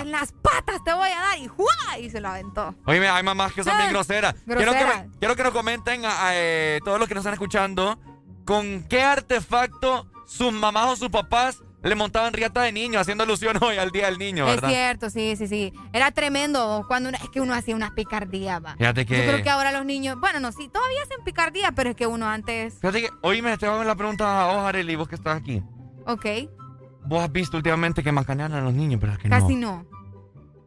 en las patas te voy a dar y ¡juá! Y se lo aventó. Oye, hay mamás que son bien groseras. Quiero que, me- quiero que nos comenten a, a, eh, todos los que nos están escuchando con qué artefacto sus mamás o sus papás le montaban riata de niño, haciendo alusión hoy al Día del Niño, Es ¿verdad? cierto, sí, sí, sí. Era tremendo cuando uno- es que uno hacía unas picardías, va. Fíjate que- Yo creo que ahora los niños, bueno, no, sí, todavía hacen picardías, pero es que uno antes, Fíjate que hoy me hago la pregunta a vos, Arely, vos que estás aquí. ok, Vos has visto últimamente que macanean a los niños, pero es que casi no. no.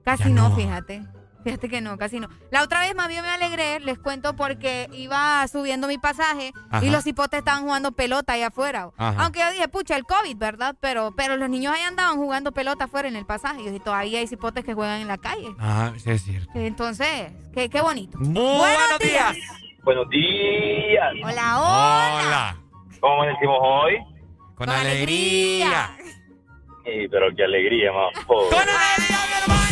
Casi no. fíjate. Fíjate que no, casi no. La otra vez más bien me alegré, les cuento porque iba subiendo mi pasaje Ajá. y los hipotes estaban jugando pelota allá afuera. Ajá. Aunque yo dije, pucha, el COVID, ¿verdad? Pero, pero los niños ahí andaban jugando pelota afuera en el pasaje. Y yo dije, todavía hay hipotes que juegan en la calle. Ah, sí es cierto. Entonces, qué, qué bonito. Buenos días. Buenos días. Hola, hola. Hola. ¿Cómo decimos hoy? Con, alegría. Sí, pero qué alegría, más. ¡Con alegría, mi hermano!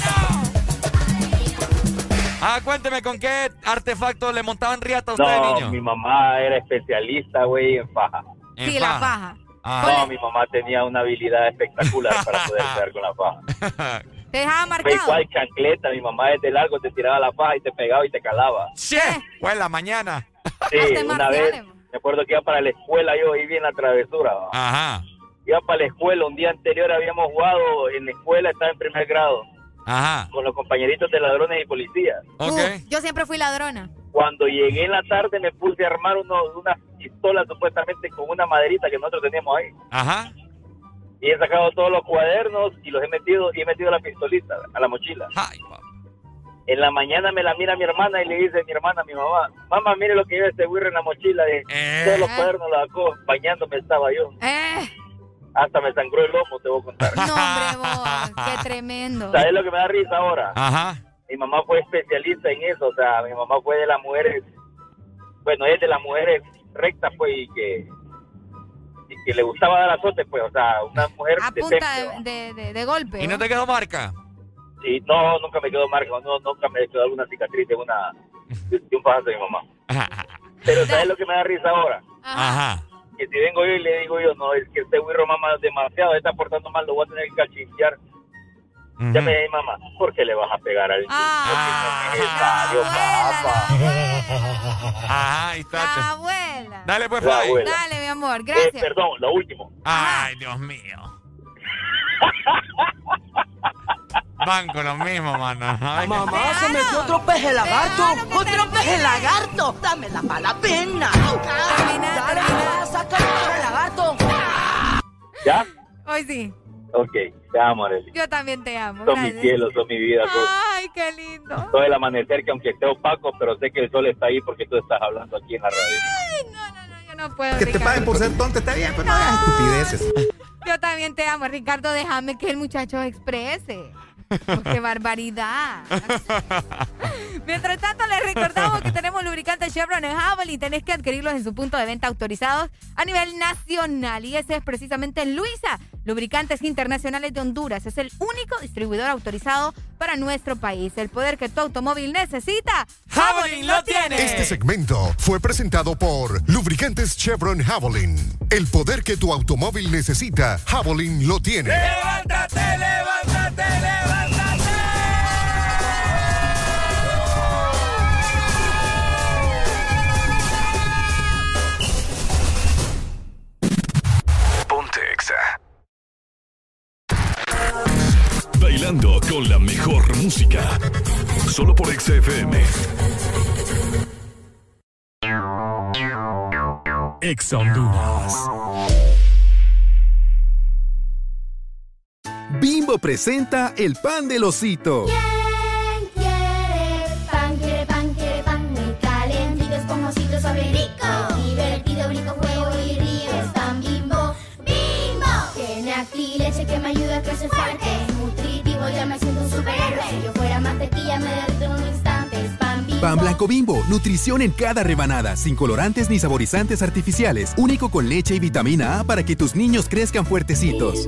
Ah, cuénteme, ¿con qué artefacto le montaban riata a usted de No, niño? mi mamá era especialista, güey, en faja. En Sí, la faja. Ah. No, mi mamá tenía una habilidad espectacular para poder pegar con la faja. Te dejaba Fue marcado. igual chancleta, mi mamá desde largo te tiraba la faja y te pegaba y te calaba. ¡Che! Fue en la mañana. Sí, una vez, me acuerdo que iba para la escuela yo ahí bien la travesura. Ajá. Iba para la escuela, un día anterior habíamos jugado en la escuela, estaba en primer grado, Ajá. con los compañeritos de ladrones y policías. Ok. Uh, yo siempre fui ladrona. Cuando llegué en la tarde me puse a armar uno, unas pistolas supuestamente con una maderita que nosotros teníamos ahí. Ajá. Y he sacado todos los cuadernos y los he metido y he metido la pistolita a la mochila. Ay. En la mañana me la mira mi hermana y le dice a mi hermana, a mi mamá, mamá, mire lo que lleva este güirro en la mochila. De, Eh. Todos los cuadernos los sacó, bañándome estaba yo. Eh, Hasta me sangró el lomo, te voy a contar. no, hombre, vos. Qué tremendo. ¿Sabes lo que me da risa ahora? Ajá. Mi mamá fue especialista en eso, o sea, mi mamá fue de las mujeres, bueno, es de las mujeres rectas, pues, y que, y que le gustaba dar azote, pues, o sea, una mujer A de punta de, de, golpe. ¿Y no te quedó marca? Sí, no, nunca me quedó marca, no, nunca me quedó alguna cicatriz de, una, de, de un pajazo de mi mamá. Pero ¿sabes lo que me da risa ahora? Ajá. Que si vengo yo y le digo yo, no, es que este güiro mamá demasiado, está portando mal, lo voy a tener que cachinchar. Ya me mamá, ¿por qué le vas a pegar al niño? Ah, Porque no es necesario, papá. Ajá, ahí está. La abuela. Dale, pues, La Fabi. abuela. Dale, mi amor, Eh, gracias. perdón, lo último. Ay, Dios mío. Van con lo mismo, mano. Mamá, se metió otro peje lagarto. otro peje lagarto. Dame la mala pena. Dale, saca el peje lagarto. ¿Ya? Hoy sí. Ok, te amo, Arely. Yo también te amo. Son mi cielo, son mi vida. Son Ay, qué lindo. todo el amanecer que aunque esté opaco, pero sé que el sol está ahí porque tú estás hablando aquí en la radio. Ay, no, no, no, yo no puedo. Que te paguen por ser tonta está bien, pero no hagas estupideces. Yo también te amo, Ricardo. Déjame que el muchacho exprese. Oh, ¡Qué barbaridad! Mientras tanto, les recordamos que tenemos lubricantes Chevron en Javelin. Tenés que adquirirlos en su punto de venta autorizados a nivel nacional. Y ese es precisamente Luisa, Lubricantes Internacionales de Honduras. Es el único distribuidor autorizado para nuestro país. El poder que tu automóvil necesita, Javelin lo tiene. Este segmento fue presentado por Lubricantes Chevron Javelin. El poder que tu automóvil necesita, Javelin lo tiene. ¡Levántate, levántate, levántate! Bailando con la mejor música. Solo por Exa FM. Exa Honduras. Bimbo presenta el pan del osito. ¿Quién Si yo fuera mantequilla, me derrito en un instante. Es pan bimbo. Pan blanco bimbo, nutrición en cada rebanada, sin colorantes ni saborizantes artificiales, único con leche y vitamina A para que tus niños crezcan fuertecitos.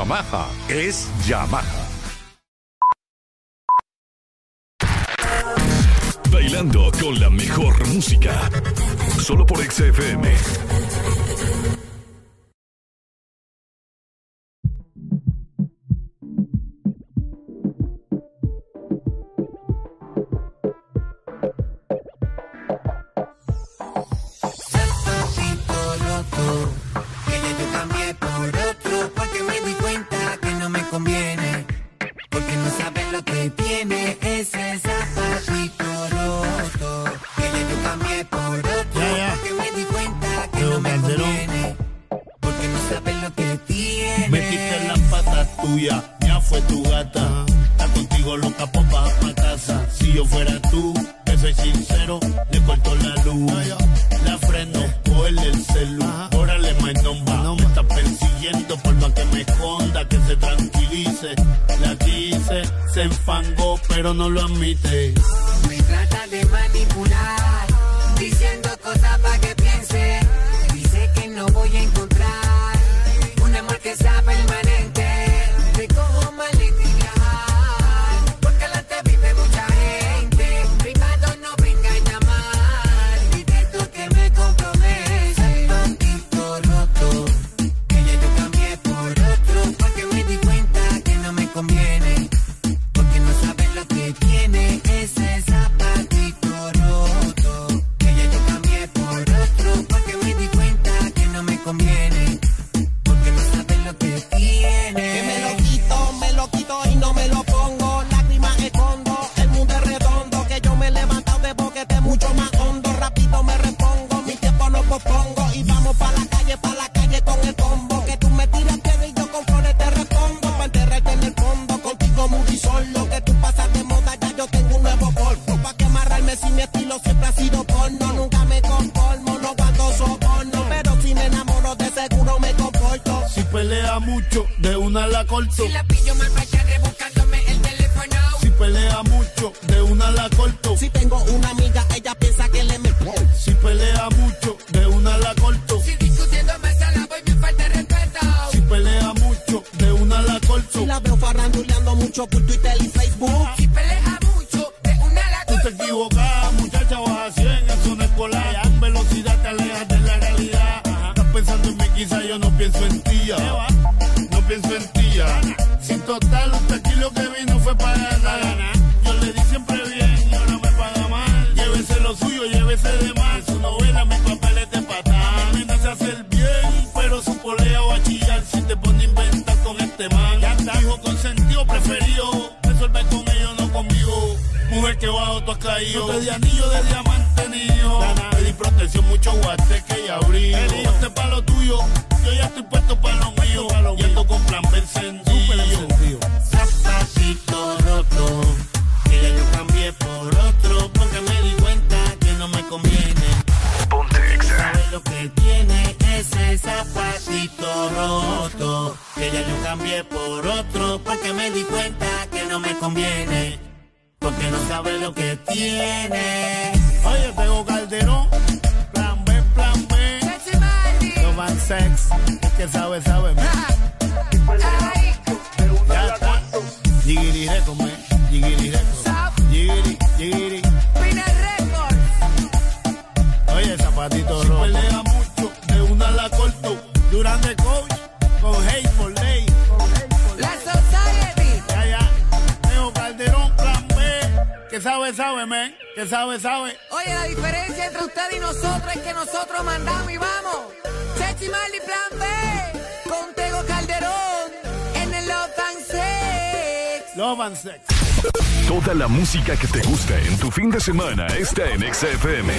Yamaha es Yamaha. Bailando con la mejor música. Solo por Exa tiene ese zapatito roto, que ya yo cambié por otro, porque me di cuenta que no me conviene, porque no sabes lo que tiene. Metiste la pata tuya, ya fue tu gata. Está contigo loca, pues baja pa' casa. Si yo fuera tú, te soy sincero, le corto la luz. La freno, cogerle el celu. Órale, my number. Me está persiguiendo por más que me esconda, que se tranquilice. Quise, se enfangó, pero no lo admite. Me trata de manipular, semana está en XFM.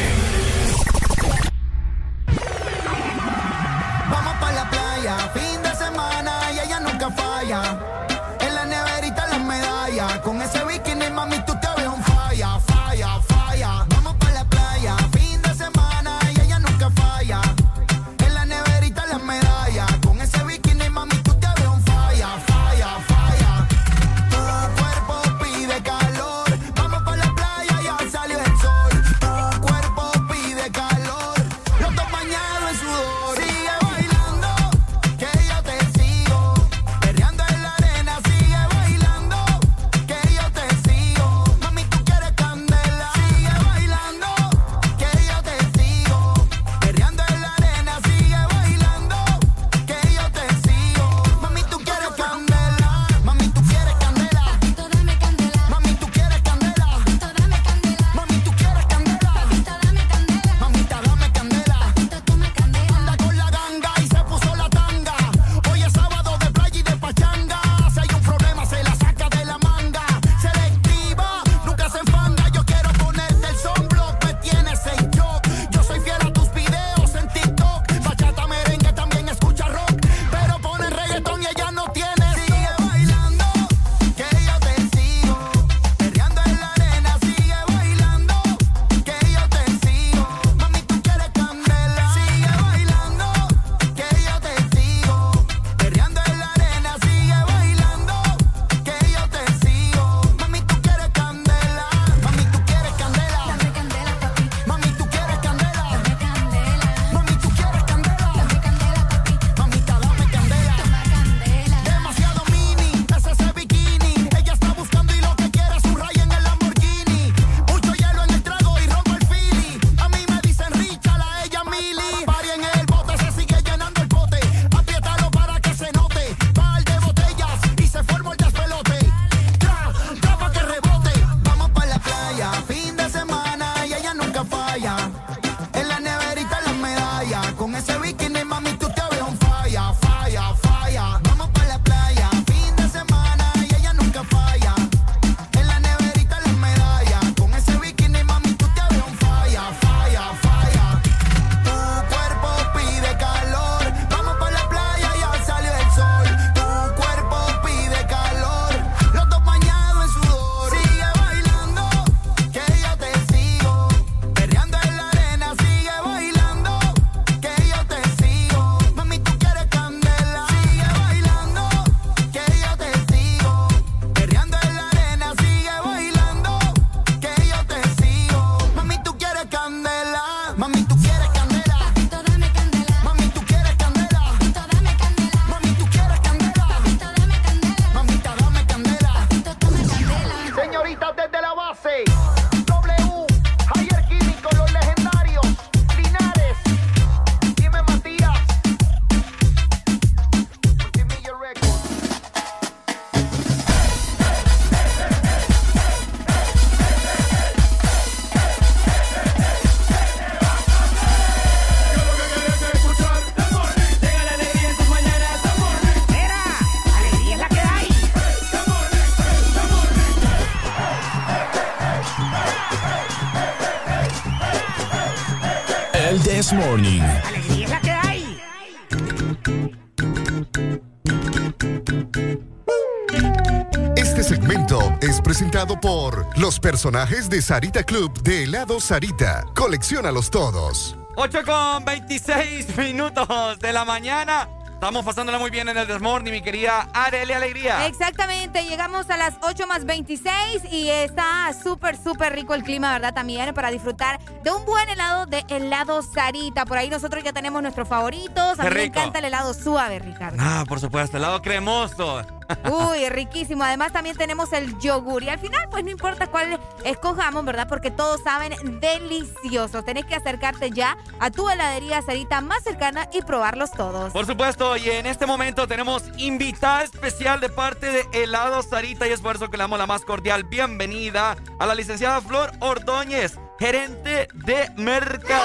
Por los personajes de Sarita Club de helado Sarita. Colecciónalos todos. 8 con 26 minutos de la mañana. Estamos pasándola muy bien en el Desmorning, mi querida Arely Alegría. Exactamente, llegamos a las 8 más 26 y está súper, súper rico el clima, ¿verdad? También para disfrutar de un buen helado de helado Sarita. Por ahí nosotros ya tenemos nuestros favoritos. A Qué mí me encanta el helado suave, Ricardo. Ah, por supuesto, helado cremoso. Uy, riquísimo. Además también tenemos el yogur. Y al final, pues no importa cuál escojamos, ¿verdad? Porque todos saben deliciosos. Tenés que acercarte ya a tu heladería Sarita más cercana y probarlos todos. Por supuesto, y en este momento tenemos invitada especial de parte de Helado Sarita y es por eso que le damos la más cordial bienvenida a la licenciada Flor Ordóñez, gerente de mercadeo.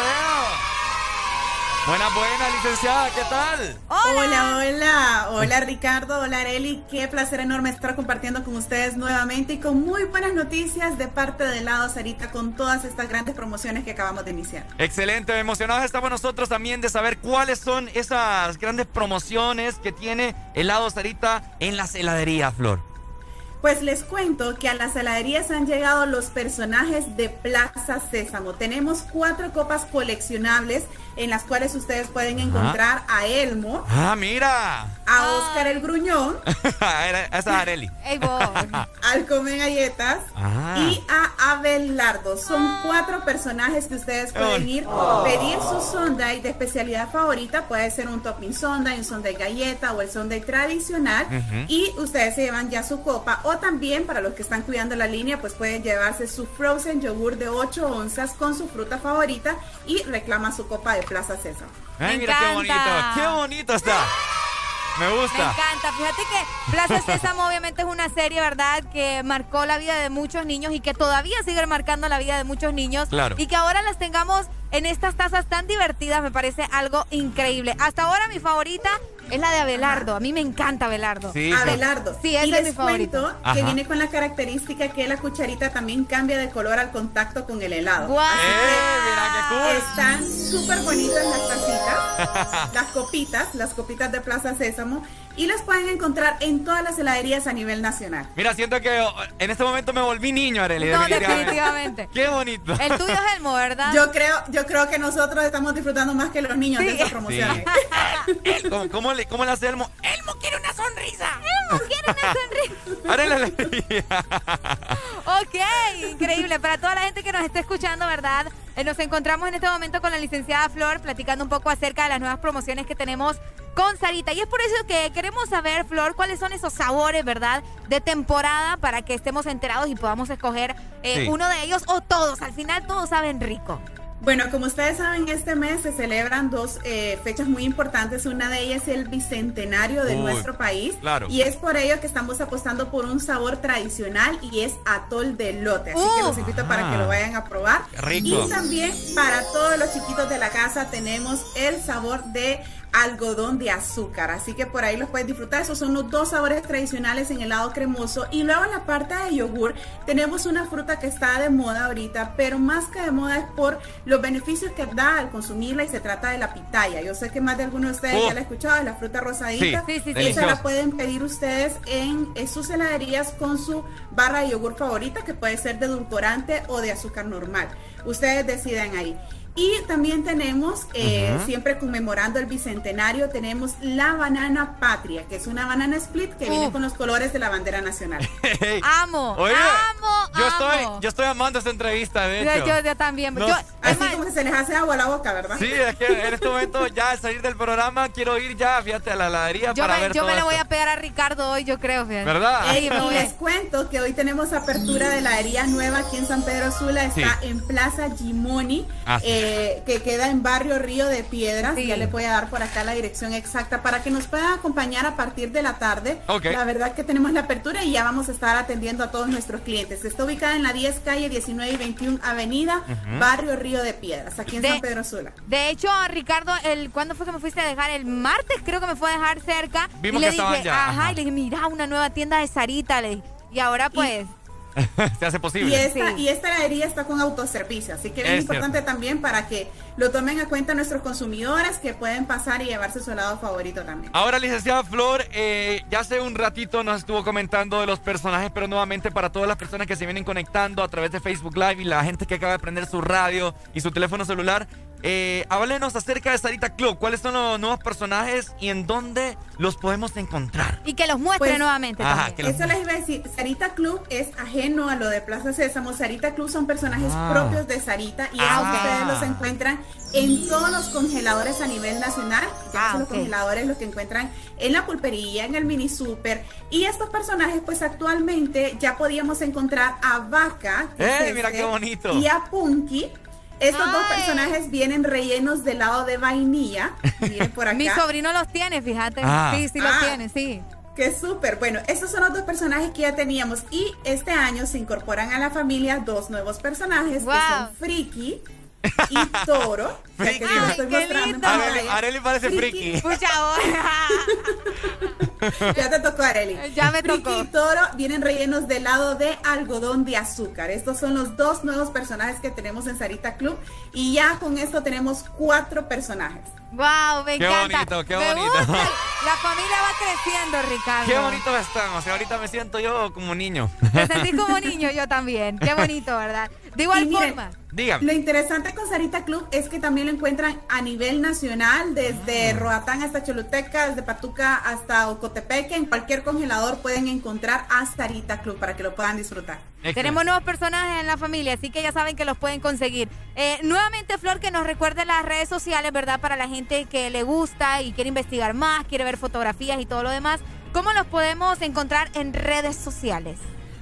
Buenas, buenas, licenciada, ¿qué tal? Hola, hola, hola Ricardo, hola Areli, qué placer enorme estar compartiendo con ustedes nuevamente y con muy buenas noticias de parte de Lado Sarita con todas estas grandes promociones que acabamos de iniciar. Excelente, emocionados estamos nosotros también de saber cuáles son esas grandes promociones que tiene Helado Sarita en las heladerías, Flor. Pues les cuento que a las heladerías han llegado los personajes de Plaza Sésamo. Tenemos cuatro copas coleccionables en las cuales ustedes pueden encontrar a Elmo, Ah, mira. a Oscar el Gruñón, Era- Esa es Areli. al Come Galletas Ah. y a Abelardo. Son cuatro personajes que ustedes pueden ir, Oh. pedir su sundae de especialidad favorita. Puede ser un topping sundae, un sundae galleta o el sundae tradicional. Y ustedes se llevan ya su copa. O también, para los que están cuidando la línea, pues pueden llevarse su frozen yogur de 8 onzas con su fruta favorita y reclama su copa de Plaza César. Ay, mira qué bonito. Qué bonito está. Me Me gusta. encanta. Fíjate que Plaza Sésamo obviamente es una serie, ¿verdad? Que marcó la vida de muchos niños y que todavía sigue marcando la vida de muchos niños. Claro. Y que ahora las tengamos en estas tazas tan divertidas me parece algo increíble. Hasta ahora mi favorita es la de Abelardo. A mí me encanta Abelardo. Sí. Abelardo. Sí, y es les mi favorito. cuento Ajá. que viene con la característica que la cucharita también cambia de color al contacto con el helado. ¡Guau! Así que ¡Eh, mira qué cool! Están súper bonitas las tacitas, las copitas, las copitas de Plaza Sésamo y las pueden encontrar en todas las heladerías a nivel nacional. Mira, siento que oh, en este momento me volví niño, Arely. No, definitivamente. Qué bonito. El tuyo es Elmo, ¿verdad? Yo creo, yo creo que nosotros estamos disfrutando más que los niños de esas promociones. ¿Cómo, cómo le, ¿Cómo le hace Elmo? ¡Elmo quiere una sonrisa! Elmo quiere una sonrisa. Arely Alegría. Ok, increíble. Para toda la gente que nos está escuchando, ¿verdad? Eh, nos encontramos en este momento con la licenciada Flor platicando un poco acerca de las nuevas promociones que tenemos con Sarita. Y es por eso que queremos saber, Flor, cuáles son esos sabores, ¿verdad? De temporada para que estemos enterados y podamos escoger eh, Sí. uno de ellos o todos. Al final todos saben rico. Bueno, como ustedes saben, este mes se celebran dos eh, fechas muy importantes. Una de ellas es el bicentenario de Uy, nuestro país. claro. Y es por ello que estamos apostando por un sabor tradicional y es atol de lote. Así que Uh. los invito para Ah. que lo vayan a probar. Rico. Y también para todos los chiquitos de la casa tenemos el sabor de algodón de azúcar. Así que por ahí los puedes disfrutar. Esos son los dos sabores tradicionales en helado cremoso. Y luego en la parte de yogur tenemos una fruta que está de moda ahorita, pero más que de moda es por los beneficios que da al consumirla y se trata de la pitaya. Yo sé que más de algunos de ustedes Oh. ya la han escuchado, es la fruta rosadita. Sí, sí, sí. Esa la pueden pedir ustedes en, en sus heladerías con su barra de yogur favorita, que puede ser de edulcorante o de azúcar normal. Ustedes deciden ahí. Y también tenemos, eh, siempre conmemorando el bicentenario, tenemos la banana patria, que es una banana split que viene con los colores de la bandera nacional. Amo, Oye, amo, yo amo. estoy, yo estoy amando esta entrevista, de Yo, hecho. yo- yo también. No. Yo, Así como que se les hace agua a la boca, ¿verdad? Sí, es que en este momento ya al salir del programa quiero ir ya, fíjate, a la heladería yo para me, ver yo todo me le voy a pegar a Ricardo hoy, yo creo. fíjate. ¿Verdad? Me y les cuento que hoy tenemos apertura de heladería nueva aquí en San Pedro Sula, está Sí. en Plaza Gimoni, sí. Eh, que queda en barrio Río de Piedras. Ya le voy a dar por acá la dirección exacta para que nos puedan acompañar a partir de la tarde. La verdad que tenemos la apertura y ya vamos a estar atendiendo a todos nuestros clientes. Está ubicada en la 10 calle 19 y 21 avenida, barrio Río de Piedras, aquí en De- San Pedro Sula. De hecho, Ricardo, el ¿cuándo fue que me fuiste a dejar? El martes creo que me fue a dejar cerca. Vimos y le que estaban dije, ya, ajá, ajá. y le dije, mira, una nueva tienda de Sarita. Le dije. Y ahora pues. se hace posible. Y esta, y esta heladería está con autoservicio, así que es, Es importante también para que lo tomen a cuenta nuestros consumidores que pueden pasar y llevarse su helado favorito también. Ahora, licenciada Flor, eh, ya hace un ratito nos estuvo comentando de los personajes, pero nuevamente para todas las personas que se vienen conectando a través de Facebook Live y la gente que acaba de prender su radio y su teléfono celular, eh, háblenos acerca de Sarita Club. ¿Cuáles son los nuevos personajes y en dónde los podemos encontrar? Y que los muestre Pues, nuevamente Ajá, también. que los Eso les iba a decir, Sarita Club es ajeno a lo de Plaza Sésamo. Sarita Club son personajes Ah. propios de Sarita y Ah, ustedes los encuentran en todos los congeladores a nivel nacional. Ya Ah, son los congeladores los que encuentran en la pulpería, en el mini super. Y estos personajes, pues actualmente ya podíamos encontrar a Vaca. ¡Eh, mira este, qué bonito! Y a Punky. Estos dos personajes vienen rellenos de helado de vainilla. Miren por acá. Mi sobrino los tiene, fíjate. Ah. Sí, sí los Ah. tiene, sí. Qué súper. Bueno, estos son los dos personajes que ya teníamos. Y este año se incorporan a la familia dos nuevos personajes Wow. que son Friki y Toro. Friki. Ay, estoy qué. Areli, Areli parece friki. Pucha, ahora. Ya te tocó, Areli. Ya me Friki tocó. y Toro vienen rellenos de helado de algodón de azúcar. Estos son los dos nuevos personajes que tenemos en Sarita Club. Y ya con esto tenemos cuatro personajes. Wow, me Qué encanta. bonito, qué Me bonito. gusta. La familia va creciendo, Ricardo. Qué bonitos están. O sea, ahorita me siento yo como niño. Te sentís como niño, yo también. Qué bonito, ¿verdad? De igual Y miren, forma. Dígame. Lo interesante con Sarita Club es que también lo encuentran a nivel nacional, desde Ah. Roatán hasta Choluteca, desde Patuca hasta Ocotepeque. En cualquier congelador pueden encontrar a Sarita Club para que lo puedan disfrutar. Tenemos nuevos personajes en la familia, así que ya saben que los pueden conseguir. Eh, nuevamente, Flor, que nos recuerde las redes sociales, ¿verdad? Para la gente que le gusta y quiere investigar más, quiere ver fotografías y todo lo demás. ¿Cómo los podemos encontrar en redes sociales?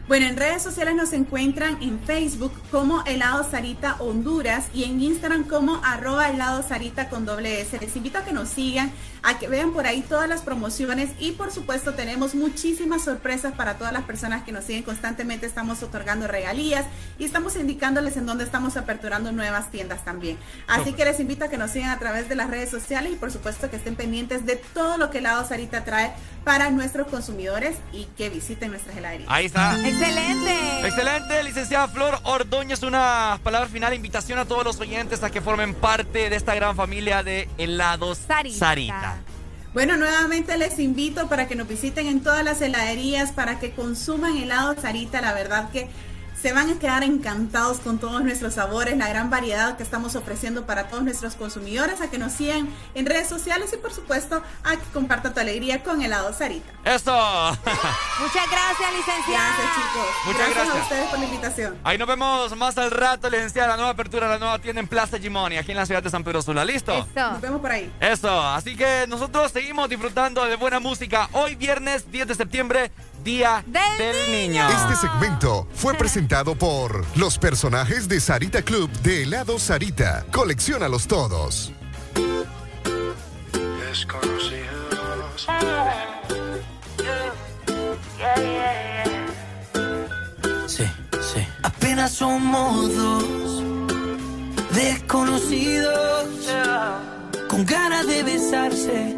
Bueno, en redes sociales nos encuentran en Facebook como Helado Sarita Honduras y en Instagram como arroba helado Sarita con doble S. Les invito a que nos sigan, a que vean por ahí todas las promociones y por supuesto tenemos muchísimas sorpresas para todas las personas que nos siguen constantemente. Estamos otorgando regalías y estamos indicándoles en dónde estamos aperturando nuevas tiendas también. Así que les invito a que nos sigan a través de las redes sociales y por supuesto que estén pendientes de todo lo que Helado Sarita trae para nuestros consumidores y que visiten nuestras heladerías. Ahí está. ¡Excelente! Excelente, licenciada Flor Ordóñez. Una palabra final, invitación a todos los oyentes a que formen parte de esta gran familia de helados Sarita. Sarita. Bueno, nuevamente les invito para que nos visiten en todas las heladerías, para que consuman helado Sarita. La verdad que se van a quedar encantados con todos nuestros sabores, la gran variedad que estamos ofreciendo para todos nuestros consumidores, a que nos sigan en redes sociales y por supuesto a que compartan tu alegría con helado Sarita. ¡Eso! Muchas gracias, licenciada. Gracias chicos. Muchas gracias, gracias. a ustedes por la invitación. Ahí nos vemos más al rato, licenciada. La nueva apertura, la nueva tienda en Plaza Gimoni, aquí en la ciudad de San Pedro Sula. ¿Listo? Eso. Nos vemos por ahí. Eso, así que nosotros seguimos disfrutando de buena música. Hoy viernes 10 de septiembre, Día Del del, Niño. Este segmento fue presentado por los personajes de Sarita Club de helado Sarita. Colecciónalos todos. Sí, sí. Apenas somos dos desconocidos con ganas de besarse,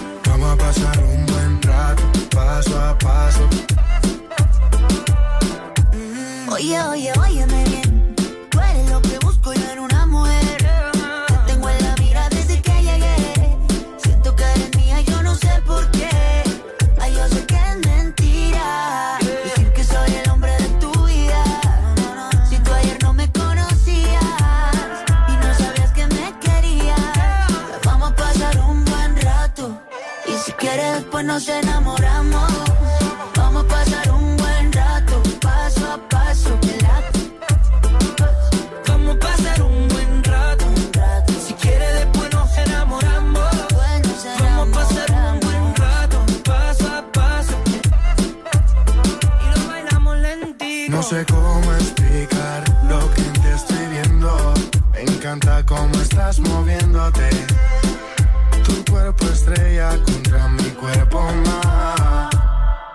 Vamos a pasar un buen rato, paso a paso. Oye, oye, óyeme bien. después nos enamoramos. Vamos a pasar un buen rato, paso a paso, ¿verdad? Vamos a pasar un buen rato, si quieres después nos enamoramos. Vamos a pasar un buen rato, paso a paso. Y lo bailamos lentito. No sé cómo explicar lo que te estoy viendo. Me encanta cómo estás moviéndote. Tu cuerpo estrella cuerpo más.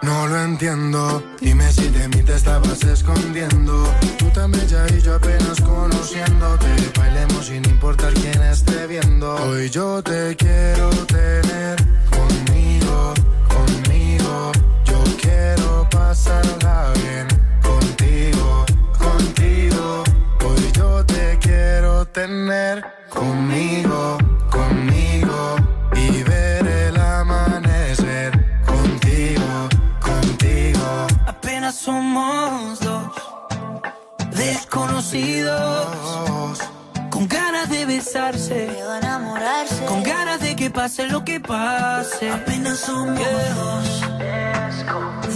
No lo entiendo, dime si de mí te estabas escondiendo. Tú tan bella y yo apenas conociéndote. Bailemos sin importar quién esté viendo. Hoy yo te quiero tener conmigo, conmigo. Yo quiero pasarla bien contigo, contigo. Hoy yo te quiero tener conmigo. Somos dos desconocidos. Con ganas de besarse, enamorarse. con ganas de que pase lo que pase. Apenas somos dos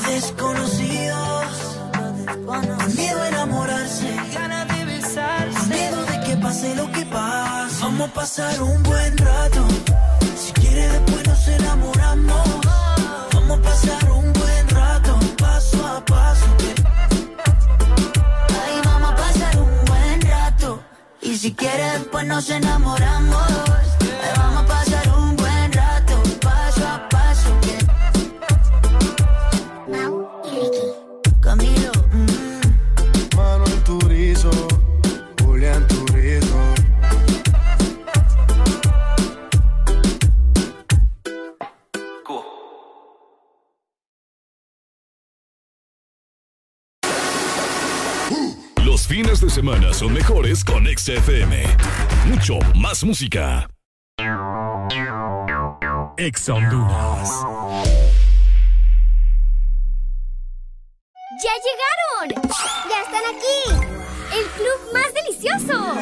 desconocidos. Con miedo a enamorarse. Ganas de besarse. Con miedo de que pase lo que pase. Vamos a pasar un buen rato. Si quieres después nos enamoramos. Vamos a pasar un buen rato, paso a paso. Si quieres, después nos enamoramos. Los fines de semana son mejores con XFM. Mucho más música. Ex Honduras. ¡Ya llegaron! ¡Ya están aquí! ¡El club más delicioso!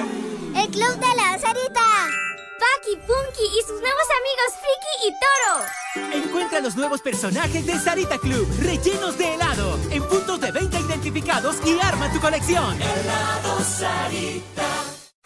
¡El club de la Sarita! Paki, Punky y sus nuevos amigos Friki y Toro. Encuentra los nuevos personajes de Sarita Club, rellenos de helado, en puntos de venta identificados y arma tu colección. helado Sarita.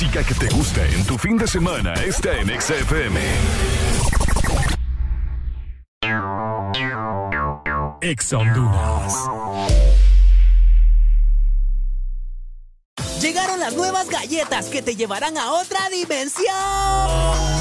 Música que te gusta en tu fin de semana está en XFM. Ex. Llegaron las nuevas galletas que te llevarán a otra dimensión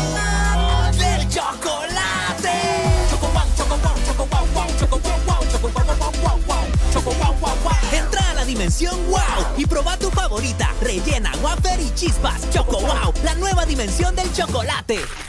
dimensión wow y proba tu favorita, rellena, wafer y chispas. Choco wow, la nueva dimensión del chocolate.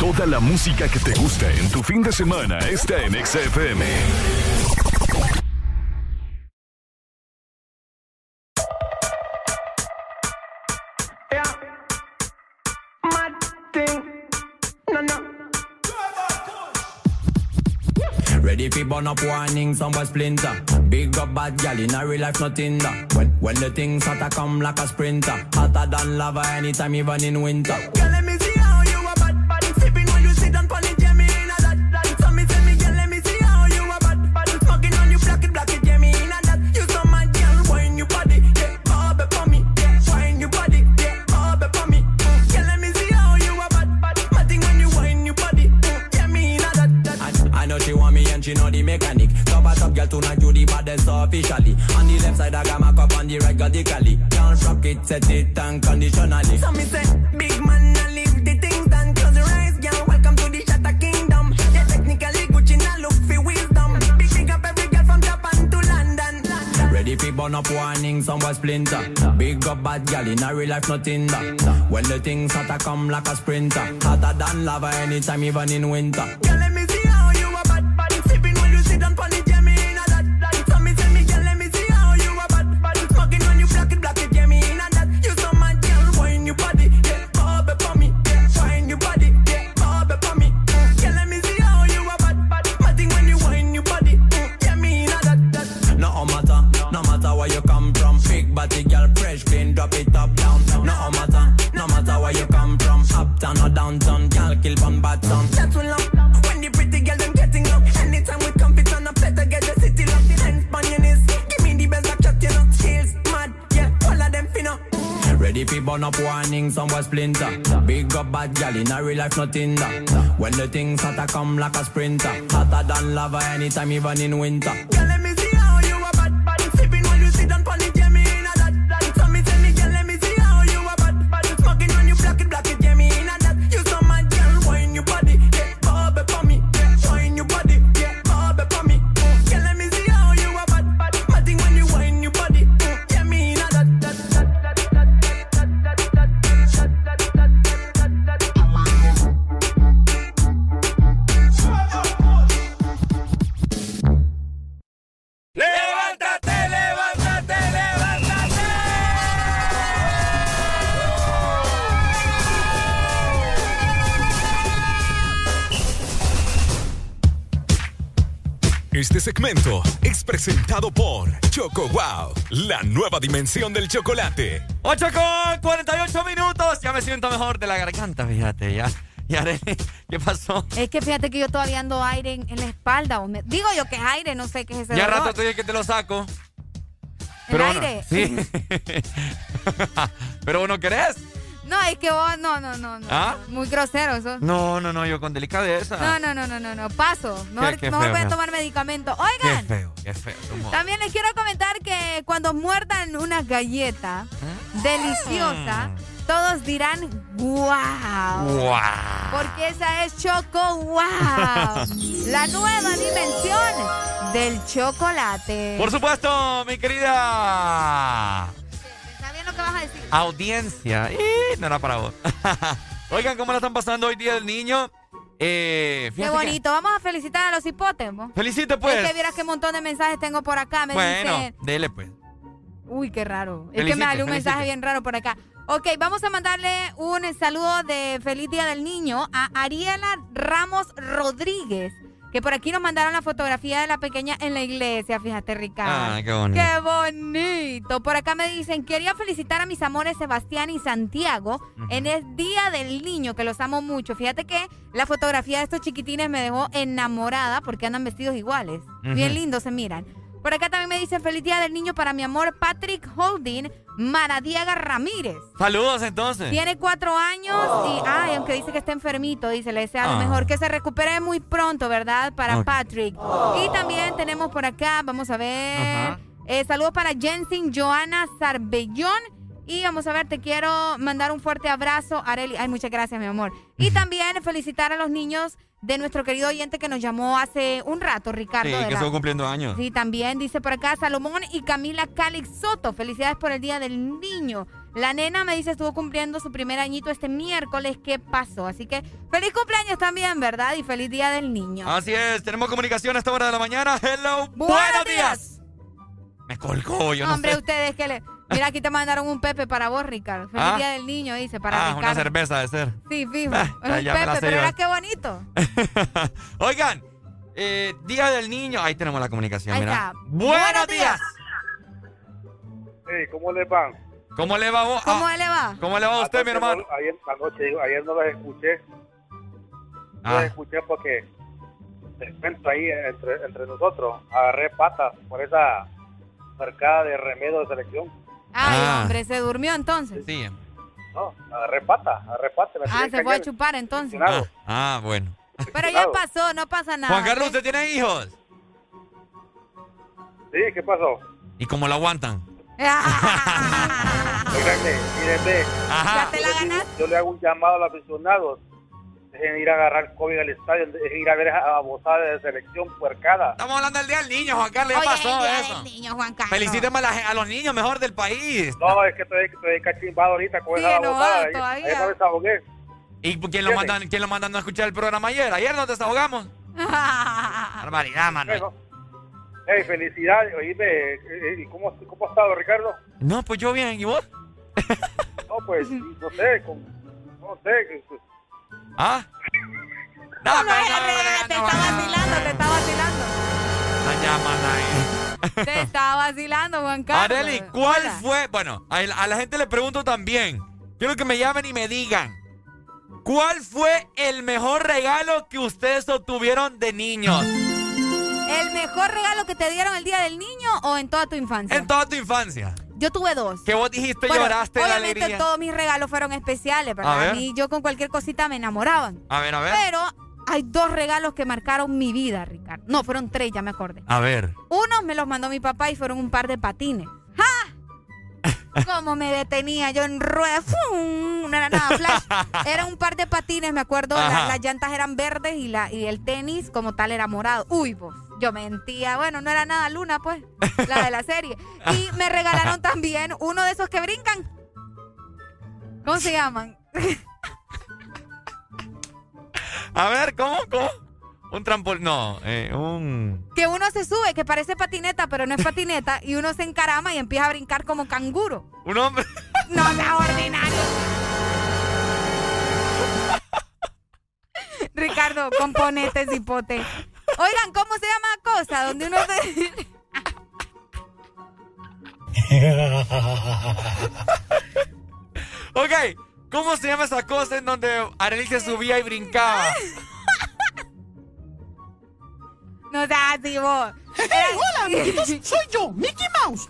Toda la música que te gusta en tu fin de semana está en XFM. Mad thing. No, no. Ready fi burn up warning, some boy splinter. Big up bad gal in a real life, nothing that. When, when the things hotter come like a sprinter. Hotter than lava anytime, even in winter. Radically. Can't rock it, set it unconditionally. So me say, big man, I leave the things done. Close your eyes, girl. Welcome to the Shatter Kingdom. Yeah, technically Gucci now look for wisdom. Big big up every girl from Japan to London. Ready fi burn up warning, some boy splinter. Big up bad gal in a real life, nothing that. When the things hotter come like a sprinter. Hotter than lava anytime, even in winter. Girl, burn up warning, some boy splinter. Big up bad gal in a real life, nothing that. When the things hotter come like a sprinter. Hotter than lava anytime, even in winter. Este segmento es presentado por Choco Wow, la nueva dimensión del chocolate. 8 con 48 minutos. Ya me siento mejor de la garganta, fíjate. Ya, ya, ¿qué pasó? Es que fíjate que yo todavía ando aire en, en la espalda. o me- digo yo que es aire, no sé qué es ese Ya dolor. rato te dije que te lo saco. ¿El bueno, aire? sí. Pero vos no querés. No, es que vos, no, no, no, no. ¿Ah? Muy grosero eso. No, no, no, yo con delicadeza. No, no, no, no, no, no. Paso. Mejor, qué mejor feo, voy a feo. tomar medicamento. Qué Oigan, feo, qué feo. tu modo. también les quiero comentar que cuando muerdan una galleta ¿Eh? deliciosa, todos dirán ¡Wow! Guau. Porque esa es Choco Wow, la nueva dimensión del chocolate. Por supuesto, mi querida ¿Está bien lo que vas a decir? audiencia. Y no era para vos. Oigan, ¿cómo la están pasando hoy Día del Niño? Eh, Qué que- bonito. Vamos a felicitar a los hipótemos. Felicite, pues. Es que vieras qué montón de mensajes tengo por acá. Me bueno, dicen, dele, pues. Uy, qué raro. es que me salió un mensaje bien raro por acá. Ok, vamos a mandarle un saludo de feliz día del niño a Ariela Ramos Rodríguez, que por aquí nos mandaron la fotografía de la pequeña en la iglesia, fíjate, Ricardo. Ah, qué bonito. Qué bonito. Por acá me dicen, quería felicitar a mis amores Sebastián y Santiago en el Día del Niño, que los amo mucho. Fíjate que la fotografía de estos chiquitines me dejó enamorada porque andan vestidos iguales. Bien lindos se miran. Por acá también me dicen, feliz Día del Niño para mi amor Patrick Holding Maradiaga Ramírez. Saludos entonces. Tiene cuatro años y, ay, aunque dice que está enfermito, dice, le desea lo Ah. mejor, que se recupere muy pronto, ¿verdad? Para. Patrick. Y también tenemos por acá, vamos a ver, eh, saludos para Jensen Joana Sarbellón. Y vamos a ver, te quiero mandar un fuerte abrazo, Areli. Ay, muchas gracias, mi amor. Y también felicitar a los niños de nuestro querido oyente que nos llamó hace un rato, Ricardo. Sí, que estuvo cumpliendo años. Sí, también dice por acá Salomón y Camila Calix Soto. Felicidades por el Día del Niño. La nena me dice estuvo cumpliendo su primer añito este miércoles. ¿Qué pasó? Así que feliz cumpleaños también, ¿verdad? Y feliz Día del Niño. Así es, tenemos comunicación a esta hora de la mañana. Hello, buenos, días. Me colgó, yo no Hombre, sé. ustedes que le... Mira, aquí te mandaron un Pepe para vos, Ricardo. Feliz Ah. Día del Niño, dice, para Ah, una cerveza de ser. Sí, fijo. Ah, es un Pepe, pero era qué bonito. Oigan, eh, Día del Niño. Ahí tenemos la comunicación, Ahí mira. está. Buenos, días. Hey, ¿cómo les va? ¿Cómo le va vos? ¿Cómo Ah, le va? ¿Cómo le va a usted, mi hermano? no- ayer, anoche, ayer no los escuché. No Ah. los escuché porque te cuento ahí entre, entre nosotros. Agarré patas por esa marcada de remedio de selección. Ay, Ah. hombre, se durmió entonces. Sí. No, patas. me Ah, se fue a chupar entonces. Ah, ah, bueno. Pero ya pasó, no pasa nada. Juan Carlos, ¿usted tiene hijos? Sí, ¿qué pasó? ¿Y cómo lo aguantan? Fíjate, miren, ve. Ajá. te la ganaste. Yo le hago un llamado a los aficionados. Dejen ir a agarrar COVID al estadio, dejen ir a ver a a bozada de selección puercada. Estamos hablando del Día del Niño, Juan Carlos. ¿Qué Oye, pasó el Día eso? del Niño, Juan Carlos. Felicíteme a, la a los niños mejor del país. No, es que estoy, estoy cachimbado ahorita con Sí, esa enojado bozada. No desahogué. ¿Y quién lo, mandan, quién lo mandan a escuchar el programa ayer? ¿Ayer nos desahogamos? Barbaridad, mano. Bueno, hey, felicidades. Oíme, eh, ¿y cómo, cómo has estado, Ricardo? No, pues yo bien. ¿Y vos? No, pues, no sé, con, no sé. ¿Ah? No, No, no, no, te está vacilando, te está vacilando. No llaman. Te está vacilando, Juan Carlos. Areli, ¿cuál Hola. fue? Bueno, a la, a la gente le pregunto también. Quiero que me llamen y me digan. ¿Cuál fue el mejor regalo que ustedes obtuvieron de niños? ¿El mejor regalo que te dieron el Día del Niño o en toda tu infancia? En toda tu infancia. Yo tuve dos. ¿Qué vos dijiste? Bueno, lloraste obviamente todos mis regalos fueron especiales, A ¿verdad? ver. A mí yo con cualquier cosita me enamoraban. A ver, a ver. Pero hay dos regalos que marcaron mi vida, Ricardo. No, fueron tres, ya me acordé. A ver. Unos me los mandó mi papá y fueron un par de patines. ¡Ja! Cómo me detenía yo en ruedas. ¡Fum! No era nada flash. Era un par de patines, me acuerdo. la- las llantas eran verdes y, la, y el tenis como tal era morado. Uy, vos. Yo mentía. Bueno, no era nada luna, pues. La de la serie. Y me regalaron también uno de esos que brincan. ¿Cómo se llaman? A ver, ¿cómo? ¿Cómo? Un trampolín. No, eh, un. Que uno se sube, que parece patineta, pero no es patineta. y uno se encarama y empieza a brincar como canguro. Un hombre. No sea ordinario. Ricardo, componente, cipote. Oigan, ¿cómo se llama la cosa? Donde uno se... ok, ¿cómo se llama esa cosa en donde Arely se subía y brincaba? No seas así vos. hola, amiguitos, soy yo, Mickey Mouse.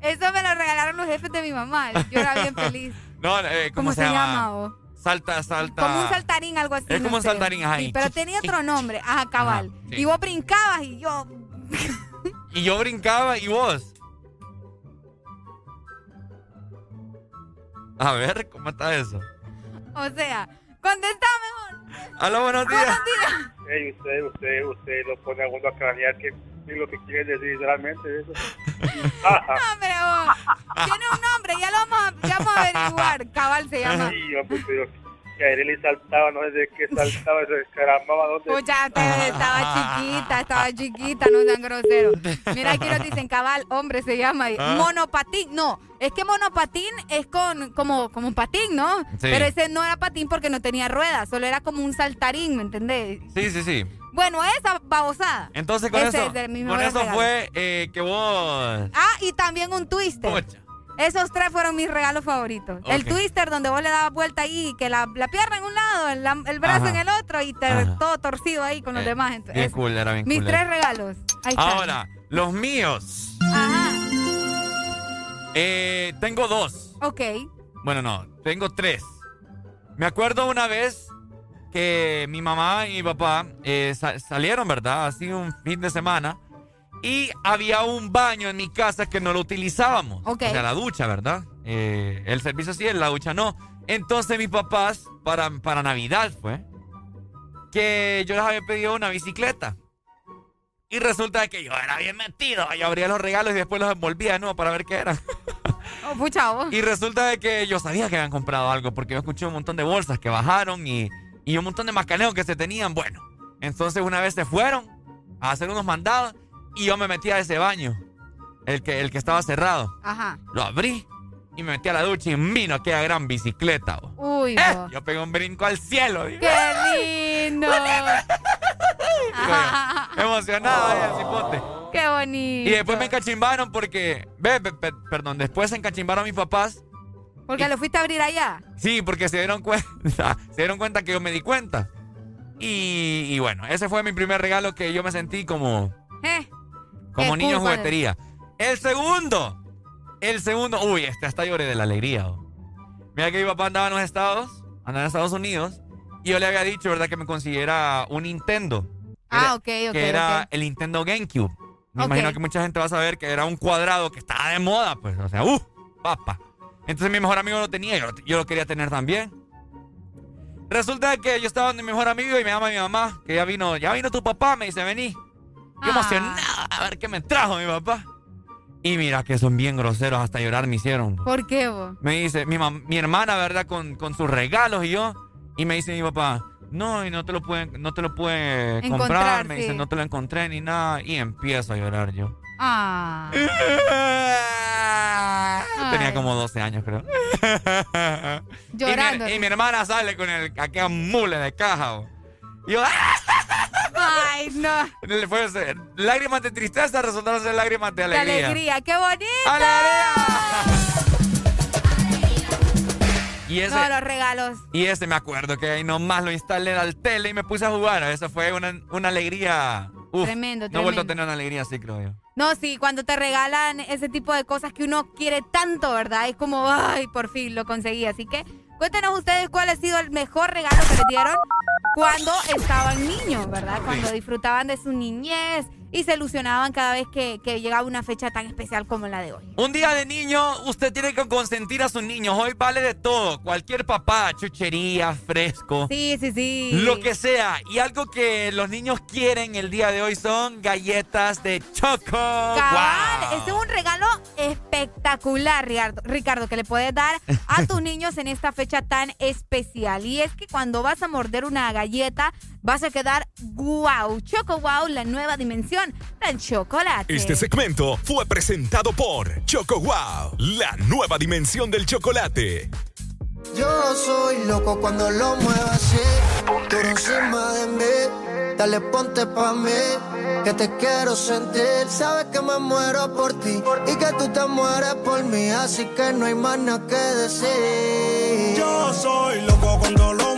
Eso me lo regalaron los jefes de mi mamá. Yo era bien feliz. No, eh, ¿cómo, ¿Cómo se llama, vos? Salta, salta. Como un saltarín, algo así. Es no como un sé. saltarín, ajá. Sí, y pero tenía otro nombre. Ajá, cabal. Ajá, sí. Y vos brincabas y yo... Y yo brincaba y vos. A ver, ¿cómo está eso? O sea, contestame mejor. Hola, buenos días. Buenos días. Ey, usted, usted, usted lo pone a uno a cranear que es lo que quiere decir realmente eso. Hombre, vos. Tiene un nombre, ya lo vamos a, ya vamos a averiguar. Cabal se llama. Sí, pero que a él le saltaba, no sé de qué saltaba, se descaramaba, ¿dónde? Pucha, estaba chiquita, estaba chiquita, no sean groseros. Mira, aquí nos dicen cabal, hombre se llama. Ah. Monopatín, no, es que monopatín es con como, como un patín, ¿no? Sí. Pero ese no era patín porque no tenía ruedas, solo era como un saltarín, ¿me entendés? Sí, sí, sí. Bueno, esa babosada. Entonces con Ese eso, es con eso regalos. fue eh, que vos... Ah, y también un twister. Esos tres fueron mis regalos favoritos. El twister donde vos le dabas vuelta ahí, que la, la pierna en un lado, el, la- el brazo Ajá. en el otro y te, todo torcido ahí con los Eh, demás. Entonces, Bien cool, era bien mis cool. tres regalos. Ahí está. Ahora, los míos. Ajá. Eh, tengo dos. Ok. Bueno, no, tengo tres. Me acuerdo una vez que mi mamá y mi papá eh, sa- salieron, ¿verdad? Así un fin de semana. Y había un baño en mi casa que no lo utilizábamos. Ok. O sea, la ducha, ¿verdad? Eh, el servicio sí, la ducha no. Entonces mis papás, para, para Navidad fue, que yo les había pedido una bicicleta. Y resulta que yo era bien metido. Yo abría los regalos y después los envolvía, ¿no? Para ver qué eran. Oh, pucha. Y resulta de que yo sabía que habían comprado algo porque yo escuché un montón de bolsas que bajaron y, y un montón de macaneos que se tenían. Bueno, entonces una vez se fueron a hacer unos mandados y yo me metí a ese baño, el que, el que estaba cerrado. Ajá. Lo abrí y me metí a la ducha y vino aquella gran bicicleta. bo. Uy, Eh. Yo pegué un brinco al cielo. digo. ¡Qué lindo! Emocionado ahí el cipote. ¡Qué bonito! Y después me encachimbaron porque, ve, pe- pe- perdón, después se encachimbaron mis papás Porque lo fuiste a abrir allá. Sí, porque se dieron cuenta, se dieron cuenta que yo me di cuenta. Y, y bueno, ese fue mi primer regalo que yo me sentí como, Eh. como niño cool, ¿cuál es? juguetería. El segundo, el segundo, uy, este hasta lloré de la alegría. oh. Mira que mi papá andaba en los Estados, andaba en Estados Unidos, y yo le había dicho, ¿verdad?, que me consiguiera un Nintendo. Ah, ok, ok. que era el Nintendo GameCube. Me imagino que mucha gente va a saber que era un cuadrado que estaba de moda, pues, o sea, ¡uh! Papa. Entonces mi mejor amigo lo tenía, yo, lo- yo lo quería tener también. Resulta que yo estaba donde mi mejor amigo y me llama mi mamá, que ya vino, ya vino tu papá, me dice, vení. Ah. Yo emocionado a ver qué me trajo mi papá. Y mira que son bien groseros, hasta llorar me hicieron. ¿Por qué vos? Me dice, mi, mi hermana, ¿verdad? Con, con sus regalos y yo. Y me dice mi papá, no, y no te lo pueden, no te lo puede Encontrar, comprar. Me dice, no te lo encontré ni nada. Y empiezo a llorar yo. Ah. Tenía como 12 años, creo. Llorando. Y mi, y mi hermana sale con el aquella mule de caja. bo. Y yo, Ay, no. Fue lágrimas de tristeza resultaron ser lágrimas de ¡Qué alegría. alegría! ¡Qué bonito! Y ese, No, los regalos. y ese me acuerdo que ahí nomás lo instalé al tele y me puse a jugar. Eso fue una, una alegría. Uf, Tremendo, No he vuelto a tener una alegría así, creo yo. No, sí, cuando te regalan ese tipo de cosas que uno quiere tanto, ¿verdad? Es como, ay, por fin lo conseguí. Así que cuéntenos ustedes cuál ha sido el mejor regalo que les dieron cuando estaban niños, ¿verdad? Cuando disfrutaban de su niñez y se ilusionaban cada vez que, llegaba una fecha tan especial como la de hoy. Un día de niño, usted tiene que consentir a sus niños. Hoy vale de todo. Cualquier papá, chuchería, fresco. Sí, sí, sí. Lo que sea. Y algo que los niños quieren el día de hoy son galletas de choco. Cabal, ese es un regalo espectacular, Ricardo, que le puedes dar a tus niños en esta fecha tan especial. Y es que cuando vas a morder una galleta, vas a quedar wow. Choco wow, la nueva dimensión del chocolate. Este segmento fue presentado por Choco wow, la nueva dimensión del chocolate. Yo soy loco cuando lo muevo así, tú encima de mí, dale ponte pa' mí, que te quiero sentir, sabes que me muero por ti y que tú te mueres por mí, así que no hay más nada que decir. Yo soy loco cuando lo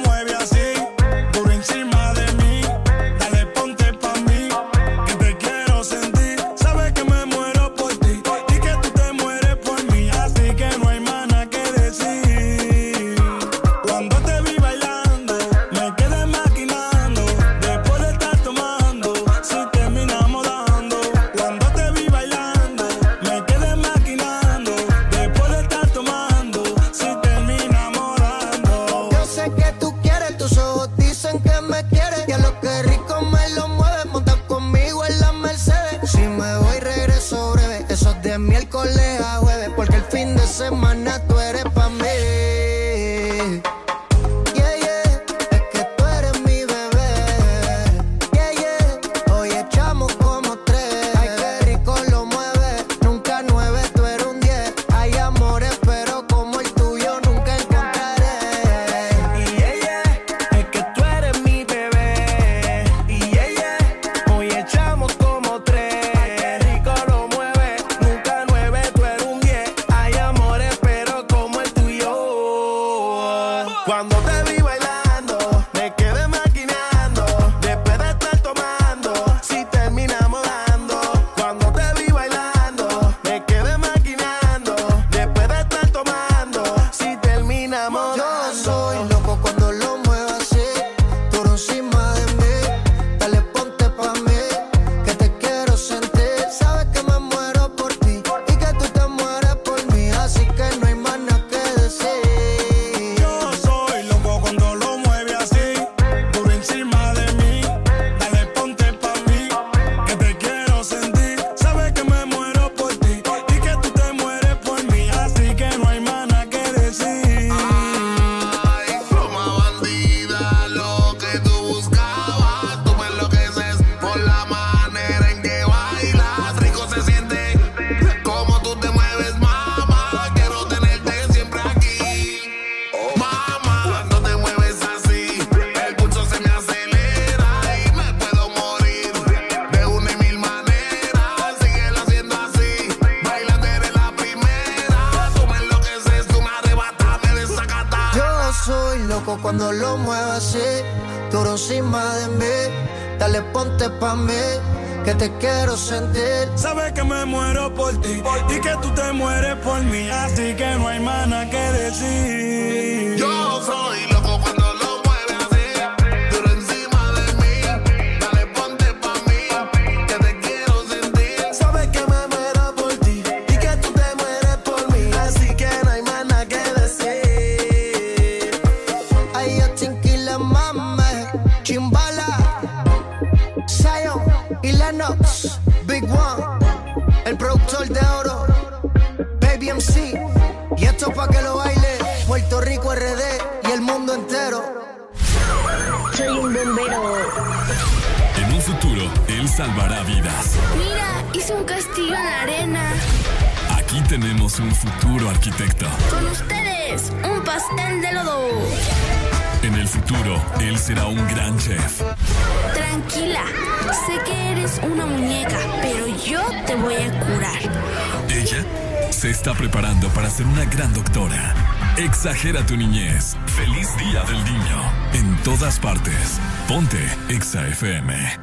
Exagera tu niñez. Feliz Día del Niño. En todas partes. Ponte Exa FM.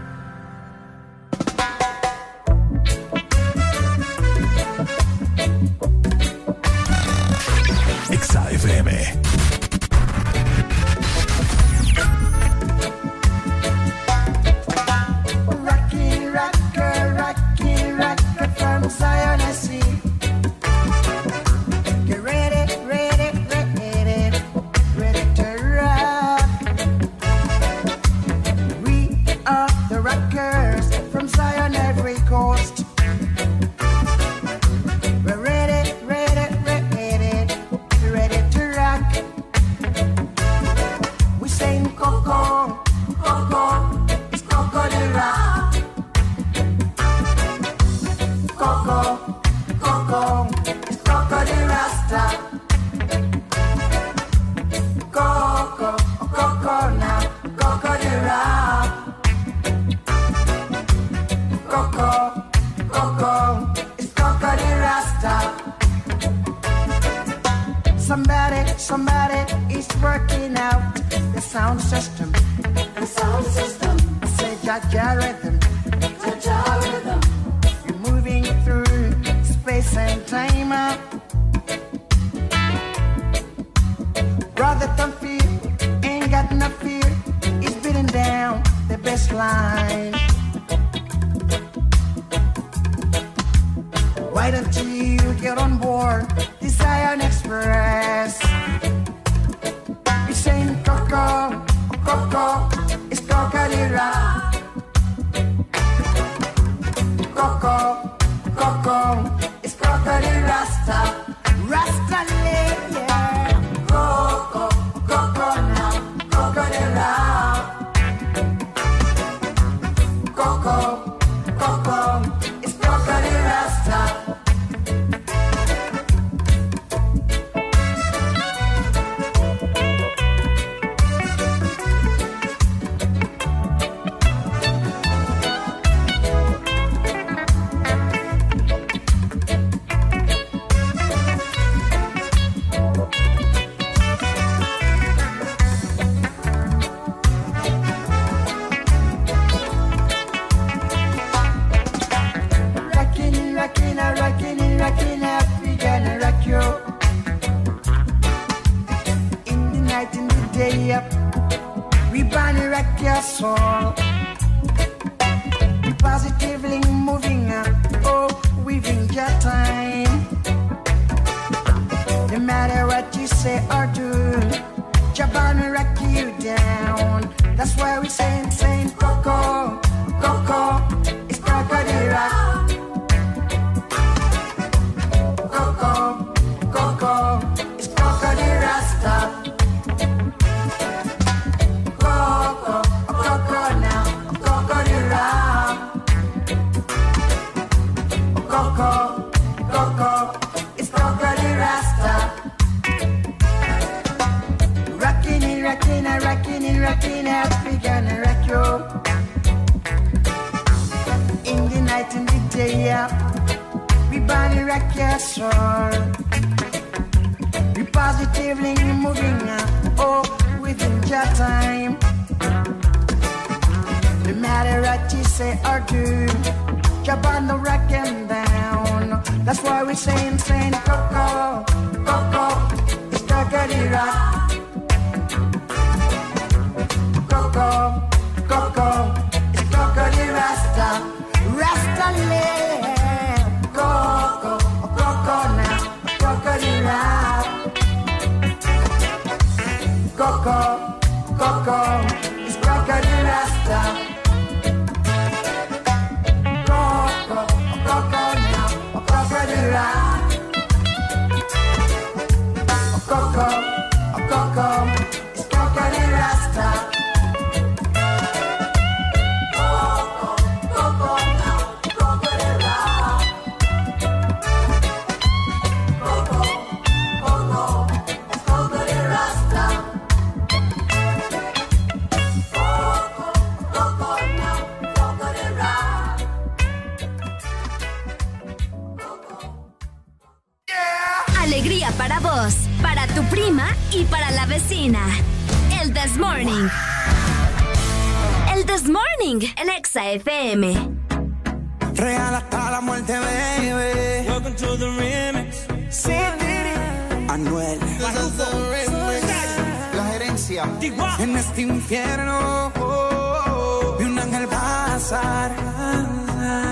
Pasar.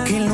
Que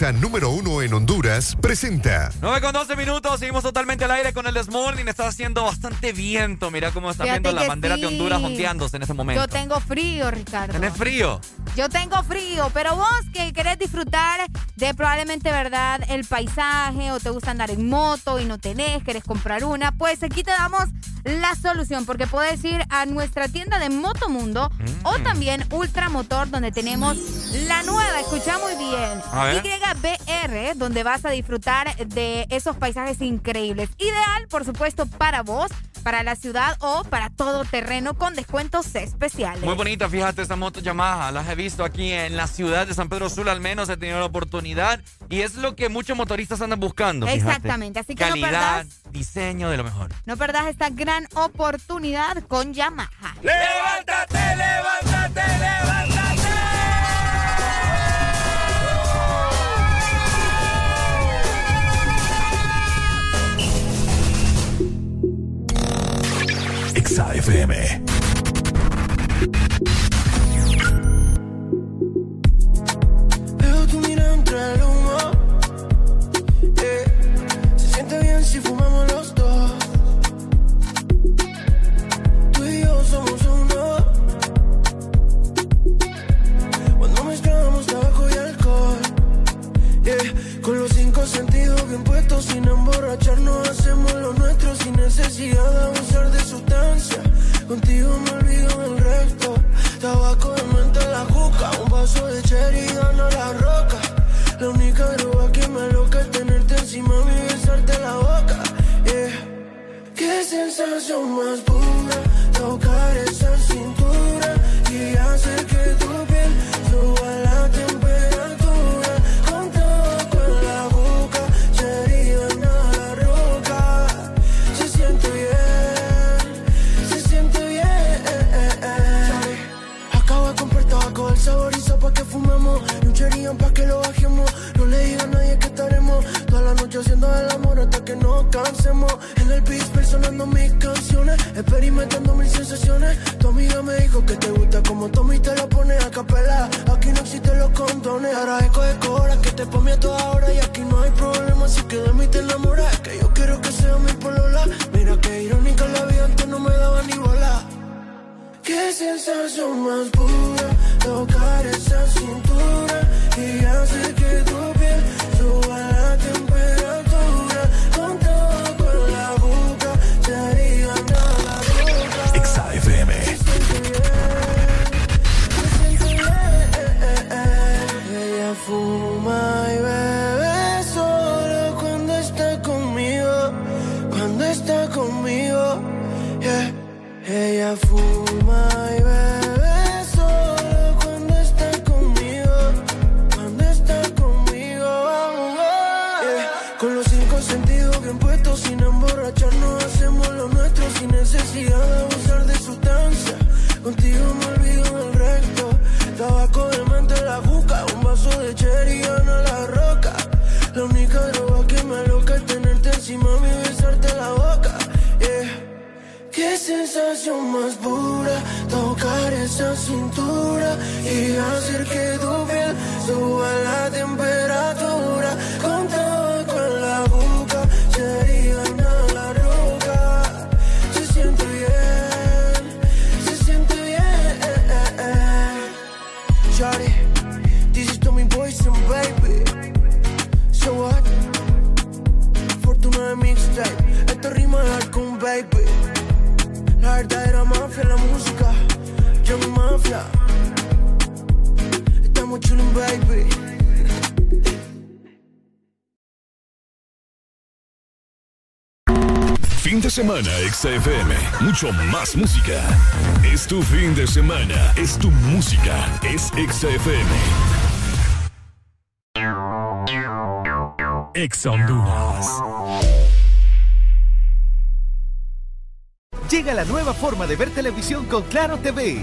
Número uno en Honduras presenta. 9 con 12 minutos, seguimos totalmente al aire con el Desmorning. Está haciendo bastante viento. Mira cómo está Fíjate viendo la bandera de Honduras ondeándose en este momento. Yo tengo frío, Ricardo. ¿Tenés frío? Yo tengo frío, pero vos que querés disfrutar de probablemente, ¿verdad? El paisaje o te gusta andar en moto y no tenés, querés comprar una. Pues aquí te damos la solución porque puedes ir a nuestra tienda de Motomundo mm. o también Ultramotor donde tenemos la nueva Escucha muy bien. YBR, donde vas a disfrutar de esos paisajes increíbles. Ideal, por supuesto, para vos, para la ciudad o para todo terreno con descuentos especiales. Muy bonita, fíjate, esta moto Yamaha. Las he visto aquí en la ciudad de San Pedro Sula, al menos he tenido la oportunidad. Y es lo que muchos motoristas andan buscando. Exactamente, así que Calidad, no diseño de lo mejor. No perdas esta gran oportunidad con Yamaha. ¡Leo! Exa FM. Mucho más música. Es tu fin de semana. Es tu música. Es Exa FM. Exa Honduras. Llega la nueva forma de ver televisión con Claro TV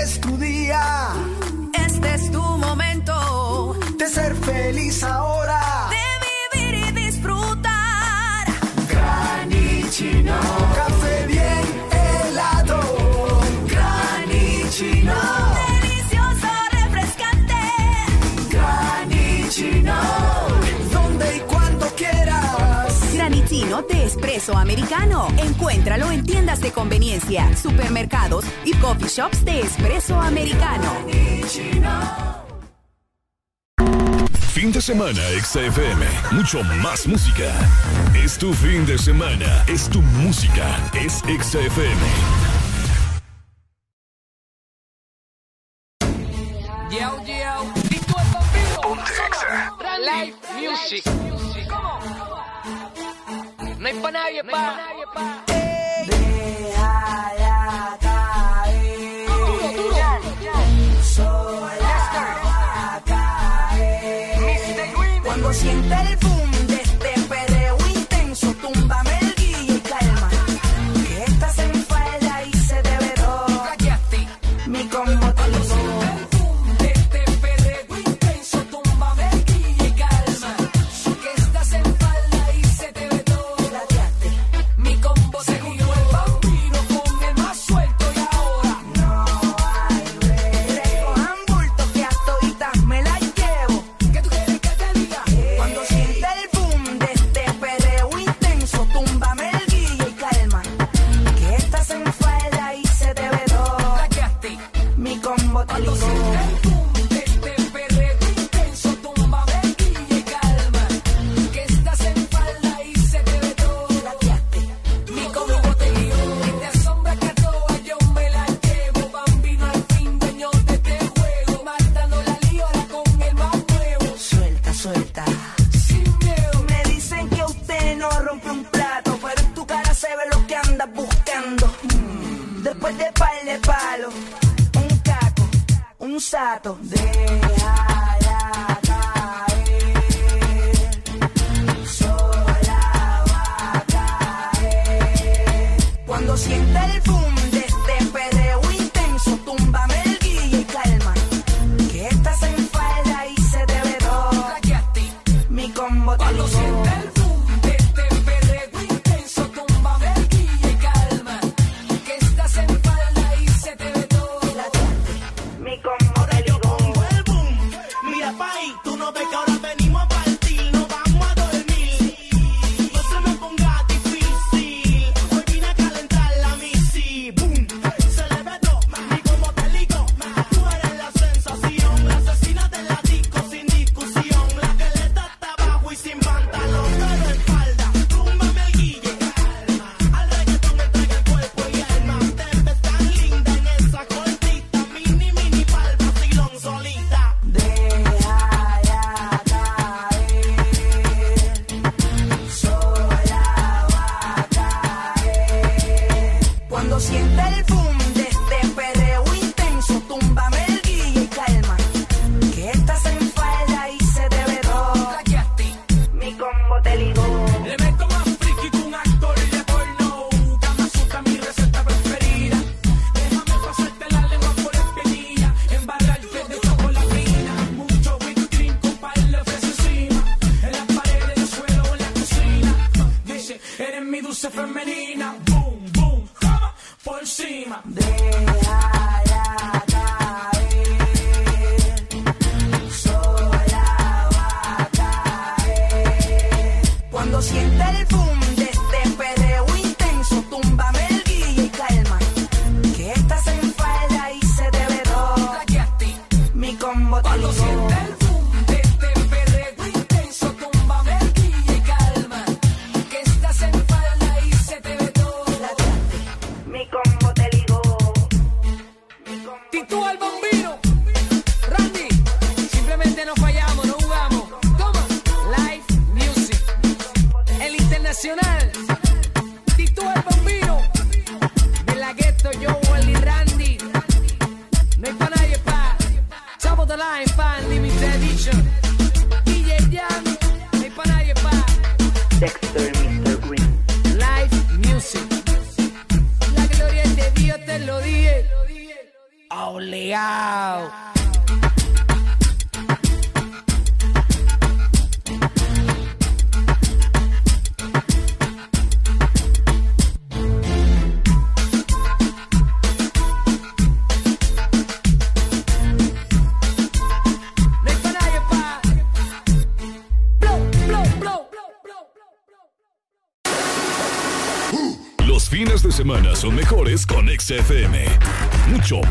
de espresso americano. Encuéntralo en tiendas de conveniencia, supermercados y coffee shops de espresso americano. Fin de semana, XFM. Mucho más música. Es tu fin de semana. Es tu música. Es XFM. Yo, yo. Ponte Exa. Live Music nadie pa. Déjala caer. Duro, duro. Sola va a caer. Cuando siente el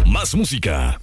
Más música.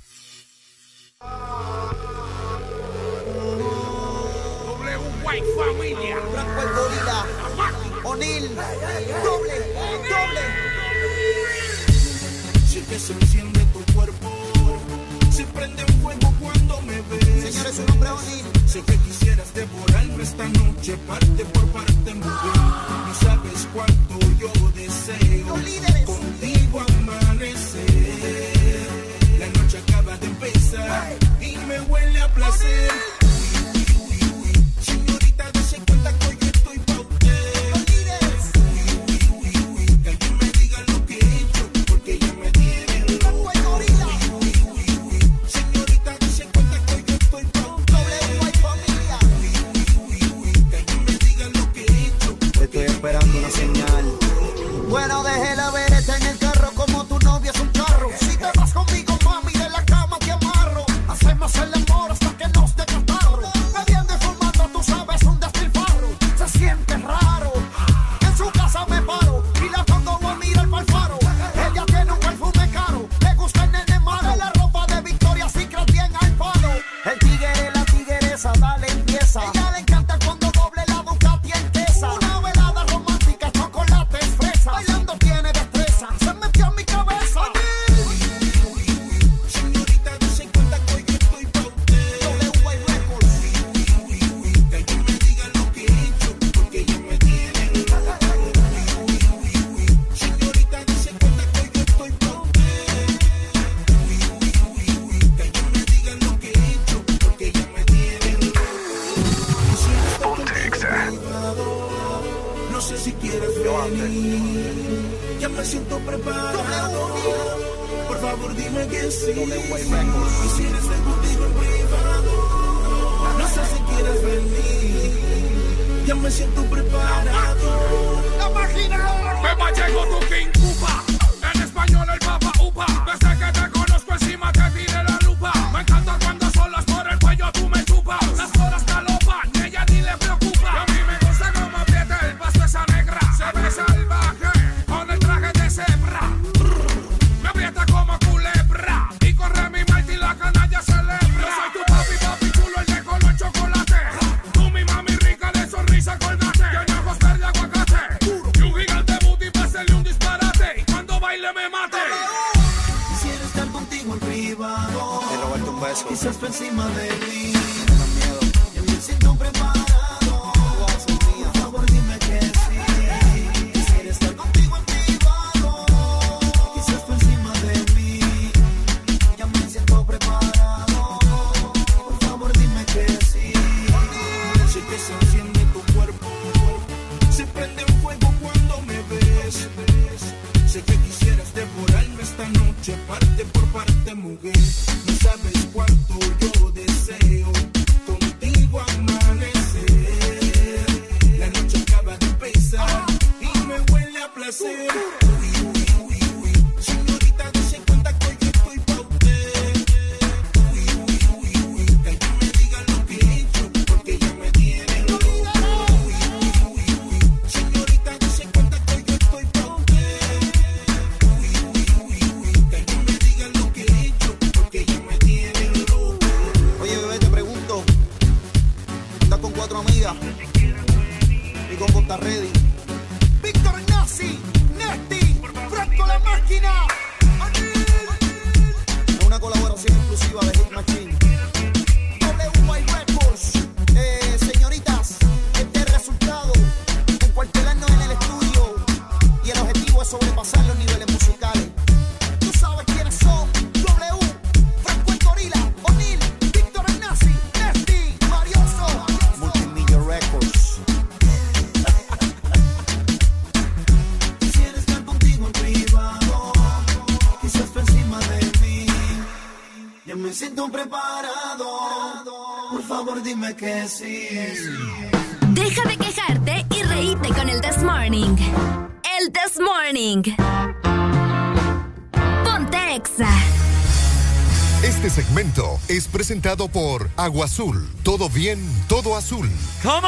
Agua Azul. Todo bien, todo azul. ¿Cómo?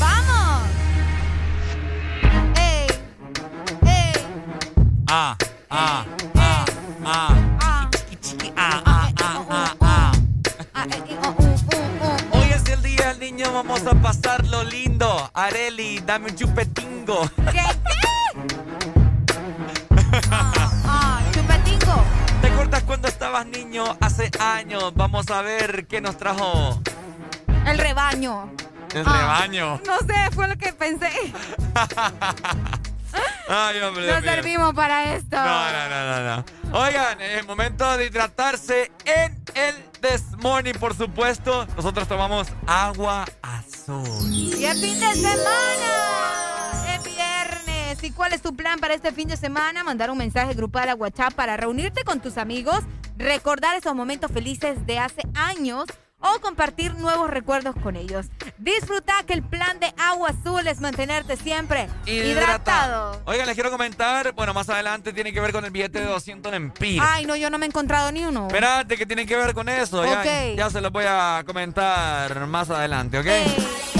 ¡Vamos! ¡Ey! ¡Ey! Ah, ah, ah, ah. Ah, ah, ah, ah, ah. Hoy es el día del niño, vamos a pasarlo lindo. Areli, dame un chupetingo. Ver qué nos trajo El rebaño. el Ah. rebaño. No sé, fue lo que pensé. Ay, hombre. Mío. servimos para esto. No, no, no, no, no. Oigan, es momento de hidratarse en el This Morning, por supuesto. Nosotros tomamos agua azul. Y el fin de semana. Es viernes. ¿Y cuál es tu plan para este fin de semana? Mandar un mensaje grupal a WhatsApp para reunirte con tus amigos, recordar esos momentos felices de hace años o compartir nuevos recuerdos con ellos. Disfruta que el plan de agua azul es mantenerte siempre hidratado. Oigan, les quiero comentar, bueno, más adelante tiene que ver con el billete de 200 lempiras. Ay, no, yo no me he encontrado ni uno. Espérate, que tiene que ver con eso. Ya, Ok. ya se los voy a comentar más adelante, ¿ok?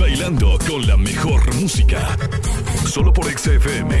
bailando con la mejor música. Solo por XFM.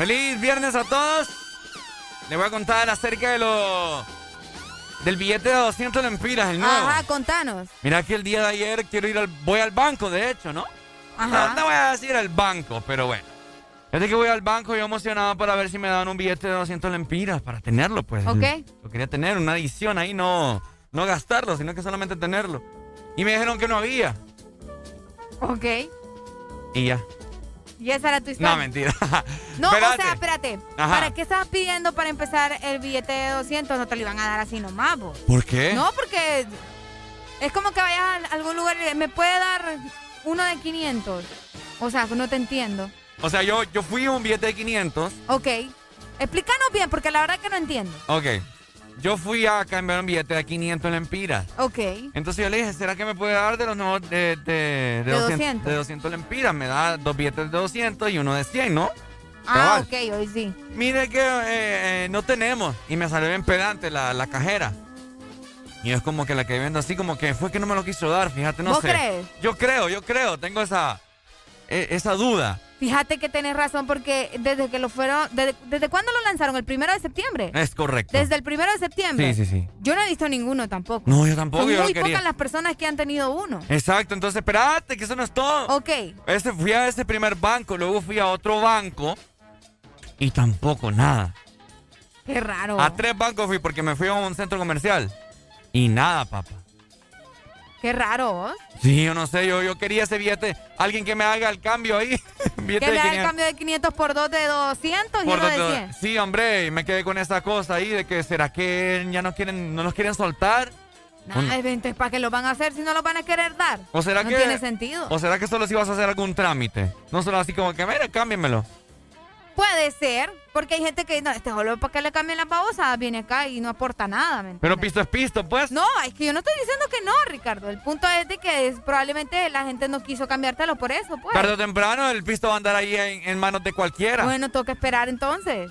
Feliz viernes a todos. Les voy a contar acerca de lo del billete de 200 lempiras, el nuevo. Ajá, contanos. Mira que el día de ayer quiero ir al voy al banco, de hecho, ¿no? Ajá. No, no voy a decir al banco, pero bueno. Desde que voy al banco, yo emocionado para ver si me daban un billete de 200 lempiras para tenerlo, pues. Ok. Lo quería tener, una adición ahí, no, no gastarlo, sino que solamente tenerlo. Y me dijeron que no había. Ok. Y ya. Y esa era tu historia. No, mentira. No, Espérate. o sea, espérate. Ajá. ¿Para qué estabas pidiendo para empezar el billete de 200? No te lo iban a dar así nomás, vos. ¿Por qué? No, porque es como que vayas a algún lugar y me puede dar uno de 500. O sea, no te entiendo. O sea, yo, yo fui a un billete de 500. Ok. Explícanos bien, porque la verdad que no entiendo. Ok. Yo fui a cambiar un billete de 500 lempiras. Ok. Entonces yo le dije, ¿será que me puede dar de los nuevos de, de, de, De 200, 200? de 200 lempiras? Me da dos billetes de 200 y uno de 100, ¿no? Ah, Cabal. ok, hoy sí. Mire que eh, eh, no tenemos. Y me salió bien pedante la, la cajera. Y es como que la que vendo así, como que fue que no me lo quiso dar, fíjate, no ¿Vos sé. crees? Yo creo, yo creo, tengo esa, e- esa duda. Fíjate que tenés razón porque desde que lo fueron... ¿Desde, desde cuándo lo lanzaron? ¿El primero de septiembre? Es correcto. Desde el primero de septiembre. Sí, sí, sí. Yo no he visto ninguno tampoco. No, yo tampoco, Son yo muy pocas las personas que han tenido uno. Exacto, entonces espérate, que eso no es todo. Ok. Ese, fui a ese primer banco, luego fui a otro banco y tampoco nada. Qué raro. A tres bancos fui porque me fui a un centro comercial y nada, papá. Qué raro, vos. Sí, yo no sé, yo, yo quería ese billete, alguien que me haga el cambio ahí. Que me da el 500 cambio de 500 por 2 de 200 y por uno de dos- 100. Sí, hombre, y me quedé con esa cosa ahí de que será que ya no quieren, no los quieren soltar. Nah, entonces, ¿para qué lo van a hacer si no lo van a querer dar? ¿O será no que tiene sentido. ¿O será que solo si vas a hacer algún trámite? No solo así como que, mira, cámbienmelo. Puede ser, porque hay gente que no, este solo para que le cambien las babosas viene acá y no aporta nada. ¿me Pero pisto es pisto, pues. No, es que yo no estoy diciendo que no, Ricardo. El punto es de que es- probablemente la gente no quiso cambiártelo por eso, pues. Tarde o temprano el pisto va a andar ahí en, en manos de cualquiera. Bueno, toca esperar entonces.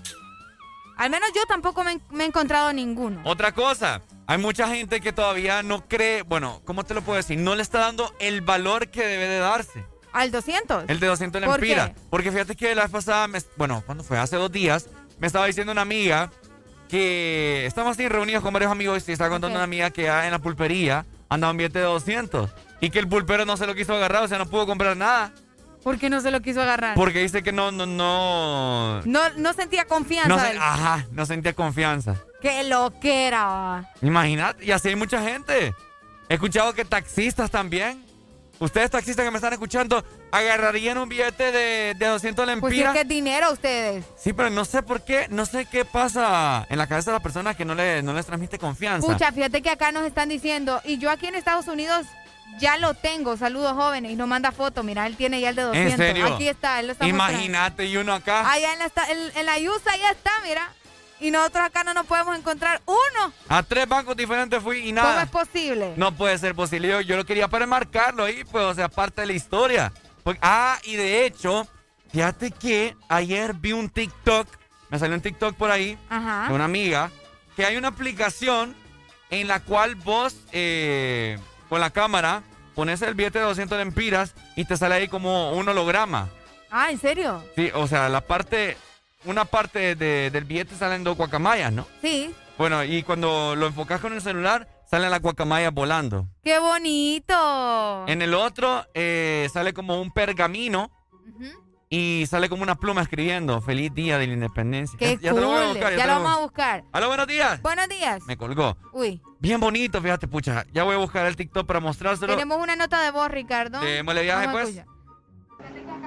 Al menos yo tampoco me, me he encontrado ninguno. Otra cosa, hay mucha gente que todavía no cree, bueno, ¿cómo te lo puedo decir? No le está dando el valor que debe de darse. ¿Al 200? El de 200 ¿Por lempiras. qué? Porque fíjate que la vez pasada, me- bueno, cuando fue? Hace dos días, me estaba diciendo una amiga que estamos así reunidos con varios amigos y estaba contando una amiga que en la pulpería andaba un billete de 200 y que el pulpero no se lo quiso agarrar, o sea, no pudo comprar nada. ¿Por qué no se lo quiso agarrar? Porque dice que no, no, no. No, no sentía confianza. No, se- ajá, no sentía confianza. Qué lo que era. Imagínate, y así hay mucha gente. He escuchado que taxistas también. Ustedes taxistas que me están escuchando, agarrarían un billete de, de 200 Pues si es lempiras. que es dinero ustedes. Sí, pero no sé por qué, no sé qué pasa en la cabeza de las personas que no, le, no les transmite confianza. Pucha, fíjate que acá nos están diciendo, y yo aquí en Estados Unidos ya lo tengo, saludos jóvenes, y nos manda foto, mira, él tiene ya el de 200. ¿En serio? Aquí está, él lo está. Imagínate, y uno acá. Allá en la, en, en la USA ya está, mira. Y nosotros acá no nos podemos encontrar uno. A tres bancos diferentes fui y ¿Cómo nada. es posible? No puede ser posible. Yo, yo lo quería para marcarlo ahí, pues, o sea, parte de la historia. Porque- ah, y de hecho, fíjate que ayer vi un TikTok, me salió un TikTok por ahí, Ajá. de una amiga, que hay una aplicación en la cual vos, eh, con la cámara, pones el billete de 200 lempiras y te sale ahí como un holograma. Ah, ¿en serio? Sí, o sea, la parte, una parte de- del billete salen dos guacamayas, ¿no? Sí. Bueno, y cuando lo enfocas con el celular, salen las guacamayas volando. ¡Qué bonito! En el otro eh, sale como un pergamino y sale como una pluma escribiendo Feliz Día de la Independencia. ¡Qué Ya- ya te lo voy a buscar, ya te lo vamos a buscar. Aló, buenos días. Buenos días. Me colgó. Uy, Bien bonito, fíjate, pucha. Ya voy a buscar el TikTok para mostrárselo. tenemos una nota de voz, Ricardo. Démosle viaje, pues. escuchar.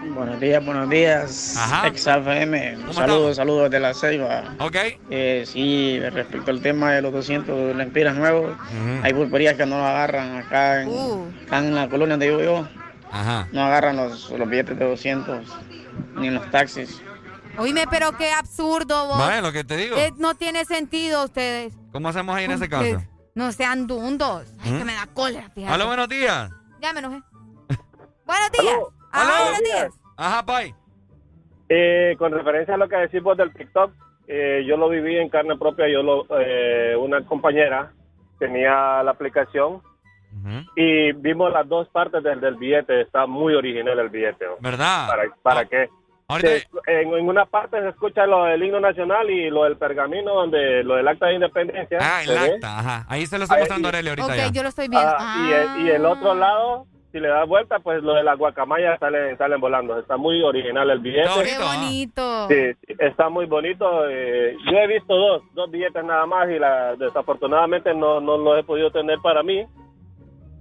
Buenos días, buenos días. Ajá. XFM. ¿Cómo Saludos, saludos de la Ceiba. Ok. Eh, sí, respecto al tema de los 200 lempiras nuevos, hay pulperías que no lo agarran acá en, Uh. acá en la colonia donde vivo yo. Ajá. No agarran los, los billetes de 200 ni en los taxis. Oíme, pero qué absurdo, vos. Vaya, lo que te digo. Eh, no tiene sentido ustedes. ¿Cómo hacemos ahí en ese caso? No sean dundos. Ay, ¿Mm? que me da cólera, fíjate. Aló, buenos días. Ya me enojé. buenos días. Ah, buenos días. Ajá, Pai. Eh, con referencia a lo que decís vos del TikTok, eh, yo lo viví en carne propia. Yo lo, eh, una compañera tenía la aplicación y vimos las dos partes del, del billete. Está muy original el billete. ¿no? ¿Verdad? ¿Para, para qué? Ahorita- Se- en, en una parte se escucha lo del himno nacional y lo del pergamino, donde lo del acta de independencia. Ah, el acta, ajá. Ahí se lo está mostrando Aurelio ahorita Ok, ya. yo lo estoy viendo. Ah, y, el, y el otro lado, si le das vuelta, pues lo de las guacamayas salen, salen volando. Está muy original el billete. Qué bonito. Sí, sí, está muy bonito. eh, yo he visto dos, dos billetes nada más y la, desafortunadamente no, no los he podido tener para mí.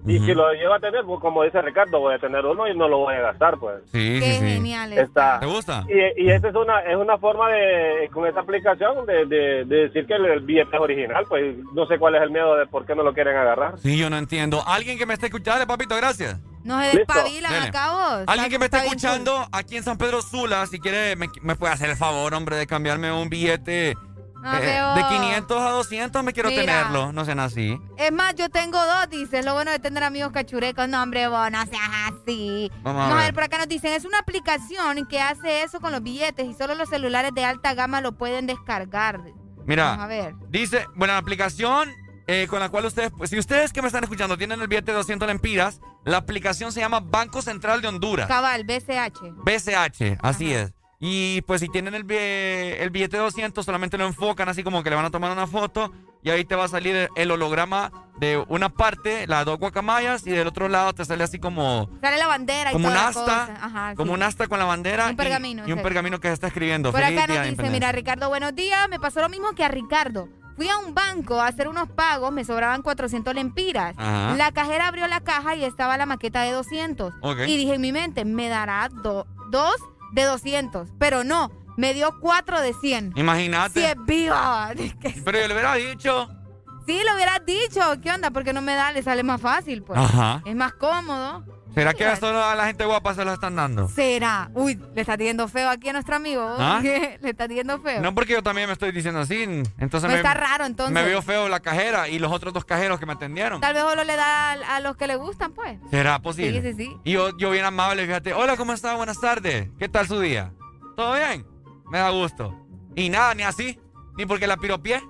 Y si lo llevo a tener, pues, como dice Ricardo, voy a tener uno y no lo voy a gastar, pues. Sí, Qué sí, genial. Está. ¿Te gusta? Y, y esa es una es una forma de, con esta aplicación, de, de, de decir que el, el billete es original. Pues no sé cuál es el miedo de por qué no lo quieren agarrar. Sí, yo no entiendo. Alguien que me esté escuchando, papito, gracias. No se despabilan acá vos. Alguien que me Está escuchando aquí en San Pedro Sula, si quiere, me, me puede hacer el favor, hombre, de cambiarme un billete No, eh, de 500 a 200. Me quiero Mira. tenerlo. No sean así. Es más, yo tengo dos, dice. Es lo bueno de tener amigos cachurecos. No, hombre, vos, no seas así. Vamos a Vamos a ver. ver, por acá nos dicen, es una aplicación que hace eso con los billetes y solo los celulares de alta gama lo pueden descargar. Mira, Vamos a ver. dice, bueno, la aplicación eh, con la cual ustedes, pues, si ustedes que me están escuchando tienen el billete de 200 lempiras, la aplicación se llama Banco Central de Honduras. Cabal, BCH. BCH, así es. Y pues si tienen el, el billete de 200, solamente lo enfocan así como que le van a tomar una foto y ahí te va a salir el holograma de una parte, las dos guacamayas, y del otro lado te sale así como, Sale la bandera y como un toda la asta, cosa. Ajá, como sí. un asta con la bandera Un y- pergamino, y, un sí. pergamino que se está escribiendo. Por Feliz acá nos dice, mira, Ricardo, buenos días. Me pasó lo mismo que a Ricardo. Fui a un banco a hacer unos pagos, me sobraban 400 lempiras. Ajá. La cajera abrió la caja y estaba la maqueta de 200. Ok. Y dije en mi mente, me dará do- dos de 200. Pero no, me dio cuatro de 100. Imagínate. Es viva. Pero yo le hubiera dicho. Sí, lo hubieras dicho. ¿Qué onda? Porque no me da, le sale más fácil, pues. Ajá. Es más cómodo. ¿Será que solo a la gente guapa se lo están dando? Será. Uy, le está diciendo feo aquí a nuestro amigo. ¿Ah? le está diciendo feo. No porque yo también me estoy diciendo así. Entonces No me, está raro, entonces. me veo feo la cajera y los otros dos cajeros que me atendieron. Tal vez solo le da a, a los que le gustan, pues. ¿Será posible? Sí, sí, sí. Y yo, yo bien amable, fíjate. Hola, ¿cómo está? Buenas tardes. ¿Qué tal su día? ¿Todo bien? Me da gusto. Y nada, ni así. Ni porque la piropié.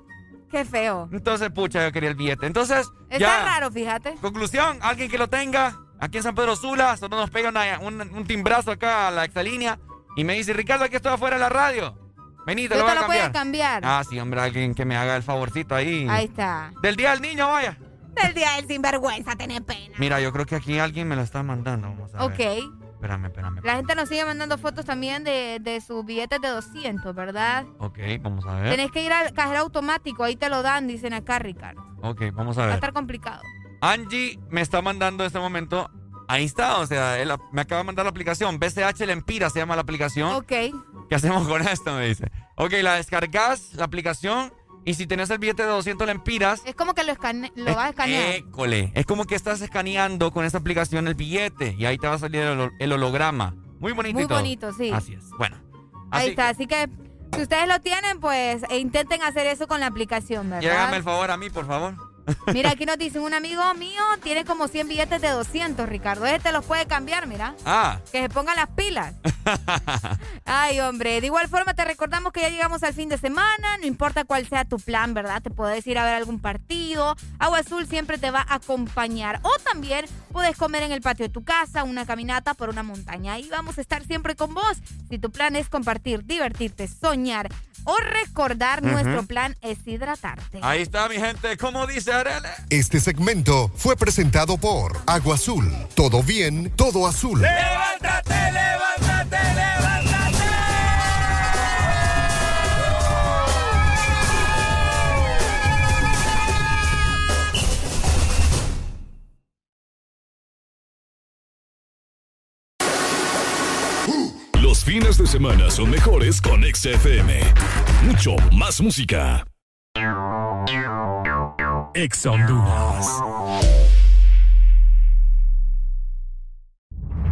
Qué feo. Entonces, pucha, yo quería el billete. Entonces, Está ya. raro, fíjate. Conclusión, alguien que lo tenga, aquí en San Pedro Sula, solo nos pega una- un, un timbrazo acá a la exalínea y me dice, Ricardo, aquí estoy afuera de la radio. Vení, te Yo lo voy te a lo puedes cambiar. cambiar. Ah, sí, hombre, alguien que me haga el favorcito ahí. Ahí está. Del día del niño, vaya. Del día del sinvergüenza, tenés pena. Mira, yo creo que aquí alguien me lo está mandando. Vamos a ver. Ok. Espérame, espérame. La gente nos sigue mandando fotos también de, de sus billetes de 200, ¿verdad? Ok, vamos a ver. Tenés que ir al cajero automático, ahí te lo dan, dicen acá, Ricardo. Ok, vamos a Va a ver. estar complicado. Angie me está mandando en este momento. Ahí está, o sea, él me acaba de mandar la aplicación. BCH Lempira se llama la aplicación. Ok. ¿Qué hacemos con esto? Me dice. Ok, la descargas, la aplicación. Y si tenés el billete de 200 lempiras. Es como que lo, escane lo vas a Eh, escanear. École. Es como que estás escaneando con esta aplicación el billete. Y ahí te va a salir el, holo- el holograma. Muy bonito. Muy y todo. bonito, sí. Así es. Bueno. Ahí así está, así que si ustedes lo tienen, pues e intenten hacer eso con la aplicación, Y ¿verdad? el favor a mí, por favor. Mira, aquí nos dicen, un amigo mío tiene como 100 billetes de 200, Ricardo. Ese te los puede cambiar, mira. Ah. Que se ponga las pilas. Ay, hombre. De igual forma, te recordamos que ya llegamos al fin de semana. No importa cuál sea tu plan, ¿verdad? Te puedes ir a ver algún partido. Agua Azul siempre te va a acompañar. O también puedes comer en el patio de tu casa, una caminata por una montaña. Ahí vamos a estar siempre con vos. Si tu plan es compartir, divertirte, soñar o recordar, nuestro plan es hidratarte. Ahí está, mi gente. ¿Cómo dice? Este segmento fue presentado por Agua Azul. Todo bien, todo azul. ¡Levántate, levántate, levántate! Los fines de semana son mejores con XFM. Mucho más música. Ex Honduras.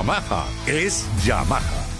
Yamaha es Yamaha.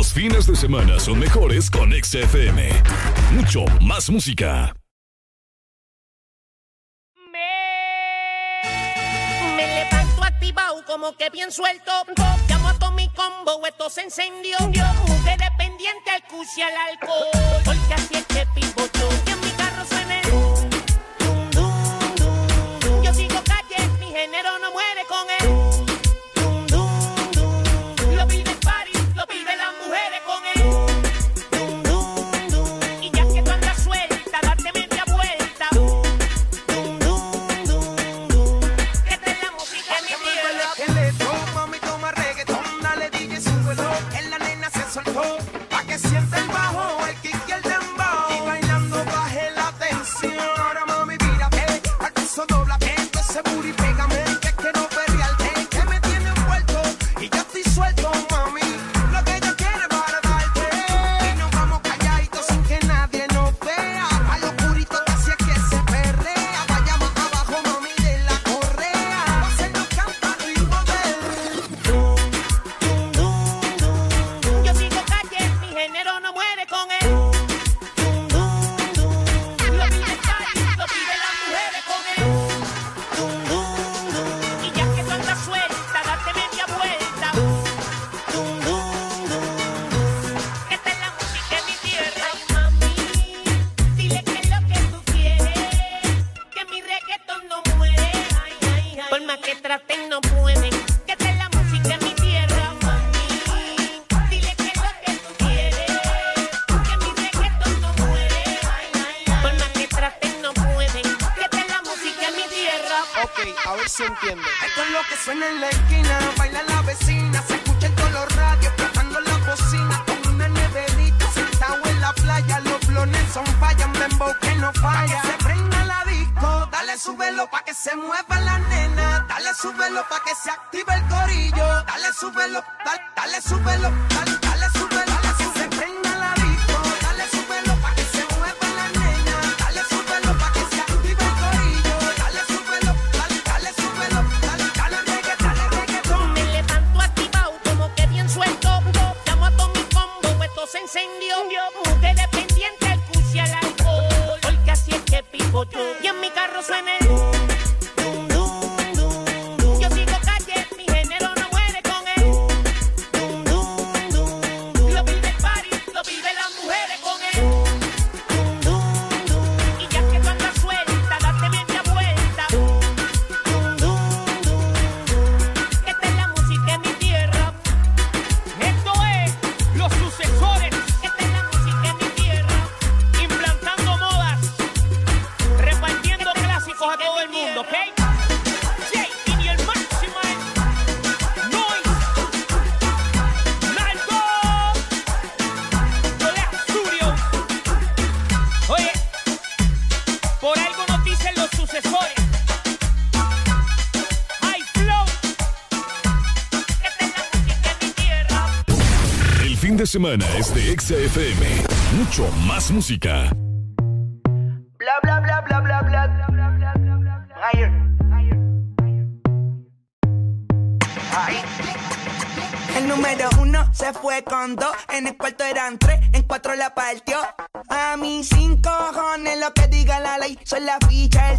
Los fines de semana son mejores con XFM. Mucho más música. Me levanto activado como que bien suelto. Llamo a todo mi combo, esto se encendió. Mujeres pendiente al cuci y al alcohol. Porque así es que pivoto. Y en mi carro dum, dum, dum, dum. Yo sigo calle, mi género no muere semana es de XFM. Mucho más música. Bla bla bla bla bla bla bla bla bla bla bla. Higher. El número uno se fue con dos, en el cuarto eran tres, en cuatro la partió. A mis cinco cojones lo que diga la ley, son la ficha,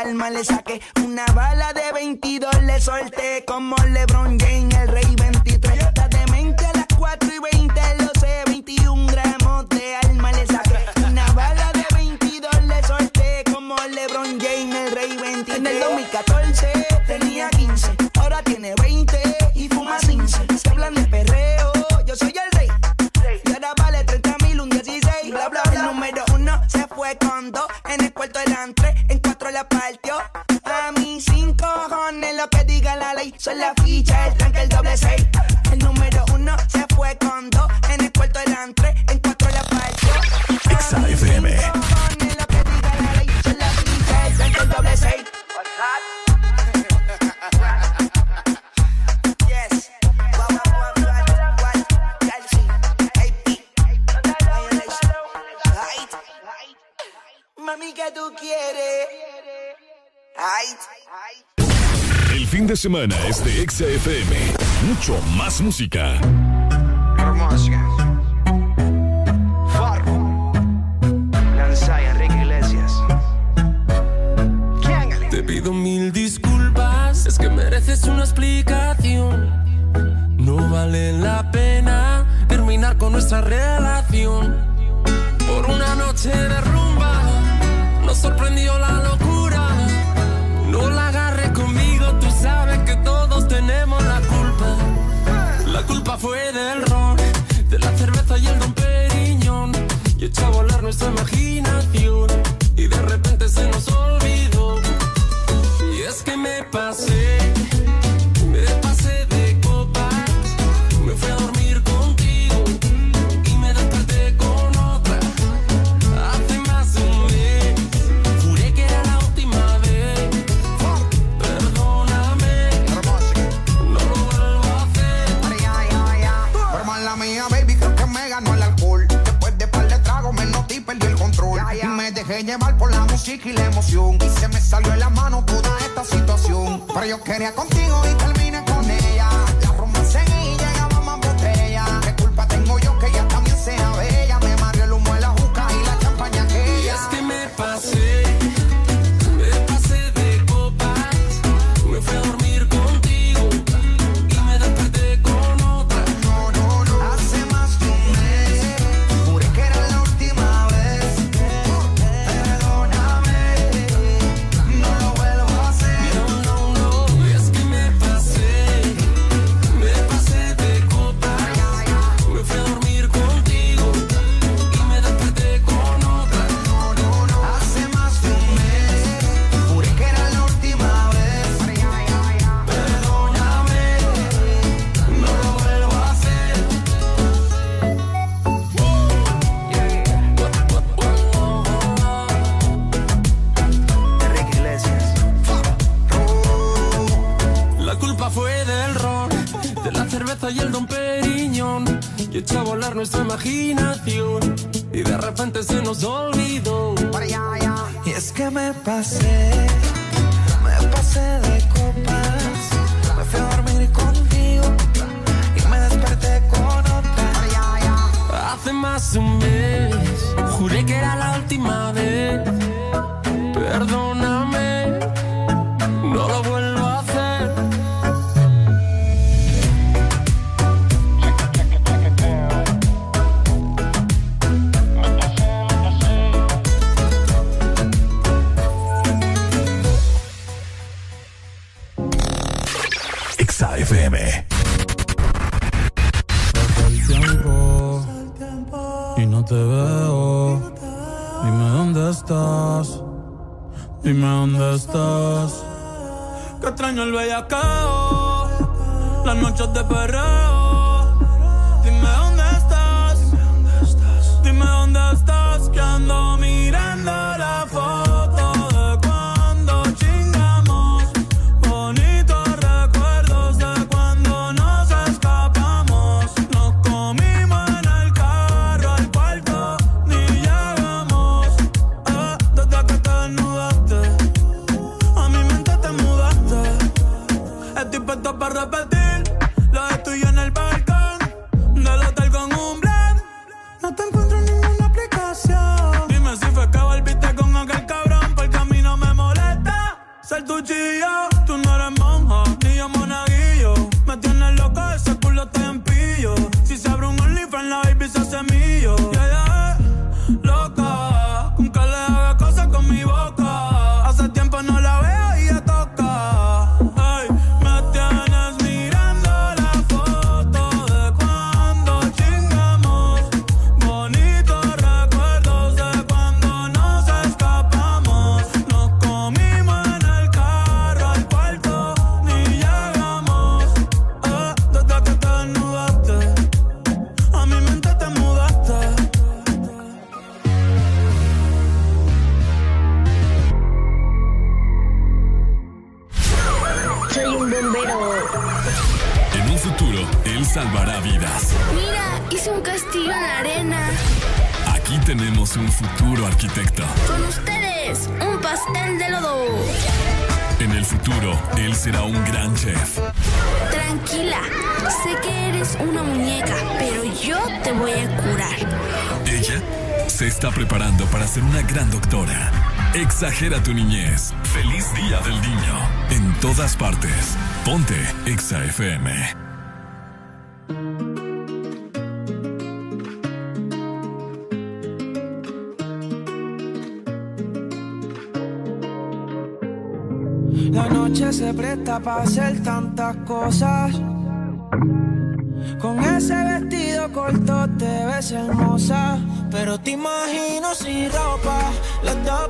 alma le saqué. Una bala de 22 le solté como LeBron James, el rey. semana es de XFM. Mucho más música. presta para hacer tantas cosas. Con ese vestido corto te ves hermosa, pero te imagino sin ropa, los dos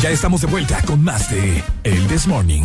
Ya estamos de vuelta con más de El This Morning.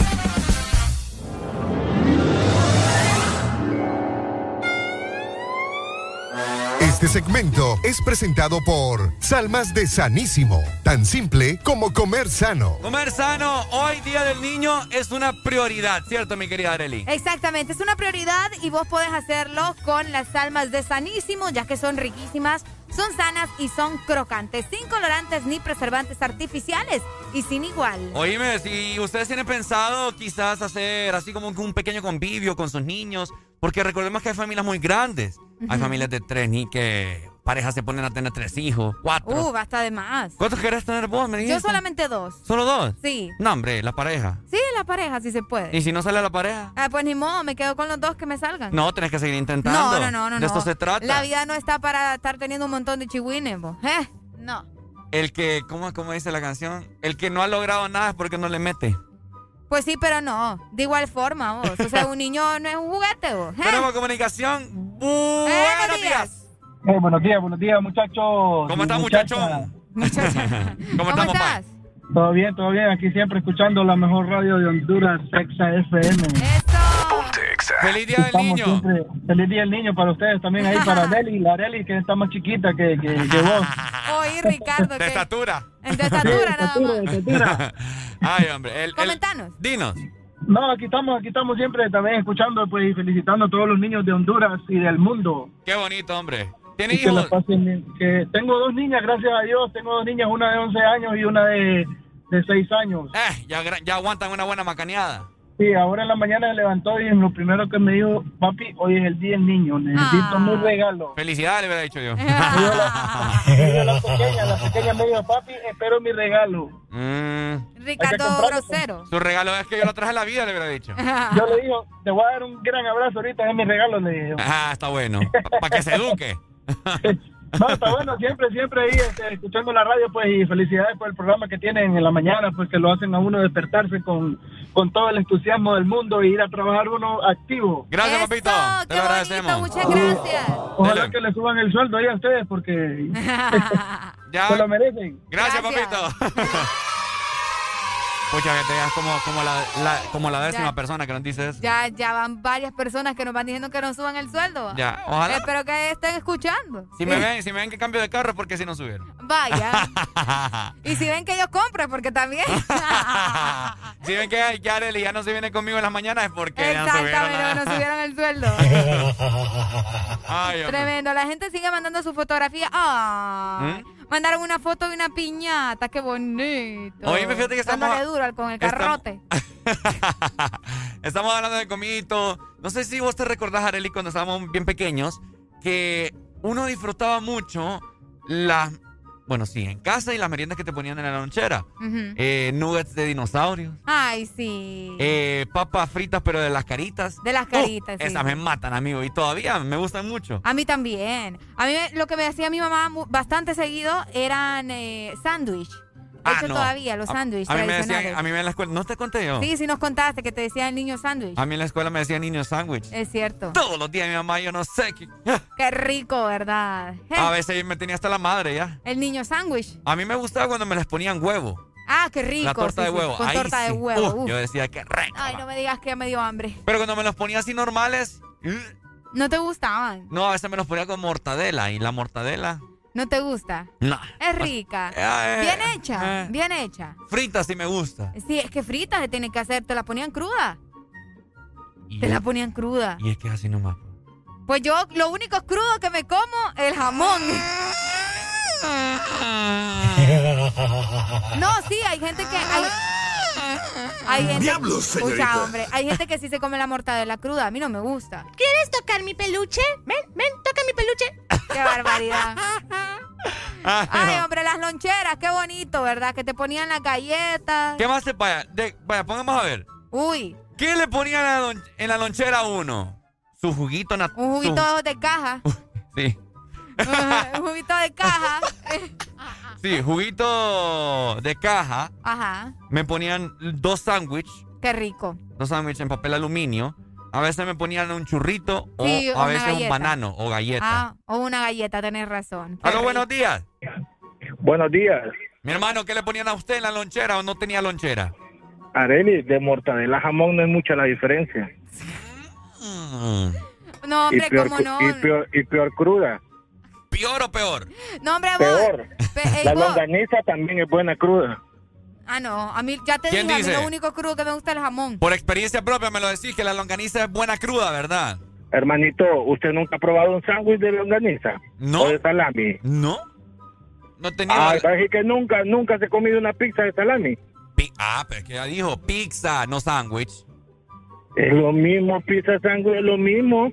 Este segmento es presentado por Salmas de Sanísimo, tan simple como comer sano. Comer sano, hoy Día del Niño, es una prioridad, ¿cierto, mi querida Areli? Exactamente, es una prioridad y vos podés hacerlo con las almas de Sanísimo, ya que son riquísimas, son sanas y son crocantes, sin colorantes ni preservantes artificiales y sin igual. Oíme, si ustedes tienen pensado quizás hacer así como un pequeño convivio con sus niños, porque recordemos que hay familias muy grandes. Hay familias de tres ni que parejas se ponen a tener tres hijos, cuatro. Uh, basta de más. ¿Cuántos querés tener vos, me Yo dijiste? solamente dos. ¿Solo dos? Sí. No, hombre, la pareja. Sí, la pareja, si se puede. ¿Y si no sale la pareja? Ah, pues ni modo, me quedo con los dos que me salgan. No, tenés que seguir intentando. no, no, no, no. De esto no. se trata. La vida no está para estar teniendo un montón de chihuines, vos. ¿Eh? No. El que, ¿cómo, ¿cómo dice la canción? El que no ha logrado nada es porque no le mete. Pues sí, pero no. De igual forma, vos. O sea, un niño no es un juguete, vos. ¿eh? Tenemos comunicación. Buenos buenos días. Eh, buenos días, buenos días, muchachos. ¿Cómo estás, Muchacha. muchachón? ¿Cómo, estamos, pa? Todo bien, todo bien. Aquí siempre escuchando la mejor radio de Honduras, Exa FM. Feliz Día del Niño. siempre- feliz Día del Niño para ustedes también ahí, para Deli, la Deli que está más chiquita que, que, que vos. Oye, Ricardo, De estatura. De estatura, nada más. de estatura. Ay, hombre. El, el- Comentanos. dinos. No, aquí estamos, aquí estamos siempre también escuchando pues y felicitando a todos los niños de Honduras y del mundo. Qué bonito, hombre. ¿Tiene Y que la hijos? pasen bien. Que tengo dos niñas, gracias a Dios, tengo dos niñas, una de 11 años y una de, de 6 años. Eh, ya, aguantan una buena macaneada. Sí, ahora en la mañana se levantó y lo primero que me dijo, papi, hoy es el día del niño, necesito Ah. mi regalo. Felicidades, le hubiera dicho yo. Y yo la, y yo la pequeña, la pequeña me dijo, papi, espero mi regalo. Mm, Ricardo Grosero. su regalo es que yo lo traje a la vida, le hubiera dicho. Yo le digo, te voy a dar un gran abrazo ahorita, es mi regalo, le dije. Ah, está bueno. Para que se eduque. No, está bueno, siempre, siempre ahí este, escuchando la radio, pues, y felicidades por el programa que tienen en la mañana, pues, que lo hacen a uno despertarse con, con todo el entusiasmo del mundo y ir a trabajar uno activo. Gracias, papito. Te lo agradecemos. Muchas gracias. Ojalá que le suban el sueldo ahí a ustedes, porque Ya. se lo merecen. Gracias, papito. Pucha, que te digas como, como, la, la- como la décima Ya. persona que nos dice eso. Ya, ya van varias personas que nos van diciendo que nos suban el sueldo. Ya, ojalá. Espero que estén escuchando. Si me ven, si me ven que cambio de carro es porque si no subieron. Vaya. y si ven que yo compre, porque también. si ven que ya Arely ya no se viene conmigo en las mañanas es porque ya no subieron. El sueldo. Ay. Tremendo. La gente sigue mandando su fotografía. Ay, ¿Mm? Mandaron una foto de una piñata. Qué bonito. Oíme, fíjate que estamos- Dándole duro con el carrote. Estamos hablando de comito. No sé si vos te recordás, Arely, cuando estábamos bien pequeños, que uno disfrutaba mucho las. Bueno, sí, en casa y las meriendas que te ponían en la lonchera. Eh, nuggets de dinosaurios. Ay, sí. eh, papas fritas, pero de las caritas. De las caritas, sí. Esas me matan, amigo. Y todavía me gustan mucho. A mí también. A mí lo que me hacía mi mamá bastante seguido eran eh, sándwich. Ah, Hecho no. todavía, los A- sándwiches A, mí me decían, a mí en la escuela, ¿no te conté yo? Sí, sí nos contaste que te decía el niño sándwich. A mí en la escuela me decían niño sándwich. Es cierto. Todos los días mi mamá, yo no sé. qué- Qué rico, ¿verdad? A veces me tenía hasta la madre ya. El niño sándwich. A mí me gustaba cuando me les ponían huevo. Ah, qué rico. La torta sí, de huevo. Con Ahí torta de huevo. Yo decía que rico. Ay, no me digas que ya me dio hambre. Pero cuando me los ponía así normales, ¿No te gustaban? no, a veces me los ponía con mortadela. Y la mortadela, ¿No te gusta? no. Es rica. eh, Bien hecha, eh. bien hecha. Frita sí me gusta. Sí, es que frita se tiene que hacer. ¿Te la ponían cruda? Te la ponían cruda. Y es que es así nomás. Pues yo lo único crudo que me como el jamón. No, sí, hay gente que hay, hay gente, Diablos, señorita. Hombre, hay gente que sí se come la mortadela cruda. A mí no me gusta. ¿Quieres tocar mi peluche? Ven, ven, toca mi peluche. Qué barbaridad. Ay, hombre, las loncheras, qué bonito, ¿verdad? Que te ponían las galletas. ¿Qué más te vaya? De, vaya, pongamos a ver. Uy, ¿Qué le ponían en la, lon- en la lonchera a uno? Su juguito natural. un juguito de caja. Sí. un juguito de caja. Sí, juguito de caja. Ajá, Me ponían dos sándwiches, qué rico. dos sándwiches en papel aluminio. A veces me ponían un churrito o Sí, a una veces un banano o galleta. Ah, o una galleta, tenés razón. Qué Aló, rico. buenos días. Buenos días. Mi hermano, ¿qué le ponían a usted en la lonchera o no tenía lonchera? Areli, de mortadela jamón no es mucha la diferencia. No, hombre, y, peor, cómo no. y, peor, y peor cruda. ¿Peor o peor? No, hombre, vos. Peor. Pe- ey, La vos. longaniza también es buena cruda. Ah, no. A mí, ya te ¿Quién dije, a mí dice? lo único crudo que me gusta es el jamón. Por experiencia propia me lo decís que la longaniza es buena cruda, ¿verdad? Hermanito, ¿usted nunca ha probado un sándwich de longaniza? No. ¿O de salami? No. No tenía. Ah, ¿sabes que nunca, nunca se ha comido una pizza de salami? Pi- ah, pero es que ya dijo pizza, no sándwich. Es lo mismo, pizza, sándwich es lo mismo.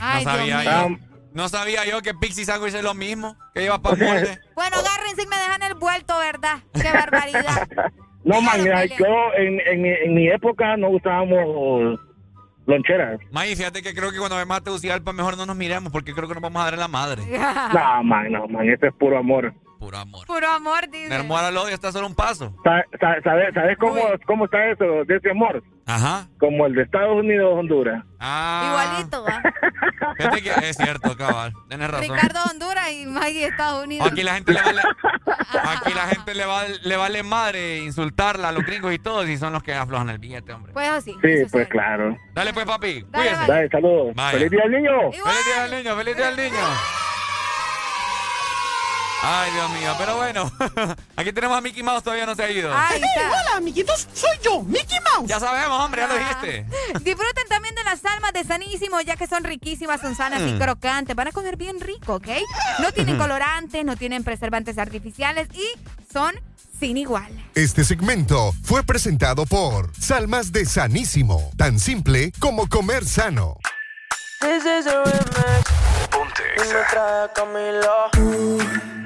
Ay, no sabía Dios yo. No sabía yo que pizza y sándwich es lo mismo. Que iba para molde. Bueno, agárrense y me dejan el vuelto, ¿verdad? Qué barbaridad. No, man, yo en, en, mi- en mi época no usábamos loncheras. May, fíjate que creo que cuando me mate Ucialpa mejor no nos miremos porque creo que nos vamos a dar en la madre. No, man, no, man, eso es puro amor. Puro amor. Puro amor, dice. Mi amor al odio está solo un paso. Sa- sa- ¿Sabes, sabes cómo, cómo está eso de ese amor? Ajá. Como el de Estados Unidos Honduras. Ah. Igualito, ¿va? Fíjate que es cierto, cabal. Tienes razón. Ricardo Honduras y Maggie Estados Unidos. Aquí la gente le vale, aquí la gente le vale, le vale madre insultarla a los gringos y todo si son los que aflojan el billete, hombre. Pues así. Sí, pues claro. Dale pues, papi. Dale, Cuídese. Dale, saludos. Vaya. ¡Feliz día al niño! Feliz día del niño, feliz día del niño. Ay, Dios mío, pero bueno, aquí tenemos a Mickey Mouse, todavía no se ha ido. Ahí está. Hola, amiguitos, soy yo, Mickey Mouse. Ya sabemos, hombre, ya lo dijiste. Disfruten también de las almas de Sanísimo, ya que son riquísimas, son sanas y Mm. crocantes. Van a comer bien rico, ¿ok? No tienen colorantes, no tienen preservantes artificiales y son sin igual. Este segmento fue presentado por Salmas de Sanísimo, tan simple como comer sano. This is a remix. Y me trae Camila.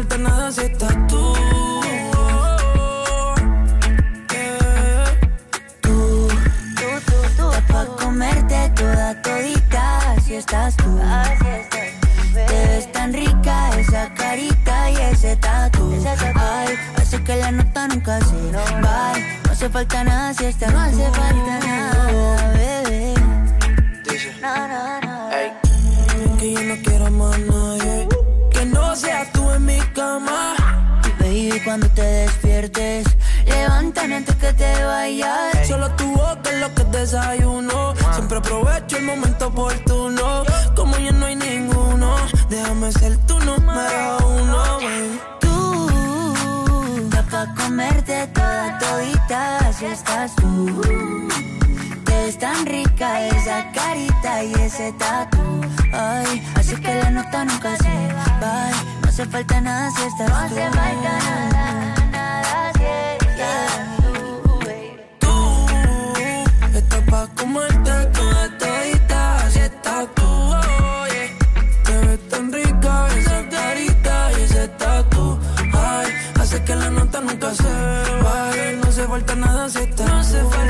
falta nada si estás tú. Tú, está pa' comerte toda todita, si estás tú. Te ves tan rica esa carita y ese tatu. la nota nunca se va. No hace falta nada si esta no hace falta nada, bebé. No, no, no. Que yo no quiero más nadie. Que no seas tú en mi cama. Baby, cuando te despiertes, levántame antes que te vayas. Solo tu boca es lo que desayuno. Siempre aprovecho el momento oportuno. Como ya no hay ninguno, déjame ser tu número uno. baby. Tú, da pa' comerte toda todita si estás tú. Te ves tan rica esa carita y ese tatu. Ay, así que la nota nunca se va. Hace falta nada si estás tú. No hace falta nada, nada si estás Tú estás pa' comerte toda todita si estás tú. Te ves tan rica esa carita y ese tatu. Ay, hace que la nota nunca se vaya. No hace falta nada si estás No hace falta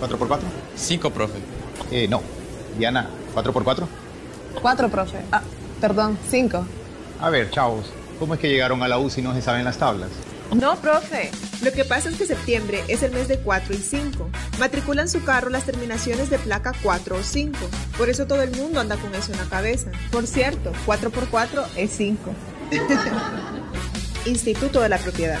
¿4x4? 5, profe. Eh, no. Diana, ¿4x4? Cuatro, profe. Ah, perdón, cinco. A ver, chavos, ¿cómo es que llegaron a la U si no se saben las tablas? No, profe. Lo que pasa es que septiembre es el mes de 4 y 5. Matriculan su carro las terminaciones de placa 4 o 5. Por eso todo el mundo anda con eso en la cabeza. Por cierto, 4 por 4 es 5. Instituto de la Propiedad.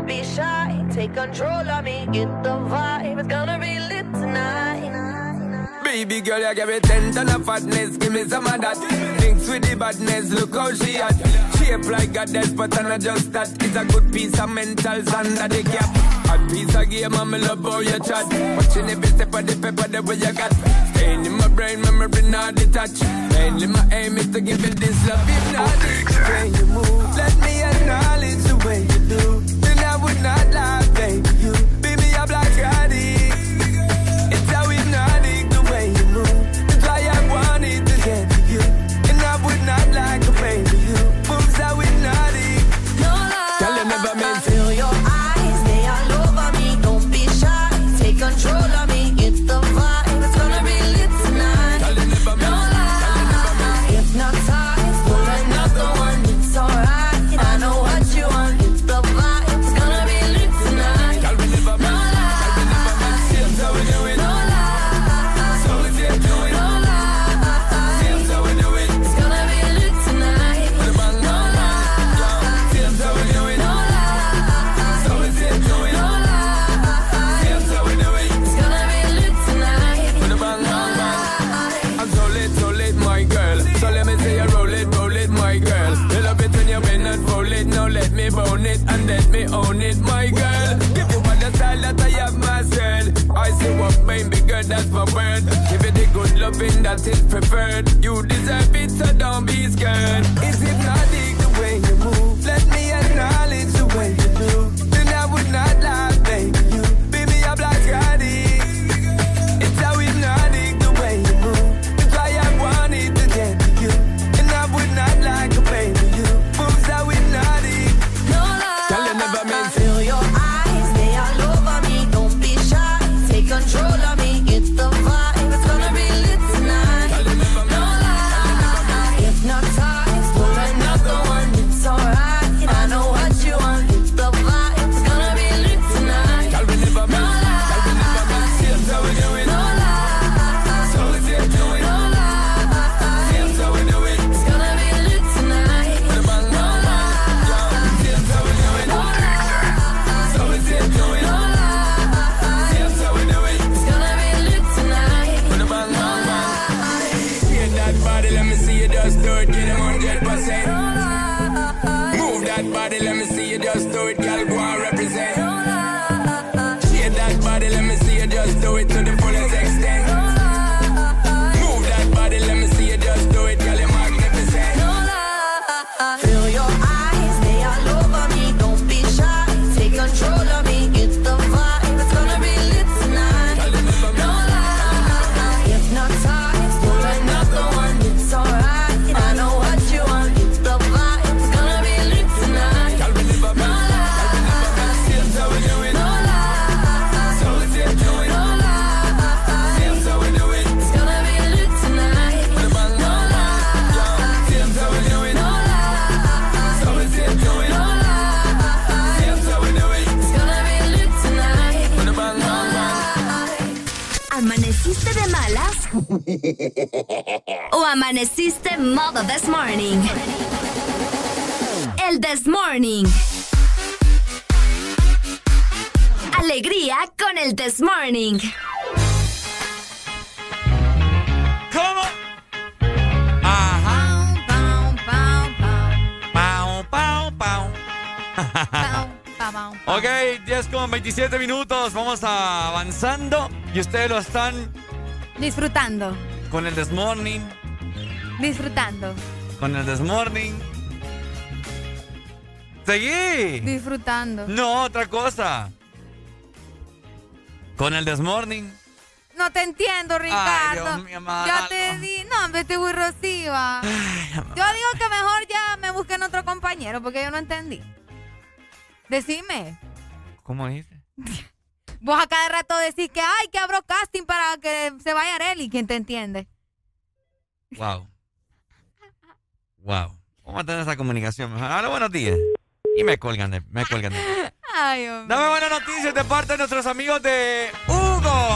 Don't be shy, take control of me. Get the vibe, it's gonna be lit tonight. Baby girl, you give me ten ton of fatness, give me some of that. Thinks with the badness, look how she at. Shape like goddess, but I'm not just that. It's a good piece of mental sand that they cap. A piece of game, I'm love all your chat. Watching every step of the paper, the way you got. Staying in my brain, memory not detached. Mainly my aim is to give me this love. If not, it's the way you move. Let me acknowledge the way you do not lie, babe. Preferred. You deserve it, so don't be ¿O amaneciste modo this morning? El this morning. Alegría con el this morning. ¿Cómo? Ajá. Pau, pau, pau. Ok, 10 con 27 minutos. Vamos avanzando. Y ustedes lo están Disfrutando, con el This Morning. disfrutando, Con el This Morning. Seguí. disfrutando. No, otra cosa. Con el This Morning. No te entiendo, Ricardo. Dios mío, ma- ya te di. No, hombre, estoy muy rosiva. Yo digo que mejor ya me busquen otro compañero porque yo no entendí. Decime. ¿Cómo dice? Vos a cada rato decís que, ay, que abro casting para que se vaya Areli. ¿Quién te entiende? Wow. Wow. Vamos a tener esa comunicación. Hola, buenos días. Y me colgan de, me colgan de. Ay, hombre. Dame buenas noticias de parte de nuestros amigos de Hugo,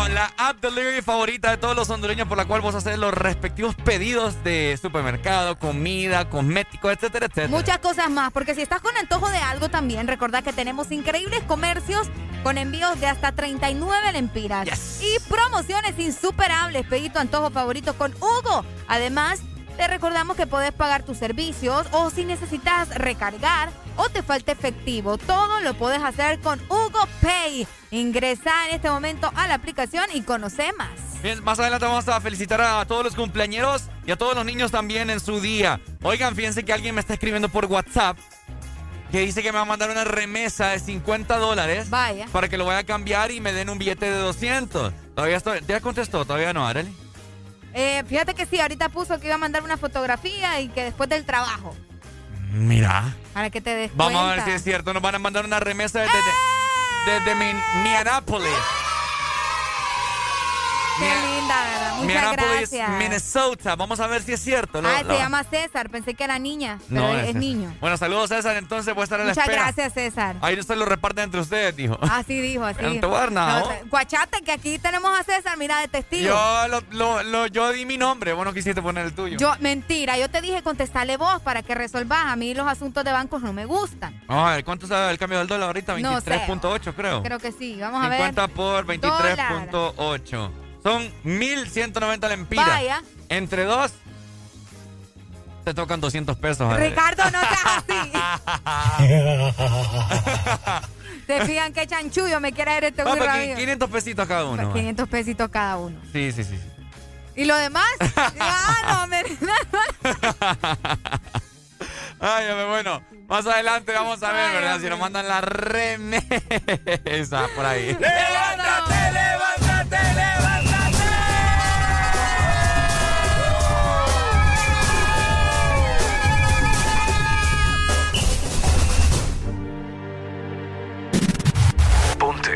la app delivery favorita de todos los hondureños por la cual vos haces los respectivos pedidos de supermercado, comida, cosméticos, etcétera, etcétera. Muchas cosas más, porque si estás con antojo de algo también, recordad que tenemos increíbles comercios con envíos de hasta 39 lempiras y promociones insuperables. Pedí tu antojo favorito con Hugo. Además, te recordamos que puedes pagar tus servicios o si necesitas recargar o te falta efectivo. Todo lo puedes hacer con Hugo Pay. Ingresa en este momento a la aplicación y conoce más. Bien, más adelante vamos a felicitar a todos los cumpleañeros y a todos los niños también en su día. Oigan, fíjense que alguien me está escribiendo por WhatsApp que dice que me va a mandar una remesa de 50 dólares. Vaya. Para que lo vaya a cambiar y me den un billete de 200. Todavía estoy. ¿Ya contestó? Todavía no, Arely. Eh, fíjate que sí, ahorita puso que iba a mandar una fotografía y que después del trabajo, Mira. para que te des Vamos a ver si es cierto. Nos van a mandar una remesa desde, desde, desde Mi- Minneapolis. Qué ¿verdad? Muchas gracias. Minnesota. Vamos a ver si es cierto. Lo- Ah, lo- se llama César. Pensé que era niña, pero No, es, niño. Bueno, saludos César. Entonces voy a estar a la Muchas espera. gracias, César. Ahí se lo reparten entre ustedes, dijo. Así dijo, así. No te voy a dar nada, No, ¿no? te- Guachate, que aquí tenemos a César, mira, de testigo. Yo, lo, lo- lo- yo di mi nombre. Vos no quisiste poner el tuyo. Yo, mentira, yo te dije contestarle vos para que resolvas. A mí los asuntos de bancos no me gustan. A ver, ¿cuánto sale el cambio del dólar ahorita? No sé. 23.8 creo. Creo que sí. Vamos a ver. 50 por 23.8. Son 1.190 lempiras. Vaya. Entre dos, te tocan 200 pesos. Ricardo, no seas así. Te fijan qué chanchullo me quiere ver este mío. 500 pesitos cada uno. 500 pesitos cada uno. Sí, sí, sí. ¿Y lo demás? ah, no, me... Ay, bueno, más adelante vamos a ver, ¿verdad? Si nos mandan la remesa por ahí. ¡Levántate, levántate, levántate!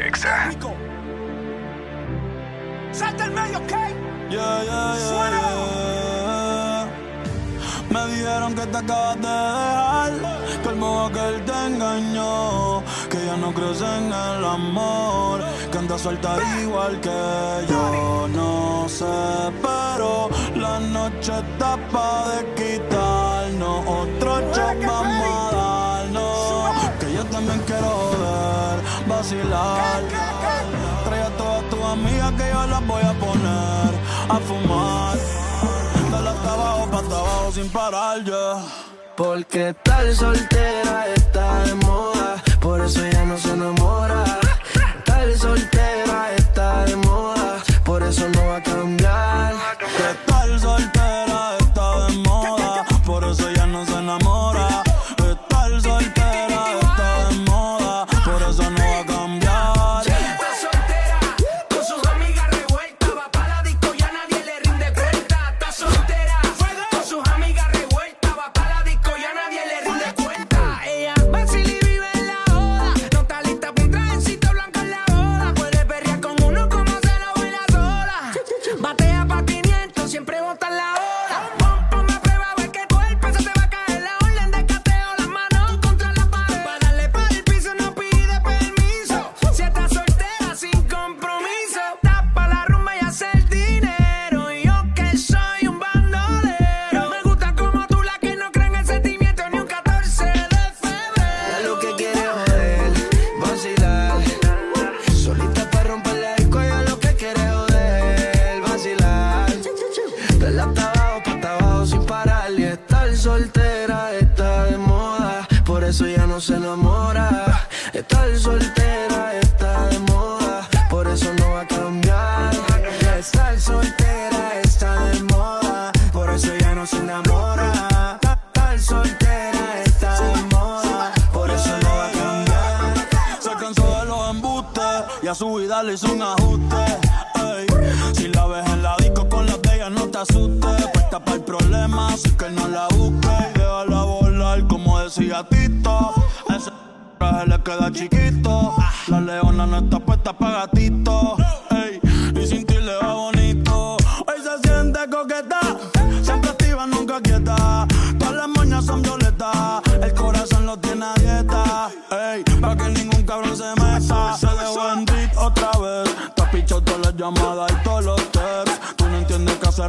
Exa. ¡Salta el medio, ¿ok? Yeah, yeah, yeah, yeah. Me dijeron que te acabas de dejar, que el modo que él te engañó, que ya no crees en el amor, que anda suelta igual que yo. No sé, pero la noche está pa' de quitarnos, otro shot vamos a darnos, que yo también quiero vacilar. Trae a todas tus amigas que yo las voy a poner a fumar. Dale hasta abajo, pa' hasta abajo sin parar ya. Porque tal soltera está de moda, por eso ya no se enamora. Se enamora. Estar soltera está de moda, por eso no va a cambiar. Estar soltera está de moda, por eso ya no se enamora. Estar soltera está de moda, por eso no va a cambiar. Se cansó de los embustes y a su vida le hizo un ajuste. Ey, Si la ves en la disco con las de no te asustes. Puesta para el problema, así que no la busques. Déjala volar, como decía Tito. Traje le queda chiquito. La leona no está puesta para gatito.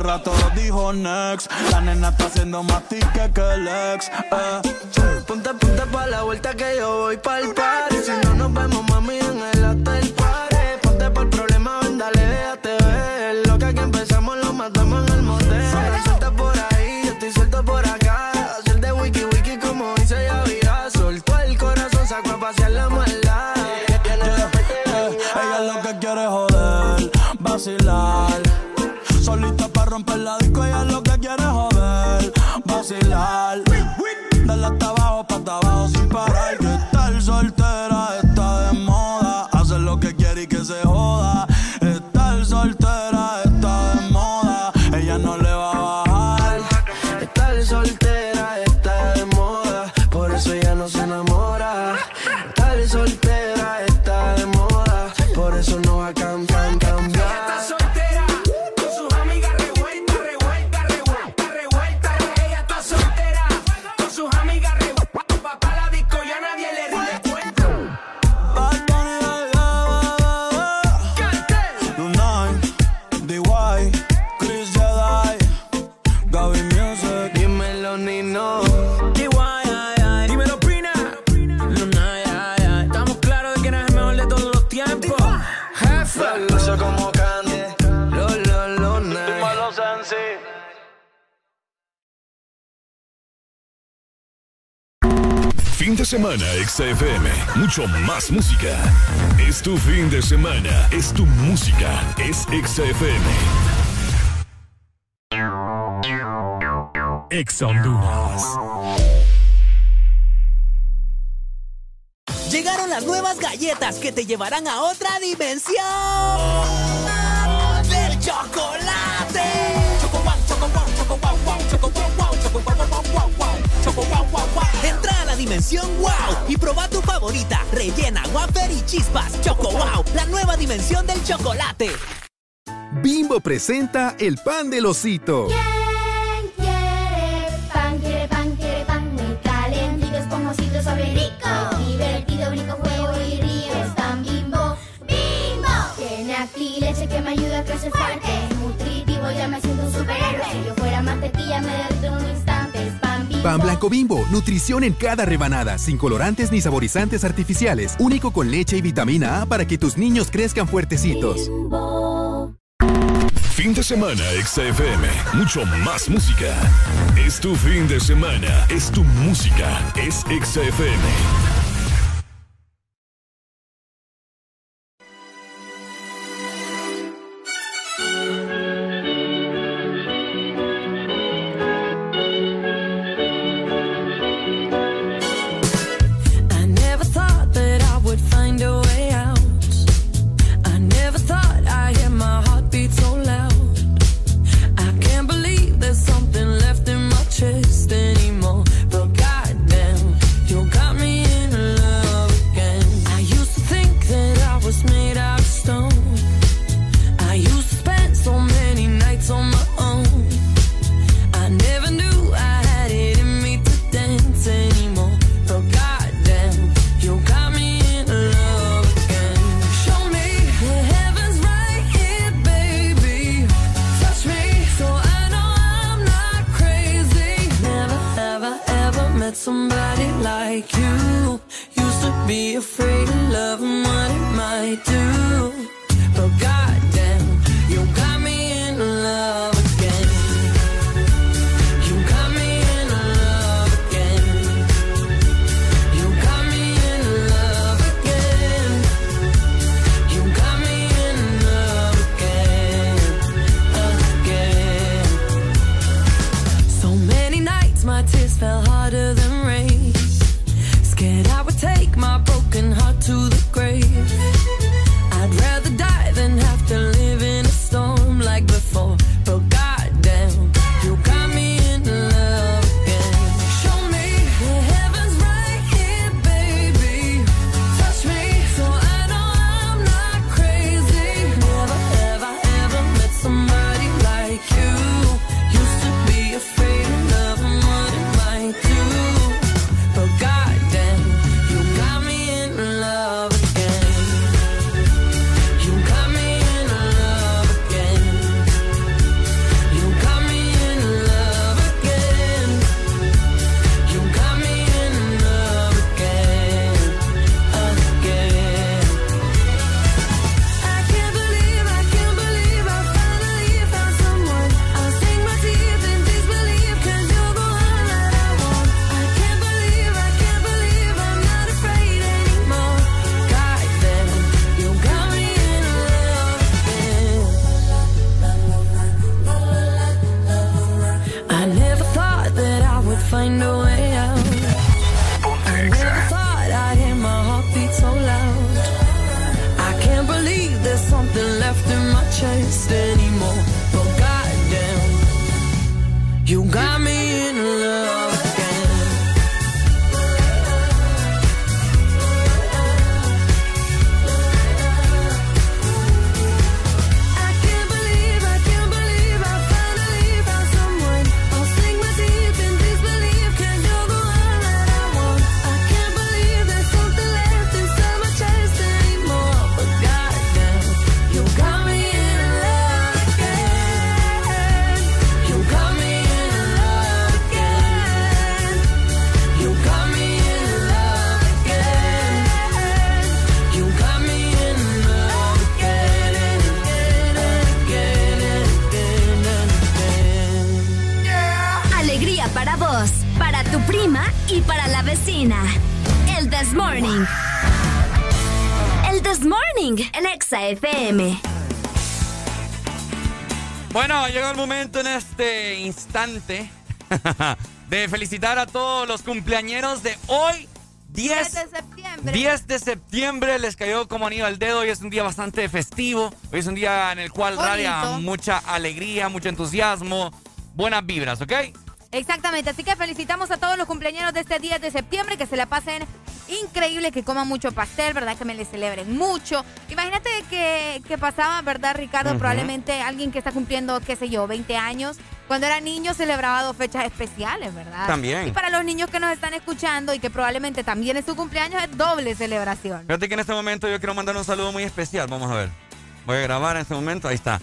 Rato dijo next. La nena está haciendo más tique que el ex. Eh. Ponte, ponte pa' la vuelta que yo voy pa'l party. Si no nos vemos, mami, en el hotel party. Ponte pa'l problema, ven, dale, déjate ver. Lo que aquí empezamos lo matamos en el motel. Anda suelta por ahí, yo estoy suelto por acá. Hacer de wiki wiki como dice Yavira. Soltó el corazón, sacó a pasear la maldad. Ella lo que quiere es joder, vacilar. Solita romper la disco, ella lo que quiere joder, vacilar. Dale hasta abajo, pa' hasta abajo sin parar. semana, XFM. Mucho más música. Es tu fin de semana. Es tu música. Es XFM. Ex Honduras. Llegaron las nuevas galletas que te llevarán a otra dimensión. ¡Del chocolate! Choco wow, choco wow, choco wow, wow, choco wow, wow, choco wow, wow, wow, wow, choco wow, wow, wow. Entra dimensión wow y proba tu favorita, rellena, wafer y chispas. Choco wow, la nueva dimensión del chocolate. Bimbo presenta el pan del osito. ¿Quién quiere pan? Quiere pan, quiere pan muy calentitos, esponjositos, sobre rico. Divertido, brinco, juego y río. Es pan Bimbo, Bimbo. Tiene aquí leche que me ayuda a crecer fuerte. Nutritivo, ya me siento un superhéroe. Si yo fuera más tetilla, me derrito un instante. Pan blanco bimbo, nutrición en cada rebanada, sin colorantes ni saborizantes artificiales, único con leche y vitamina A para que tus niños crezcan fuertecitos. Fin de semana, XFM. Mucho más música. Es tu fin de semana. Es tu música. Es XFM. somebody like you. Used to be afraid of loving what it might do. But God En Exa FM. Bueno, llegó el momento en este instante de felicitar a todos los cumpleañeros de hoy. 10, 10 de septiembre. les cayó como anillo al dedo. Hoy es un día bastante festivo. Hoy es un día en el cual Bonito. radia mucha alegría, mucho entusiasmo, buenas vibras, ¿ok? Exactamente, así que felicitamos a todos los cumpleaños de este 10 de septiembre, que se la pasen increíble, que coman mucho pastel, ¿verdad? Que me le celebren mucho. Imagínate que, que pasaba, ¿verdad, Ricardo? Probablemente alguien que está cumpliendo, qué sé yo, 20 años. Cuando era niño celebraba dos fechas especiales, ¿verdad? También. Y para los niños que nos están escuchando y que probablemente también es su cumpleaños, es doble celebración. Fíjate que en este momento yo quiero mandar un saludo muy especial. Vamos a ver. Voy a grabar en este momento. Ahí está.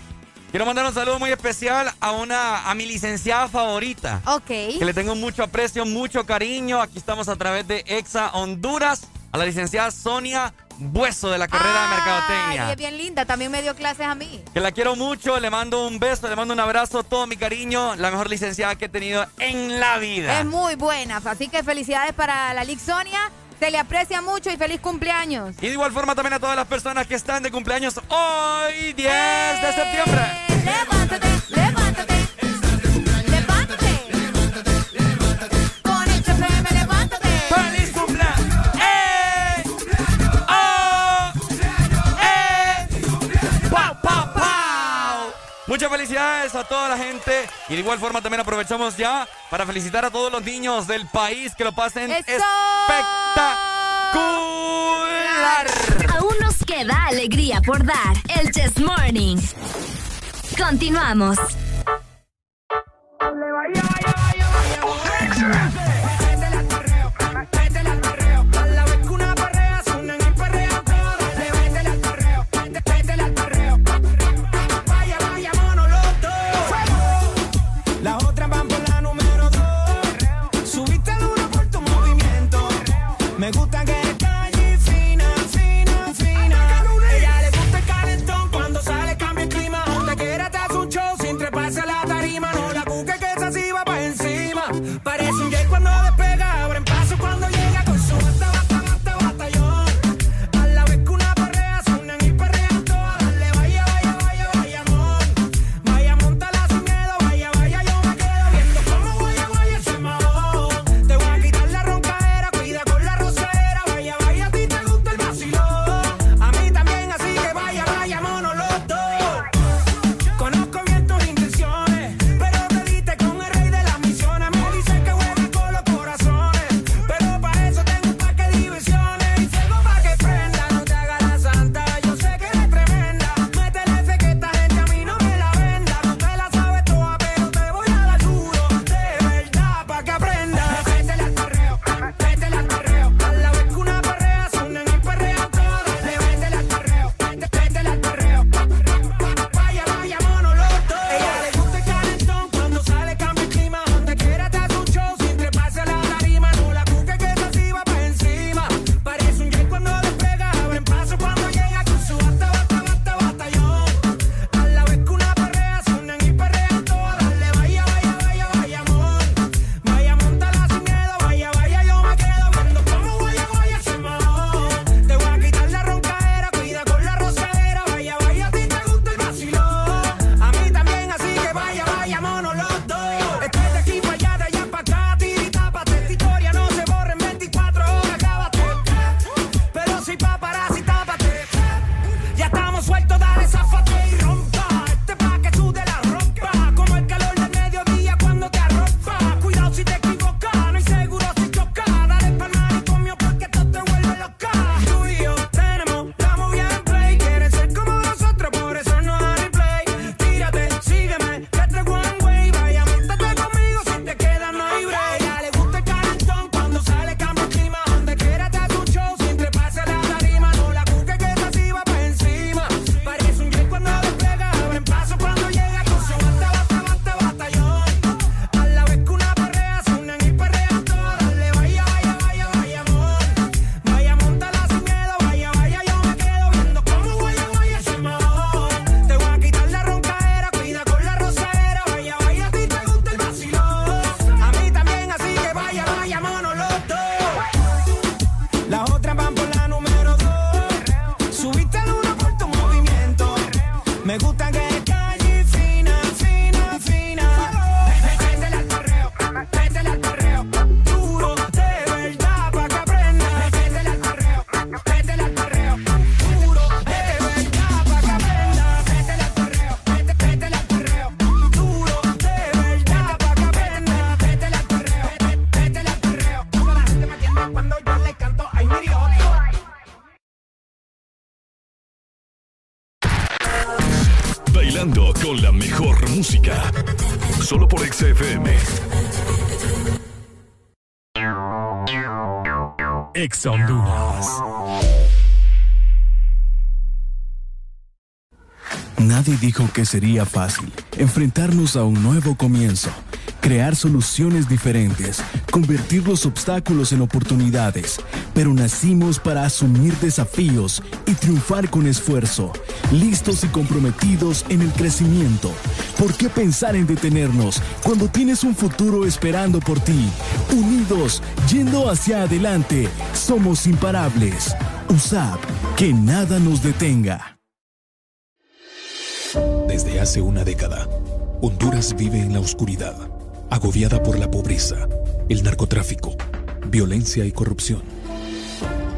Quiero mandar un saludo muy especial a una a mi licenciada favorita. Ok. Que le tengo mucho aprecio, mucho cariño. Aquí estamos a través de Exa Honduras. A la licenciada Sonia Bueso de la carrera de Mercadotecnia. es bien linda, también me dio clases a mí. Que la quiero mucho, le mando un beso, le mando un abrazo, todo mi cariño. La mejor licenciada que he tenido en la vida. Es muy buena, así que felicidades para la Lic Sonia. Se le aprecia mucho y feliz cumpleaños. Y de igual forma también a todas las personas que están de cumpleaños hoy, 10 de septiembre. Levántate, levántate. Levántate. Muchas felicidades a toda la gente y de igual forma también aprovechamos ya para felicitar a todos los niños del país que lo pasen ¡Eso! espectacular. Aún nos queda alegría por dar. El Chess Morning. Continuamos. XFM. Ex. Nadie dijo que sería fácil enfrentarnos a un nuevo comienzo, crear soluciones diferentes, convertir los obstáculos en oportunidades, pero nacimos para asumir desafíos y triunfar con esfuerzo, listos y comprometidos en el crecimiento. ¿Por qué pensar en detenernos cuando tienes un futuro esperando por ti? Unidos, yendo hacia adelante, somos imparables. USAP, que nada nos detenga. Desde hace una década, Honduras vive en la oscuridad, agobiada por la pobreza, el narcotráfico, violencia y corrupción.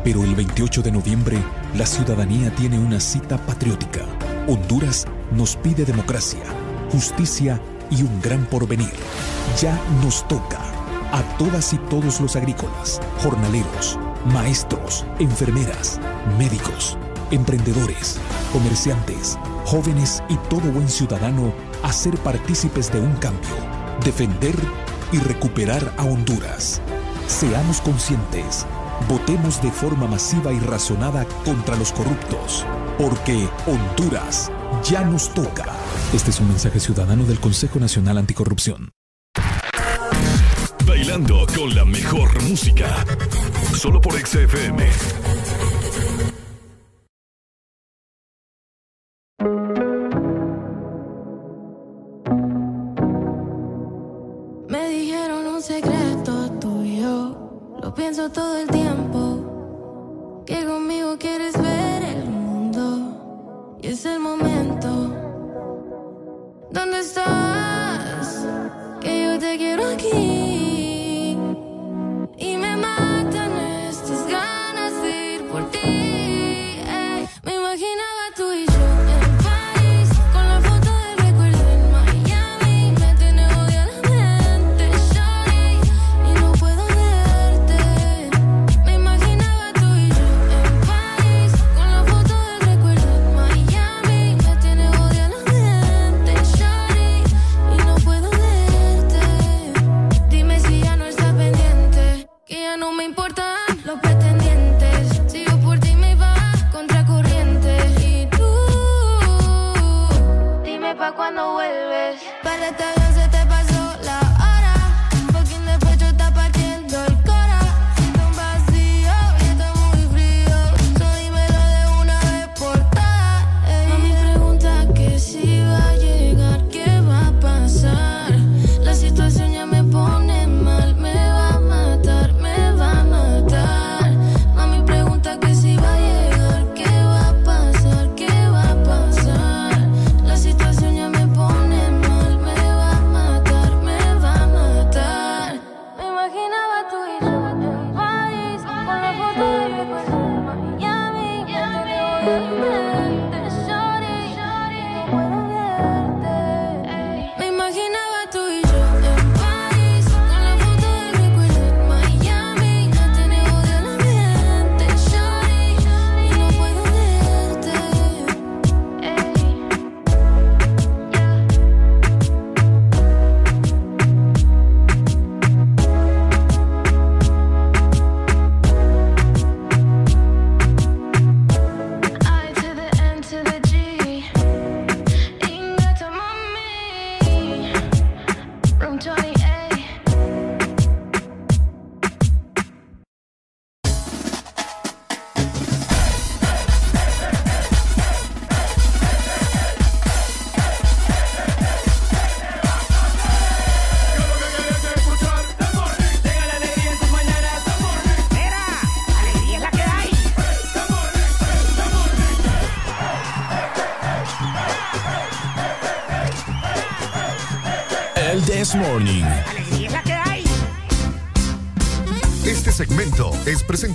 Pero el 28 de noviembre, la ciudadanía tiene una cita patriótica. Honduras nos pide democracia, justicia y un gran porvenir. Ya nos toca a todas y todos los agrícolas, jornaleros, maestros, enfermeras, médicos, emprendedores, comerciantes, jóvenes y todo buen ciudadano a ser partícipes de un cambio, defender y recuperar a Honduras. Seamos conscientes, votemos de forma masiva y razonada contra los corruptos, porque Honduras ya nos toca. Este es un mensaje ciudadano del Consejo Nacional Anticorrupción. Bailando con la mejor música. Solo por XFM.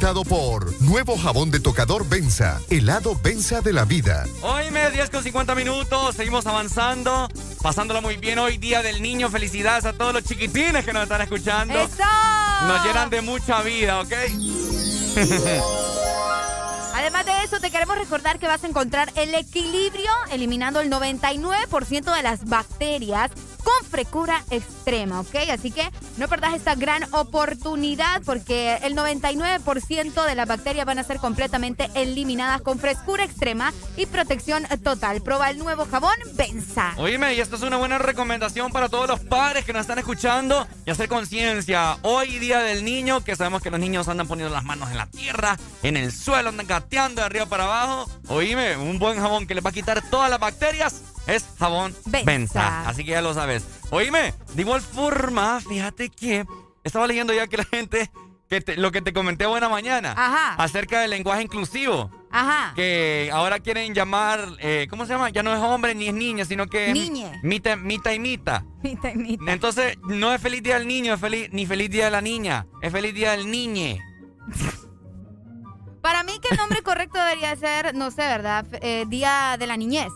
Presentado por Nuevo Jabón de Tocador Benza, helado Benza de la vida. Hoy me 10 con 50 minutos, seguimos avanzando, pasándolo muy bien hoy, Día del Niño. Felicidades a todos los chiquitines que nos están escuchando. ¡Eso! Nos llenan de mucha vida, ¿ok? Además de eso, te queremos recordar que vas a encontrar el equilibrio eliminando el 99% de las bacterias con frescura extrema, ¿ok? Así que no perdás esta gran oportunidad porque el 99% de las bacterias van a ser completamente eliminadas con frescura extrema y protección total. Proba el nuevo jabón Benza. Oíme, y esto es una buena recomendación para todos los padres que nos están escuchando y hacer conciencia. Hoy, Día del Niño, que sabemos que los niños andan poniendo las manos en la tierra, en el suelo, andan gateando de arriba para abajo. Oíme, un buen jabón que les va a quitar todas las bacterias es jabón Benza. Así que ya lo sabes. Oíme, de igual forma, fíjate que estaba leyendo ya que la gente, que te- lo que te comenté buena mañana, Ajá. acerca del lenguaje inclusivo. Ajá. Que ahora quieren llamar, eh, ¿cómo se llama? Ya no es hombre ni es niña, sino que es Niñe. mita, mita y mita. Mita, mita. Entonces, no es feliz día del niño, es feliz, ni feliz día de la niña, es feliz día del niñe. Para mí que el nombre correcto debería ser, no sé, ¿verdad? Eh, día de la niñez.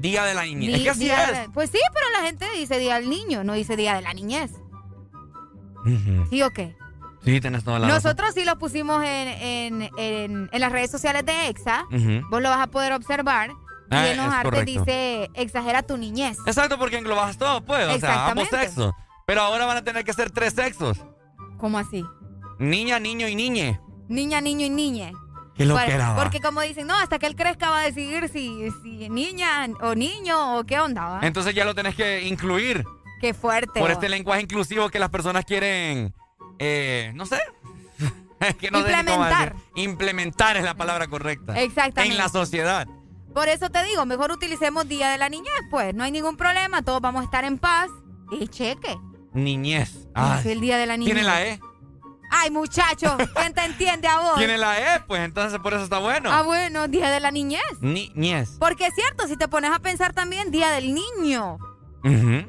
Día de la niñez. Di- es que así día es. pues sí, pero la gente dice día del niño, no dice día de la niñez. ¿Sí o qué? Sí, tenés toda la razón. Nosotros sí lo pusimos en, en, en, en las redes sociales de EXA. Ujú. Vos lo vas a poder observar. Ah, y enojarte correcto. dice, exagera tu niñez. Exacto, porque englobas todo, pues. O sea, ambos sexos. Pero ahora van a tener que ser tres sexos. ¿Cómo así? Niña, niño y niñe. Niña, niño y niñe. Qué lo Por- que era, va. Porque como dicen, no, hasta que él crezca va a decidir si, si niña o niño o qué onda, ¿va? Entonces ya lo tenés que incluir. Qué fuerte. Por este lenguaje inclusivo que las personas quieren, eh, no sé. Es que no Implementar. decir. Implementar es la palabra correcta. Exactamente. En la sociedad. Por eso te digo, mejor utilicemos Día de la Niñez, pues. No hay ningún problema, todos vamos a estar en paz. Y cheque. Niñez. Es Ay, el Día de la Niñez. Tiene la E. Ay, muchacho, ¿quién te entiende a vos? Tiene la E, pues entonces por eso está bueno. Ah, bueno, Día de la Niñez. Niñez. Porque es cierto, si te pones a pensar también, Día del Niño. Ujú.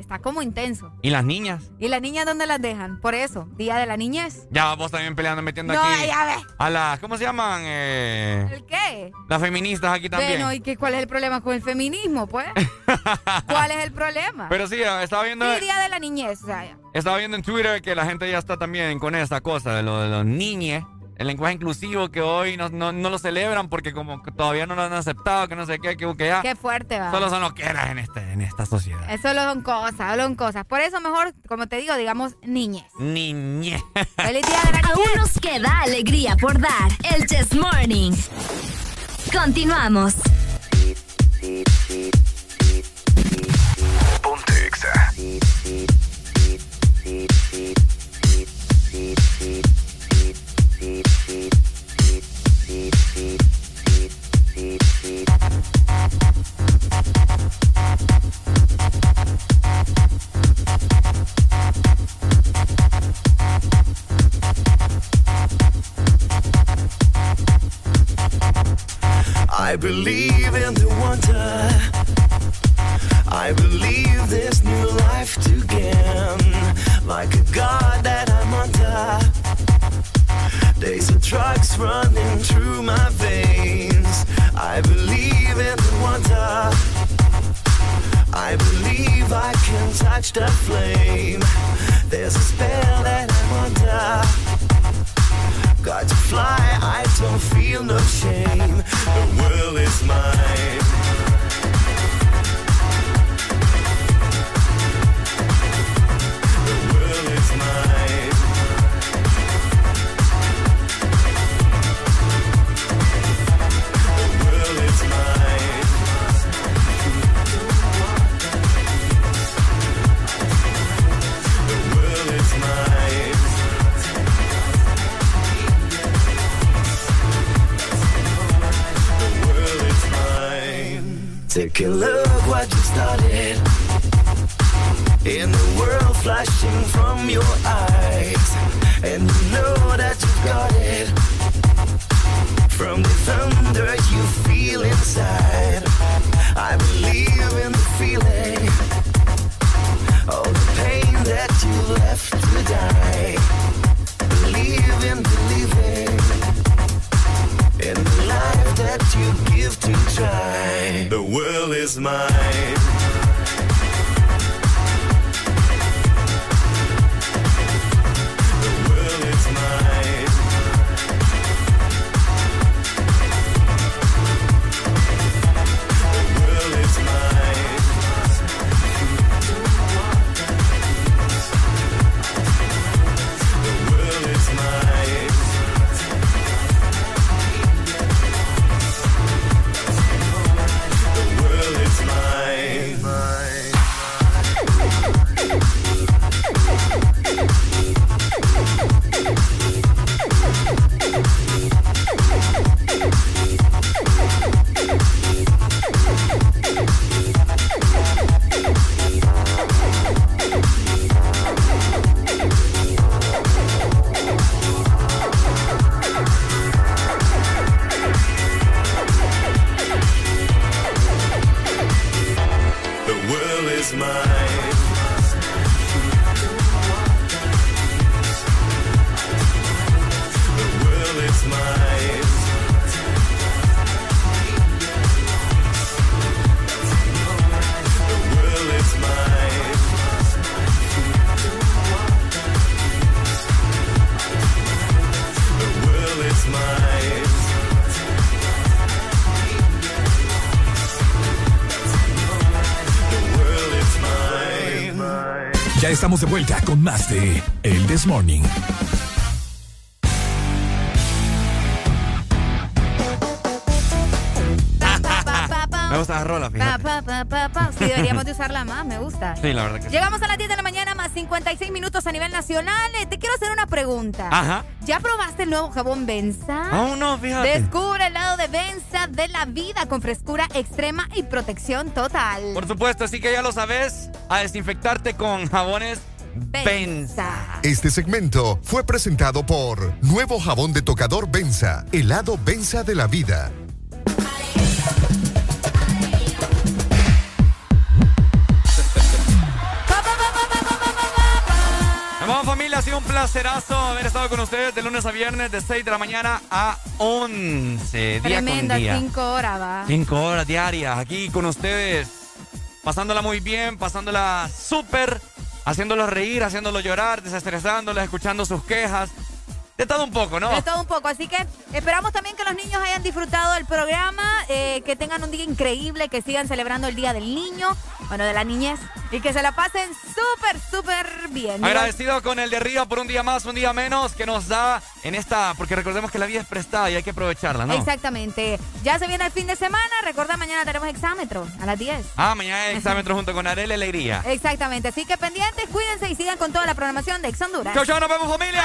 Está como intenso. ¿Y las niñas? ¿Y las niñas dónde las dejan? Por eso, Día de la Niñez. Ya vos también peleando, metiendo No, aquí. ya ves. A las, ¿cómo se llaman? Eh, ¿El qué? las feministas aquí también. Bueno, ¿y qué, cuál es el problema con el feminismo, pues? ¿Cuál es el problema? Pero sí, estaba viendo, Sí, Día de la Niñez, o sea, ya. estaba viendo en Twitter que la gente ya está también con esta cosa de lo de los niñes. El lenguaje inclusivo que hoy no, no, no lo celebran porque como que todavía no lo han aceptado, que no sé qué, que, que ya. Qué fuerte, va. Solo son lo que eran en, este, en esta sociedad. Eso solo son cosas, solo son cosas. Por eso mejor, como te digo, digamos niñez. Niñez. Feliz Día de la Niñez. Aún nos queda alegría por dar. El Chess Morning. Continuamos. Ponte Exa. Days of drugs running through my veins. I believe. I believe I can touch the flame. There's a spell that I'm under. Got to fly, I don't feel no shame. The world is mine. Take a look what you started. In the world flashing from your eyes. And you know that you got it. From the thunder you feel inside. I believe in the feeling. All the pain that you left to die. That you give to try. The world is mine. Morning. Me gusta la rola, fíjate. pa, pa, pa, pa. Sí, deberíamos de usarla más, me gusta. Sí, la verdad que sí. Llegamos a las 10 de la mañana más 56 minutos a nivel nacional. Eh, Te quiero hacer una pregunta. Ajá. ¿Ya probaste el nuevo jabón Benza? Aún no, fíjate. Descubre el lado de Benza de la vida con frescura extrema y protección total. Por supuesto, así que ya lo sabes, a desinfectarte con jabones Benza. Este segmento fue presentado por Nuevo Jabón de Tocador Benza, helado Benza de la vida. Vamos familia, ha sido un placerazo haber estado con ustedes de lunes a viernes de 6 de la mañana a 11. Día Tremenda, con día. 5 horas, va. Cinco horas diarias aquí con ustedes. Pasándola muy bien, pasándola súper, haciéndolos reír, haciéndolos llorar, desestresándolos, escuchando sus quejas. De todo un poco, ¿no? De todo un poco. Así que esperamos también que los niños hayan disfrutado del programa, eh, que tengan un día increíble, que sigan celebrando el Día del Niño, bueno, de la niñez, y que se la pasen súper, súper bien. Agradecido con el de arriba por un día más, un día menos que nos da en esta, porque recordemos que la vida es prestada y hay que aprovecharla, ¿no? Exactamente. Ya se viene el fin de semana. Recuerda, mañana tenemos exámetro a las 10. Ah, mañana hay exámetro junto con Arely Alegría. Exactamente. Así que pendientes, cuídense y sigan con toda la programación de Ex Honduras. Chau, chau, nos vemos familia.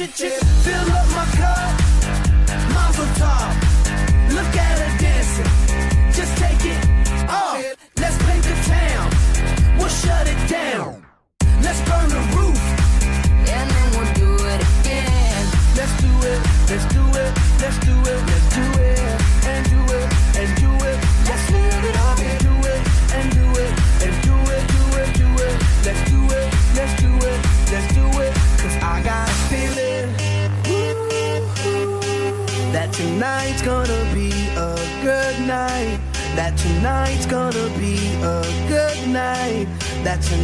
Fill up tonight's gonna be a good night. That tonight.